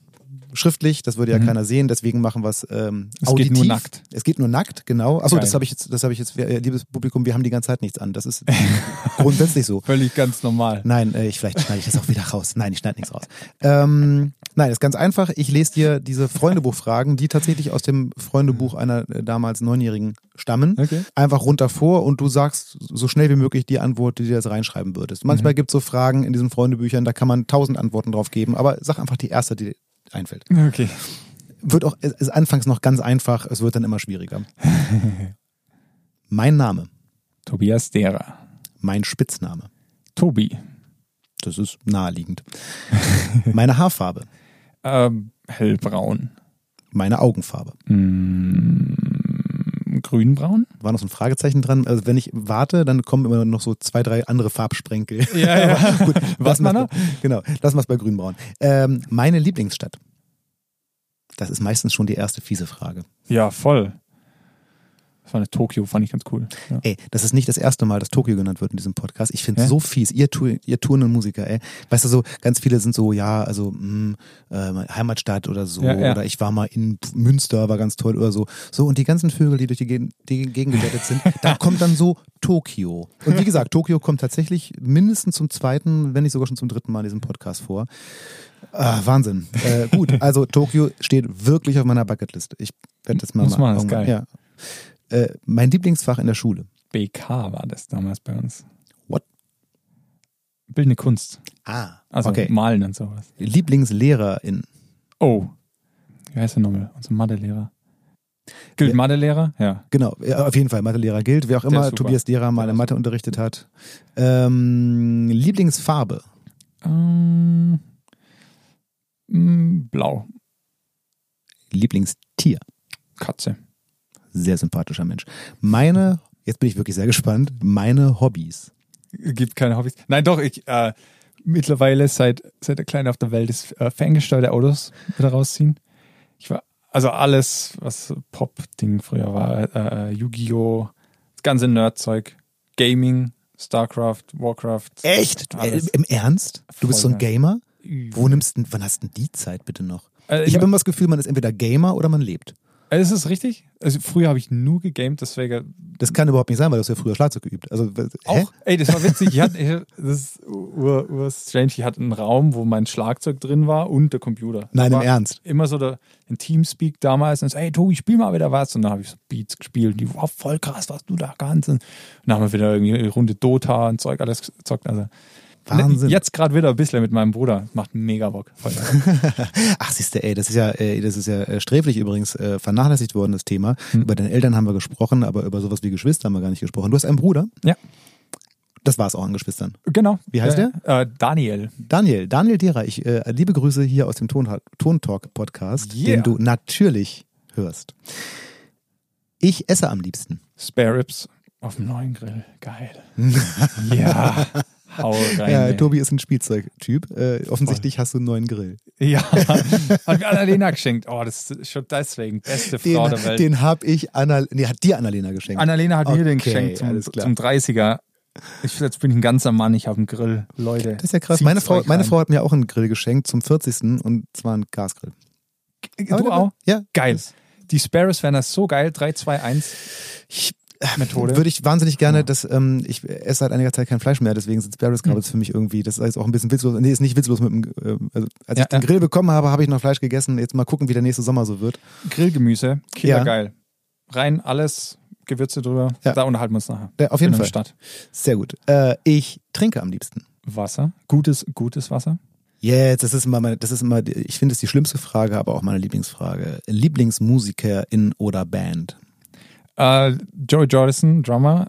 C: schriftlich, das würde ja keiner sehen, deswegen machen wir es ähm,
A: Es
C: auditiv.
A: geht nur nackt.
C: Es geht nur nackt, genau. Achso,
A: Geil.
C: das habe ich jetzt, das habe ich jetzt, äh, liebes Publikum, wir haben die ganze Zeit nichts an. Das ist grundsätzlich so.
A: Völlig ganz normal.
C: Nein, äh, ich, vielleicht schneide ich das auch wieder raus. Nein, ich schneide nichts raus. Ähm, nein, ist ganz einfach. Ich lese dir diese Freundebuchfragen, die tatsächlich aus dem Freundebuch einer äh, damals Neunjährigen stammen,
A: Okay.
C: einfach runter vor und du sagst so schnell wie möglich die Antwort, die du jetzt reinschreiben würdest. Manchmal gibt es so Fragen in diesen Freundebüchern, da kann man tausend Antworten drauf geben, aber sag einfach die erste, die einfällt.
A: Okay.
C: Wird auch, es ist anfangs noch ganz einfach, es wird dann immer schwieriger. mein Name,
A: Tobias Derer.
C: mein Spitzname,
A: Tobi.
C: das ist naheliegend. Meine Haarfarbe,
A: Ähm, hellbraun.
C: meine Augenfarbe.
A: Mm, grünbraun?
C: War noch so ein Fragezeichen dran. Also wenn ich warte, dann kommen immer noch so zwei, drei andere Farbsprenkel.
A: Ja, ja.
C: Gut,
A: Was man
C: bei- Genau, lassen wir es bei Grünbraun. Ähm, meine Lieblingsstadt. Das ist meistens schon die erste fiese Frage.
A: Ja, voll. Das war eine Tokio, fand ich ganz cool. Ja.
C: Ey, das ist nicht das erste Mal, dass Tokio genannt wird in diesem Podcast. Ich finde
A: Ja?
C: so fies. Ihr, ihr turnen Musiker, ey. Weißt du so, ganz viele sind so, ja, also mh, äh, Heimatstadt oder so.
A: Ja, ja.
C: Oder ich war mal in Münster, war ganz toll oder so. So, und die ganzen Vögel, die durch die, Ge- die Gegend gerettet sind, da kommt dann so Tokio. Und wie gesagt, Tokio kommt tatsächlich mindestens zum zweiten, wenn nicht sogar schon zum dritten Mal in diesem Podcast vor. Ah, Wahnsinn. Äh, gut, also Tokio steht wirklich auf meiner Bucketliste. Ich werde das mal
A: Muss man, ist geil.
C: Ja. Äh, mein Lieblingsfach in der Schule.
A: BK war das damals bei uns.
C: What?
A: Bildende Kunst.
C: Ah,
A: Also
C: okay.
A: Malen und sowas.
C: Lieblingslehrerin.
A: Oh. Wie heißt der nochmal? Unser Mathelehrer. Gilt. Mathelehrer? Ja.
C: Genau, auf jeden Fall Mathelehrer gilt. Wer auch
A: Der
C: immer. Tobias Derer mal in Mathe unterrichtet hat. Ähm, Lieblingsfarbe.
A: Ähm, mm, blau.
C: Lieblingstier.
A: Katze.
C: Sehr sympathischer Mensch. Meine, jetzt bin ich wirklich sehr gespannt, meine Hobbys.
A: Gibt keine Hobbys. Nein, doch, ich äh, mittlerweile seit, seit der Kleine auf der Welt ist äh, ferngesteuerte Autos wieder rausziehen. Ich war, also alles, was Pop-Ding früher war, äh, Yu-Gi-Oh!, das ganze Nerdzeug, Gaming, StarCraft, Warcraft.
C: Echt?
A: Alles.
C: Äh, Im Ernst? Du bist so ein. Gamer? Wo nimmst du, wann hast du denn die Zeit bitte noch?
A: Äh,
C: Ich habe immer das Gefühl, man ist entweder Gamer oder man lebt.
A: Äh, Ist es richtig? Also früher habe ich nur gegamed, deswegen
C: Das kann überhaupt nicht sein, weil du hast ja früher Schlagzeug geübt. Also, hä?
A: auch. Ey, das war witzig. Ich hatte, das ist ur, ur strange. Ich hatte einen Raum, wo mein Schlagzeug drin war und der Computer.
C: Nein, im Ernst.
A: Immer so der, in Teamspeak damals. Und so, ey, Tobi, spiel mal wieder was. Und dann habe ich so Beats gespielt. Und die war voll krass, was du da kannst. Und dann haben wir wieder irgendwie eine Runde Dota und Zeug alles gezockt. Also
C: Wahnsinn.
A: Jetzt gerade wieder ein bisschen mit meinem Bruder. Macht mega Bock.
C: Ach, siehst du, ey, das ist ja, äh, das ist ja äh, sträflich übrigens äh, vernachlässigt worden, das Thema. Über deine Eltern haben wir gesprochen, aber über sowas wie Geschwister haben wir gar nicht gesprochen. Du hast einen Bruder?
A: Ja.
C: Das war es auch an Geschwistern.
A: genau.
C: Wie heißt
A: der? Äh, Daniel.
C: Daniel, Daniel Dierer, ich äh, liebe Grüße hier aus dem Ton Tontalk Podcast,
A: Yeah.
C: den du natürlich hörst. Ich esse am liebsten.
A: Spare Ribs auf dem neuen Grill. Geil. ja. Hau rein.
C: Ja,
A: ey.
C: Tobi ist ein Spielzeugtyp. Äh, offensichtlich hast du einen neuen Grill.
A: Ja, hat mir Annalena geschenkt. Oh, das ist schon deswegen beste Frau
C: Den,
A: der Welt.
C: den habe ich Anna, nee, hat dir Annalena geschenkt.
A: Annalena hat mir den
C: Okay,
A: geschenkt zum, zum 30er. Ich, jetzt bin ich ein ganzer Mann, ich habe einen Grill. Leute.
C: das ist ja krass. Meine Frau, meine. Frau hat mir auch einen Grill geschenkt zum 40. und zwar einen Gasgrill.
A: Du auch?
C: Ja.
A: Geil. Die Sparrows wären das so geil. 3, 2, 1
C: Ich,
A: Methode.
C: Würde ich wahnsinnig gerne, dass ähm, ich esse seit einiger Zeit kein Fleisch mehr, deswegen sind Sparrows
A: Hm.
C: Gabels für mich irgendwie, das ist jetzt auch ein bisschen witzlos. Nee, ist nicht witzlos mit dem, äh, also als
A: Ja,
C: ich den
A: ja.
C: Grill bekommen habe, habe ich noch Fleisch gegessen. Jetzt mal gucken, wie der nächste Sommer so wird.
A: Grillgemüse. Killer
C: Ja.
A: geil. Rein alles, Gewürze drüber.
C: Ja.
A: Da unterhalten wir uns nachher.
C: Ja, auf jeden
A: In
C: Fall.
A: Stadt.
C: Sehr gut. Äh, ich trinke am liebsten.
A: Wasser. Gutes, gutes Wasser.
C: Jetzt, das ist immer meine, das ist immer, ich finde es die schlimmste Frage, aber auch meine Lieblingsfrage. Lieblingsmusikerin oder Band?
A: Äh, Joey Jordison, Drummer,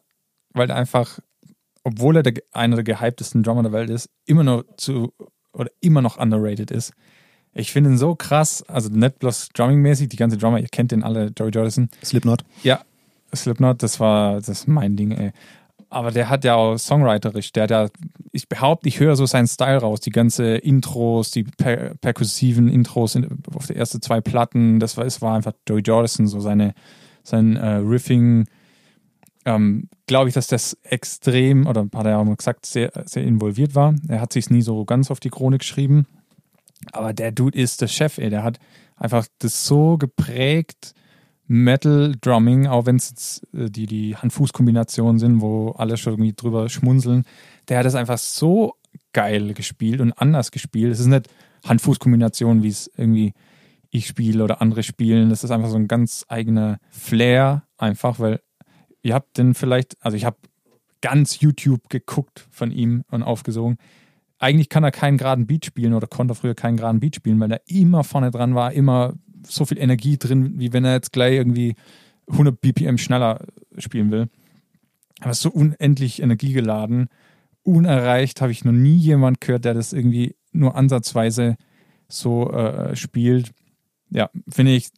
A: weil er einfach, obwohl er der, einer der gehyptesten Drummer der Welt ist, immer noch zu oder immer noch underrated ist. Ich finde ihn so krass, also nicht bloß drumming-mäßig, die ganze Drummer, ihr kennt den alle, Joey Jordison.
C: Slipknot?
A: Ja, Slipknot, das war das ist mein Ding, ey. Aber der hat ja auch songwriterisch, der hat ja, ich behaupte, ich höre so seinen Style raus, die ganze Intros, die per perkussiven Intros in, auf die ersten zwei Platten, das war, es war einfach Joey Jordison, so seine, sein äh, Riffing, ähm, glaube ich, dass das extrem, oder hat er ja auch mal gesagt, sehr, sehr involviert war. Er hat sich nie so ganz auf die Krone geschrieben. Aber der Dude ist der Chef, ey. Der hat einfach das so geprägt, Metal Drumming, auch wenn es äh, die, die Hand-Fuß-Kombinationen sind, wo alle schon irgendwie drüber schmunzeln. Der hat das einfach so geil gespielt und anders gespielt. Es ist nicht Hand-Fuß-Kombination, wie es irgendwie ich spiele oder andere spielen. Das ist einfach so ein ganz eigener Flair, einfach, weil ihr habt den vielleicht, also ich habe ganz YouTube geguckt von ihm und aufgesogen. Eigentlich kann er keinen geraden Beat spielen oder konnte er früher keinen geraden Beat spielen, weil er immer vorne dran war, immer so viel Energie drin, wie wenn er jetzt gleich irgendwie 100 BPM schneller spielen will. Aber so unendlich energiegeladen, unerreicht, habe ich noch nie jemand gehört, der das irgendwie nur ansatzweise so äh, spielt. Ja, finde ich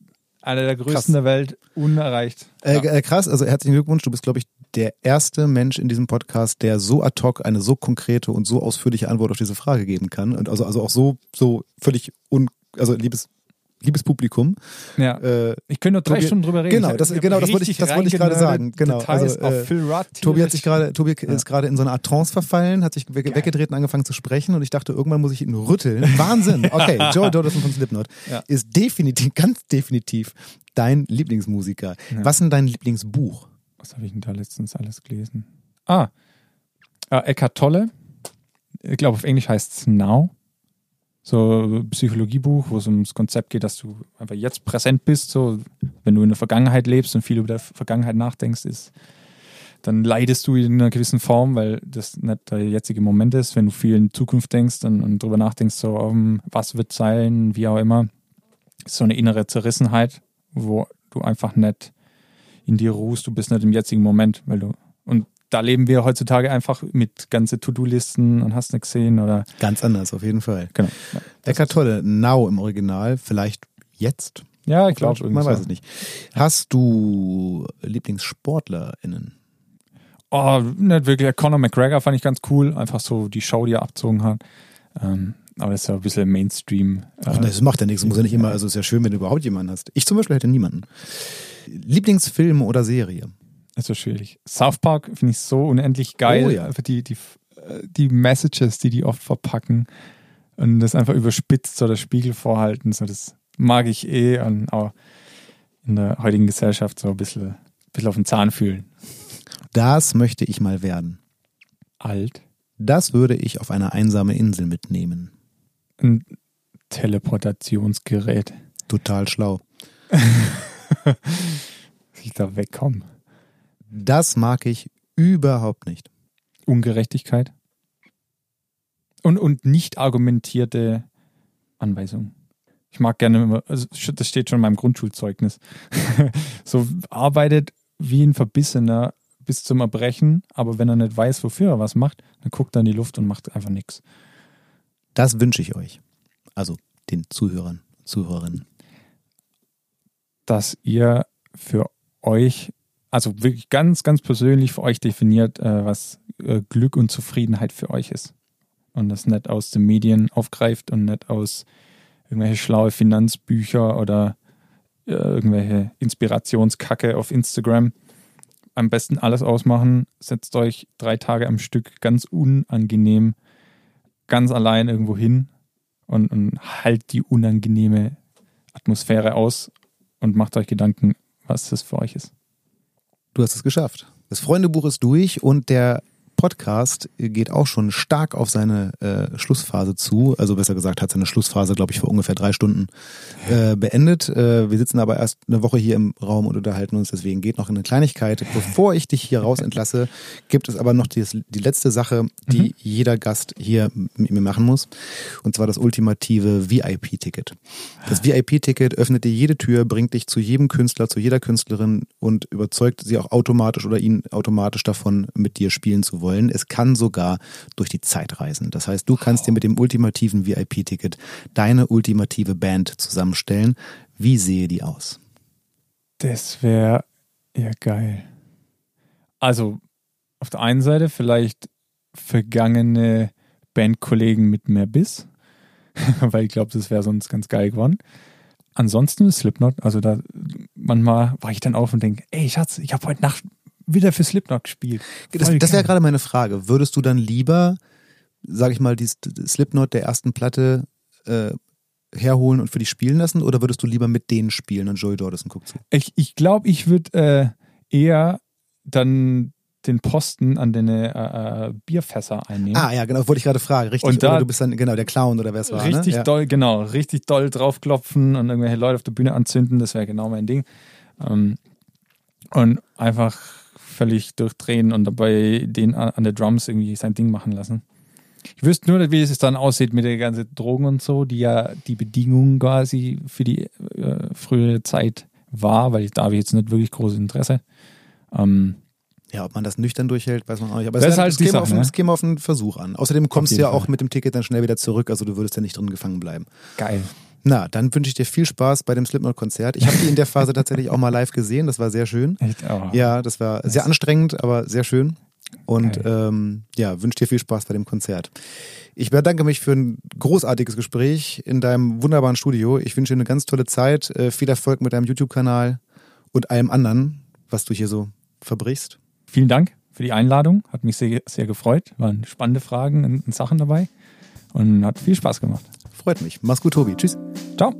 A: einer der größten
C: Krass.
A: der Welt, unerreicht.
C: Äh,
A: ja.
C: äh, krass, also herzlichen Glückwunsch. Du bist, glaube ich, der erste Mensch in diesem Podcast, der so ad hoc eine so konkrete und so ausführliche Antwort auf diese Frage geben kann. Und also, also auch so, so völlig un, also liebes, liebes Publikum.
A: ja.
C: Äh,
A: Ich könnte nur drei
C: Tobi-
A: Stunden drüber reden.
C: genau, das- genau, das wollte ich- das wollte ich gerade sagen. Genau,
A: Details
C: also, äh,
A: Phil Rudd.
C: Tobi hat sich gerade, Tobi
A: Ja.
C: ist gerade in so eine Art Trance verfallen, hat sich we
A: Geil.
C: weggedreht und angefangen zu sprechen und ich dachte, irgendwann muss ich ihn rütteln. Wahnsinn. Okay, Joe Dodson von Slipknot
A: Ja.
C: ist definitiv, ganz definitiv dein Lieblingsmusiker.
A: Ja.
C: Was ist denn dein Lieblingsbuch?
A: Was habe ich denn da letztens alles gelesen? Ah, äh, Eckhart Tolle. Ich glaube, auf Englisch heißt es Now. So ein Psychologiebuch, wo es ums Konzept geht, dass du einfach jetzt präsent bist. So, wenn du in der Vergangenheit lebst und viel über der Vergangenheit nachdenkst, ist, dann leidest du in einer gewissen Form, weil das nicht der jetzige Moment ist. Wenn du viel in Zukunft denkst und, und drüber nachdenkst, so, um, was wird sein, wie auch immer, ist so eine innere Zerrissenheit, wo du einfach nicht in dir ruhst, du bist nicht im jetzigen Moment, weil du da leben wir heutzutage einfach mit ganze To-Do-Listen und hast nicht gesehen oder
C: Ganz anders, auf jeden Fall.
A: genau. Ja,
C: Eckart Tolle, Now im Original, vielleicht jetzt?
A: ja ich glaube,
C: Man weiß es nicht. Hast du LieblingssportlerInnen?
A: Oh, nicht wirklich. Conor McGregor fand ich ganz cool. Einfach so die Show, die er abzogen hat. Ähm, aber das ist ja ein bisschen Mainstream.
C: Ach,
A: Äh,
C: das macht ja nichts, muss ja nicht immer, also ist ja schön, wenn du überhaupt jemanden hast. Ich zum Beispiel hätte niemanden. Lieblingsfilm oder Serie?
A: Ist so schwierig. South Park finde ich so unendlich geil.
C: Oh ja.
A: Einfach die, die, die Messages, die die oft verpacken. und das einfach überspitzt oder Spiegel vorhalten. So, das mag ich eh und auch in der heutigen Gesellschaft so ein bisschen, ein bisschen auf den Zahn fühlen.
C: Das möchte ich mal werden.
A: Alt.
C: Das würde ich auf eine einsame Insel mitnehmen.
A: Ein Teleportationsgerät.
C: Total schlau.
A: Dass ich da wegkomme.
C: Das mag ich überhaupt nicht.
A: Ungerechtigkeit. Und, und nicht argumentierte Anweisungen. Ich mag gerne immer, also das steht schon in meinem Grundschulzeugnis. so arbeitet wie ein Verbissener bis zum Erbrechen, aber wenn er nicht weiß, wofür er was macht, dann guckt er in die Luft und macht einfach nichts.
C: Das wünsche ich euch. Also den Zuhörern, Zuhörerinnen.
A: Dass ihr für euch, also wirklich ganz, ganz persönlich für euch definiert, äh, was äh, Glück und Zufriedenheit für euch ist. Und das nicht aus den Medien aufgreift und nicht aus irgendwelche schlaue Finanzbücher oder äh, irgendwelche Inspirationskacke auf Instagram. Am besten alles ausmachen, setzt euch drei Tage am Stück ganz unangenehm, ganz allein irgendwo hin und, und halt die unangenehme Atmosphäre aus und macht euch Gedanken, was das für euch ist.
C: Du hast es geschafft. Das Freundebuch ist durch und der Podcast geht auch schon stark auf seine äh, Schlussphase zu. Also besser gesagt hat seine Schlussphase, glaube ich, vor ungefähr drei Stunden äh, beendet. Äh, wir sitzen aber erst eine Woche hier im Raum und unterhalten uns. Deswegen geht noch eine Kleinigkeit. Bevor ich dich hier raus entlasse, gibt es aber noch die, die letzte Sache, die mhm. jeder Gast hier mit mir machen muss. Und zwar das ultimative VIP-Ticket. Das VIP-Ticket öffnet dir jede Tür, bringt dich zu jedem Künstler, zu jeder Künstlerin und überzeugt sie auch automatisch oder ihn automatisch davon, mit dir spielen zu wollen wollen. Es kann sogar durch die Zeit reisen. Das heißt, du kannst dir mit dem ultimativen VIP-Ticket deine ultimative Band zusammenstellen. Wie sehe die aus?
A: Das wäre ja geil. Also auf der einen Seite vielleicht vergangene Bandkollegen mit mehr Biss, weil ich glaube, das wäre sonst ganz geil geworden. Ansonsten Slipknot, also da manchmal war ich dann auf und denke, ey Schatz, ich habe heute Nacht wieder für Slipknot gespielt.
C: das, das wäre gerade meine Frage. Würdest du dann lieber, sag ich mal, die Slipknot der ersten Platte äh, herholen und für dich spielen lassen oder würdest du lieber mit denen spielen und Joey Jordison guckt zu?
A: Ich, ich glaube, ich würde äh, eher dann den Posten an deine äh, äh, Bierfässer einnehmen.
C: Ah ja, genau, wollte ich gerade fragen. Richtig,
A: und da,
C: oder du bist dann genau der Clown oder wer es war.
A: Ne? Richtig
C: ne? ja.
A: doll, genau, richtig doll draufklopfen und irgendwelche Leute auf der Bühne anzünden, das wäre genau mein Ding. Ähm, und einfach völlig durchdrehen und dabei den an der Drums irgendwie sein Ding machen lassen. Ich wüsste nur, wie es dann aussieht mit den ganzen Drogen und so, die ja die Bedingungen quasi für die äh, frühere Zeit war, weil da habe ich jetzt nicht wirklich großes Interesse. Ähm,
C: ja, ob man das nüchtern durchhält, weiß man auch nicht.
A: Aber das, es, ist halt
C: es, käme
A: Sache,
C: auf,
A: ne?
C: es käme auf einen Versuch an. Außerdem kommst du ja auch mit dem Ticket dann schnell wieder zurück, also du würdest ja nicht drin gefangen bleiben.
A: Geil.
C: Na, dann wünsche ich dir viel Spaß bei dem Slipknot-Konzert. Ich habe die in der Phase tatsächlich auch mal live gesehen. Das war sehr schön.
A: Echt? Oh.
C: Ja, das war sehr anstrengend, aber sehr schön. Und ähm, ja, wünsche dir viel Spaß bei dem Konzert. Ich bedanke mich für ein großartiges Gespräch in deinem wunderbaren Studio. Ich wünsche dir eine ganz tolle Zeit, äh, viel Erfolg mit deinem YouTube-Kanal und allem anderen, was du hier so verbrichst.
A: Vielen Dank für die Einladung. Hat mich sehr, sehr gefreut. Waren spannende Fragen und Sachen dabei und hat viel Spaß gemacht.
C: Freut mich. Mach's gut, Tobi. Tschüss.
A: Ciao.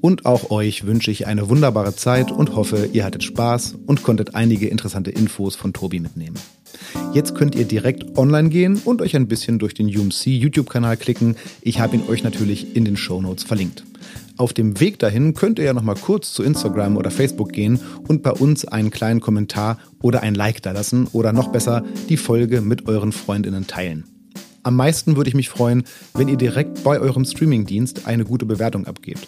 D: Und auch euch wünsche ich eine wunderbare Zeit und hoffe, ihr hattet Spaß und konntet einige interessante Infos von Tobi mitnehmen. Jetzt könnt ihr direkt online gehen und euch ein bisschen durch den UMC YouTube-Kanal klicken. Ich habe ihn euch natürlich in den Show Notes verlinkt. Auf dem Weg dahin könnt ihr ja nochmal kurz zu Instagram oder Facebook gehen und bei uns einen kleinen Kommentar oder ein Like da lassen oder noch besser die Folge mit euren Freundinnen teilen. Am meisten würde ich mich freuen, wenn ihr direkt bei eurem Streamingdienst eine gute Bewertung abgebt.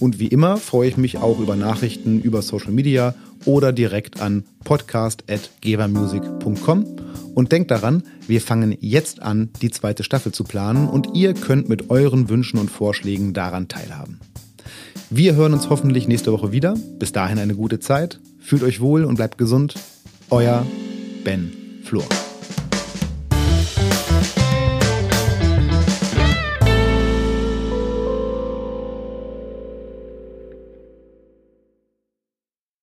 D: Und wie immer freue ich mich auch über Nachrichten über Social Media oder direkt an podcast.gebermusic.com. Und denkt daran, wir fangen jetzt an, die zweite Staffel zu planen und ihr könnt mit euren Wünschen und Vorschlägen daran teilhaben. Wir hören uns hoffentlich nächste Woche wieder. Bis dahin eine gute Zeit. Fühlt euch wohl und bleibt gesund. Euer Ben Flor.